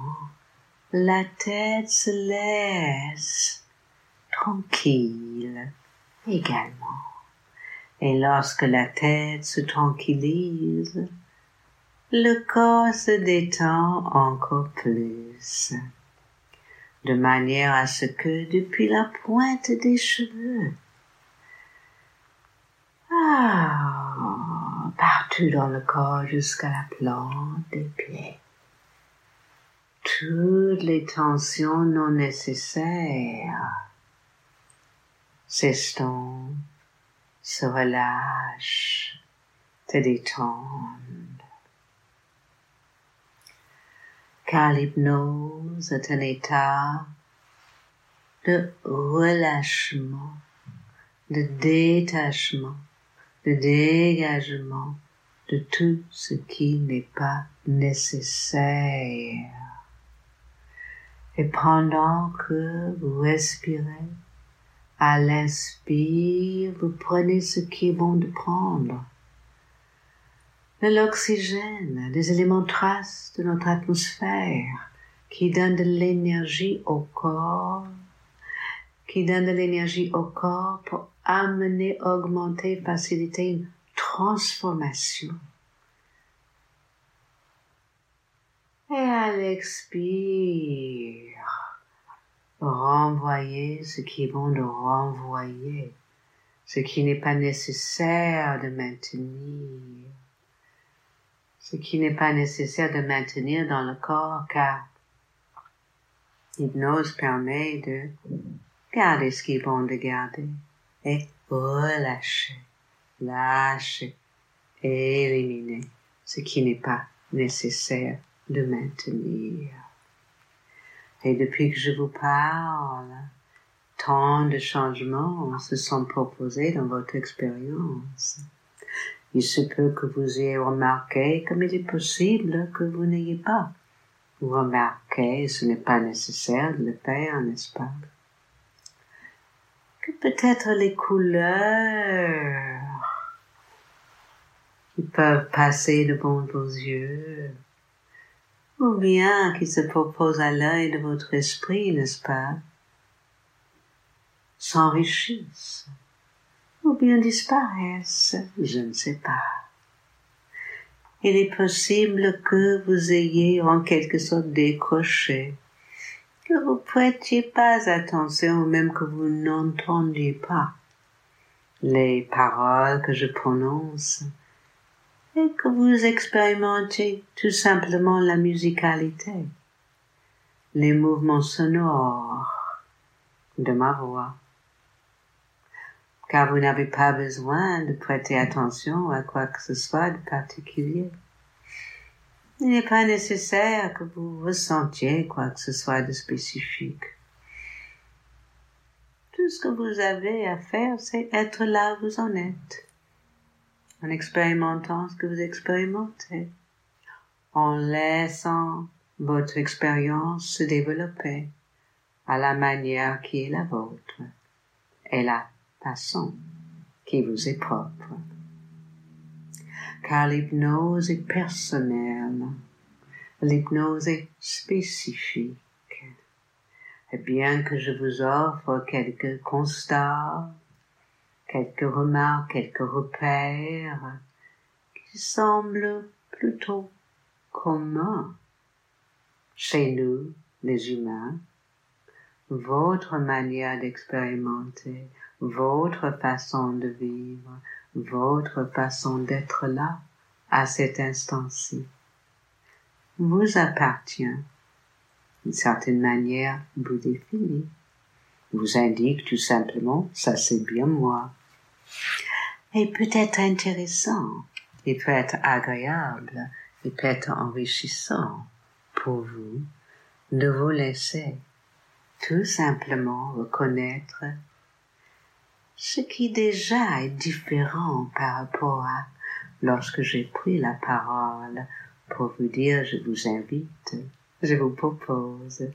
la tête se laisse tranquille également. Et lorsque la tête se tranquillise, le corps se détend encore plus, de manière à ce que depuis la pointe des cheveux, ah, partout dans le corps jusqu'à la plante des pieds, toutes les tensions non nécessaires s'estompent, se relâchent, te détendent. Car l'hypnose est un état de relâchement, de détachement, de dégagement de tout ce qui n'est pas nécessaire. Et pendant que vous respirez, à l'inspire, vous prenez ce qui est bon de prendre. De l'oxygène, des éléments traces de notre atmosphère qui donnent de l'énergie au corps, qui donnent de l'énergie au corps pour amener, augmenter, faciliter une transformation. Et à l'expire, renvoyer ce qui est bon de renvoyer, ce qui n'est pas nécessaire de maintenir, ce qui n'est pas nécessaire de maintenir dans le corps car l'hypnose permet de garder ce qui est bon de garder et relâcher, lâcher, éliminer ce qui n'est pas nécessaire de maintenir. Et depuis que je vous parle, tant de changements se sont proposés dans votre expérience. Il se peut que vous ayez remarqué comme il est possible que vous n'ayez pas remarqué, ce n'est pas nécessaire de le faire, n'est-ce pas? Que peut-être les couleurs qui peuvent passer devant vos yeux ou bien qui se propose à l'œil de votre esprit, n'est-ce pas, s'enrichissent, ou bien disparaissent, je ne sais pas. Il est possible que vous ayez en quelque sorte décroché, que vous prêtiez pas attention ou même que vous n'entendiez pas les paroles que je prononce, et que vous expérimentez tout simplement la musicalité, les mouvements sonores de ma voix. Car vous n'avez pas besoin de prêter attention à quoi que ce soit de particulier. Il n'est pas nécessaire que vous ressentiez quoi que ce soit de spécifique. Tout ce que vous avez à faire, c'est être là où vous en êtes en expérimentant ce que vous expérimentez, en laissant votre expérience se développer à la manière qui est la vôtre et la façon qui vous est propre. Car l'hypnose est personnelle, l'hypnose est spécifique. Et bien que je vous offre quelques constats, quelques remarques, quelques repères qui semblent plutôt communs chez nous, les humains, votre manière d'expérimenter, votre façon de vivre, votre façon d'être là à cet instant-ci vous appartient, d'une certaine manière vous définit, vous indique tout simplement ça c'est bien moi. Et peut être intéressant, et peut être agréable, et peut être enrichissant pour vous de vous laisser tout simplement reconnaître ce qui déjà est différent par rapport à lorsque j'ai pris la parole pour vous dire je vous invite, je vous propose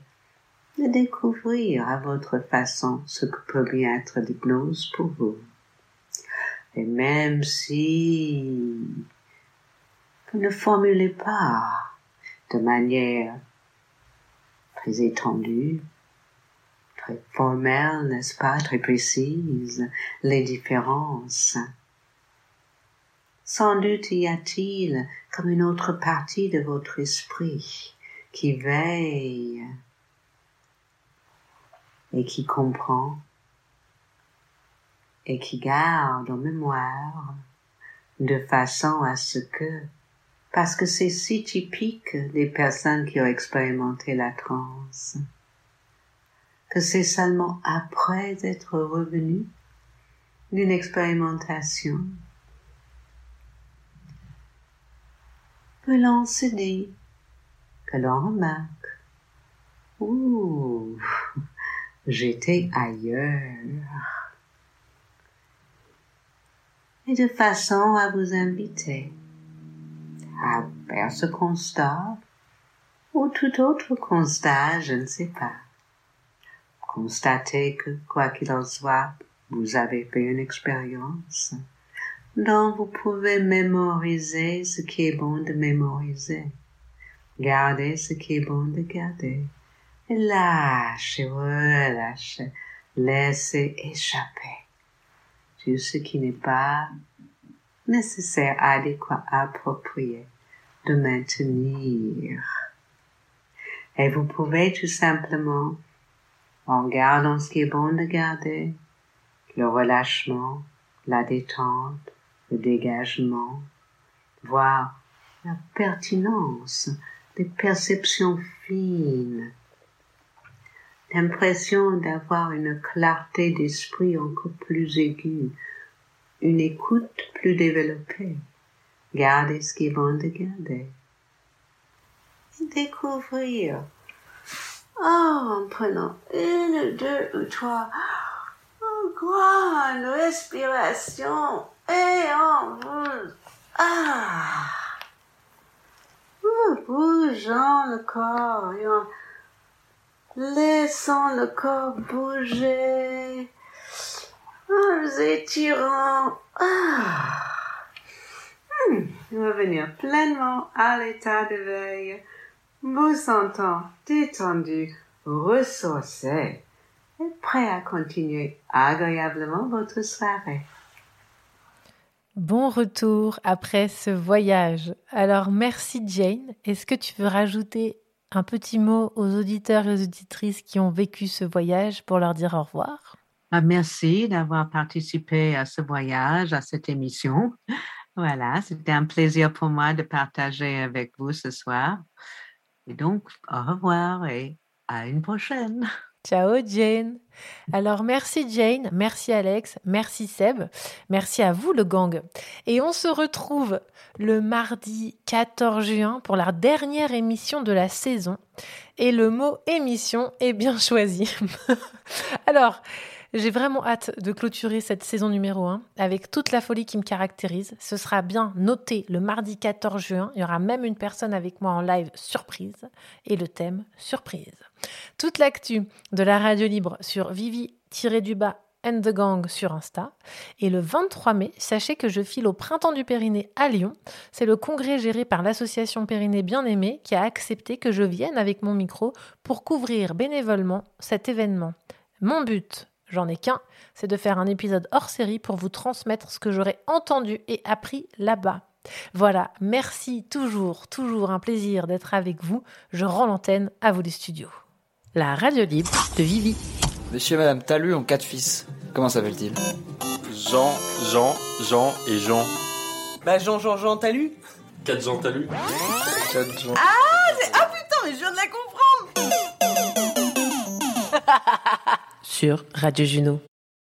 de découvrir à votre façon ce que peut bien être l'hypnose pour vous. Et même si vous ne formulez pas de manière très étendue, très formelle, n'est-ce pas, très précise, les différences. Sans doute y a-t-il comme une autre partie de votre esprit qui veille et qui comprend et qui garde en mémoire de façon à ce que parce que c'est si typique des personnes qui ont expérimenté la transe, que c'est seulement après être revenu d'une expérimentation que l'on se dit, que l'on remarque, ouh, [laughs] j'étais ailleurs. Et de façon à vous inviter à faire ce constat ou tout autre constat, je ne sais pas. Constatez que, quoi qu'il en soit, vous avez fait une expérience. Dont vous pouvez mémoriser ce qui est bon de mémoriser, garder ce qui est bon de garder, et lâchez, relâchez, laissez échapper. Tout ce qui n'est pas nécessaire, adéquat, approprié de maintenir. Et vous pouvez tout simplement, en gardant ce qui est bon de garder, le relâchement, la détente, le dégagement, voir la pertinence des perceptions fines, l'impression d'avoir une clarté d'esprit encore plus aiguë, une écoute plus développée. Gardez ce qui est bon de garder. Découvrir. En prenant une, deux ou trois grande respiration et en vous, ah, bougeant le corps et en laissant le corps bouger, en vous étirant, ah, hmm, revenir pleinement à l'état de veille, vous sentant détendu, ressourcé et prêt à continuer agréablement votre soirée. Bon retour après ce voyage. Alors merci Jane. Est-ce que tu veux rajouter un petit mot aux auditeurs et aux auditrices qui ont vécu ce voyage pour leur dire au revoir? Ah, Merci d'avoir participé à ce voyage, à cette émission. Voilà, c'était un plaisir pour moi de partager avec vous ce soir. Et donc, au revoir et à une prochaine. Ciao Jane. Alors merci Jane, merci Alex, merci Seb, merci à vous le gang. Et on se retrouve le mardi 14 juin pour la dernière émission de la saison. Et le mot émission est bien choisi. [laughs] Alors, j'ai vraiment hâte de clôturer cette saison numéro 1 avec toute la folie qui me caractérise. Ce sera bien noté le mardi 14 juin. Il y aura même une personne avec moi en live surprise et le thème surprise. Toute l'actu de la radio libre sur Vivi-du-bas and the Gang sur Insta. Et le 23 mai, sachez que je file au Printemps du Périnée à Lyon. C'est le congrès géré par l'association Périnée Bien-Aimé qui a accepté que je vienne avec mon micro pour couvrir bénévolement cet événement. Mon but, j'en ai qu'un, c'est de faire un épisode hors série pour vous transmettre ce que j'aurais entendu et appris là-bas. Voilà, merci toujours, toujours un plaisir d'être avec vous. Je rends l'antenne à vous les studios. La radio libre de Vivi. Monsieur et Madame Talus ont quatre fils. Comment s'appelle-t-il Jean, Jean, Jean et Jean. Bah Jean, Jean, Jean Talus Quatre Jean Talus Quatre Jean. Ah, ah putain, mais je viens de la comprendre sur Radio Juno.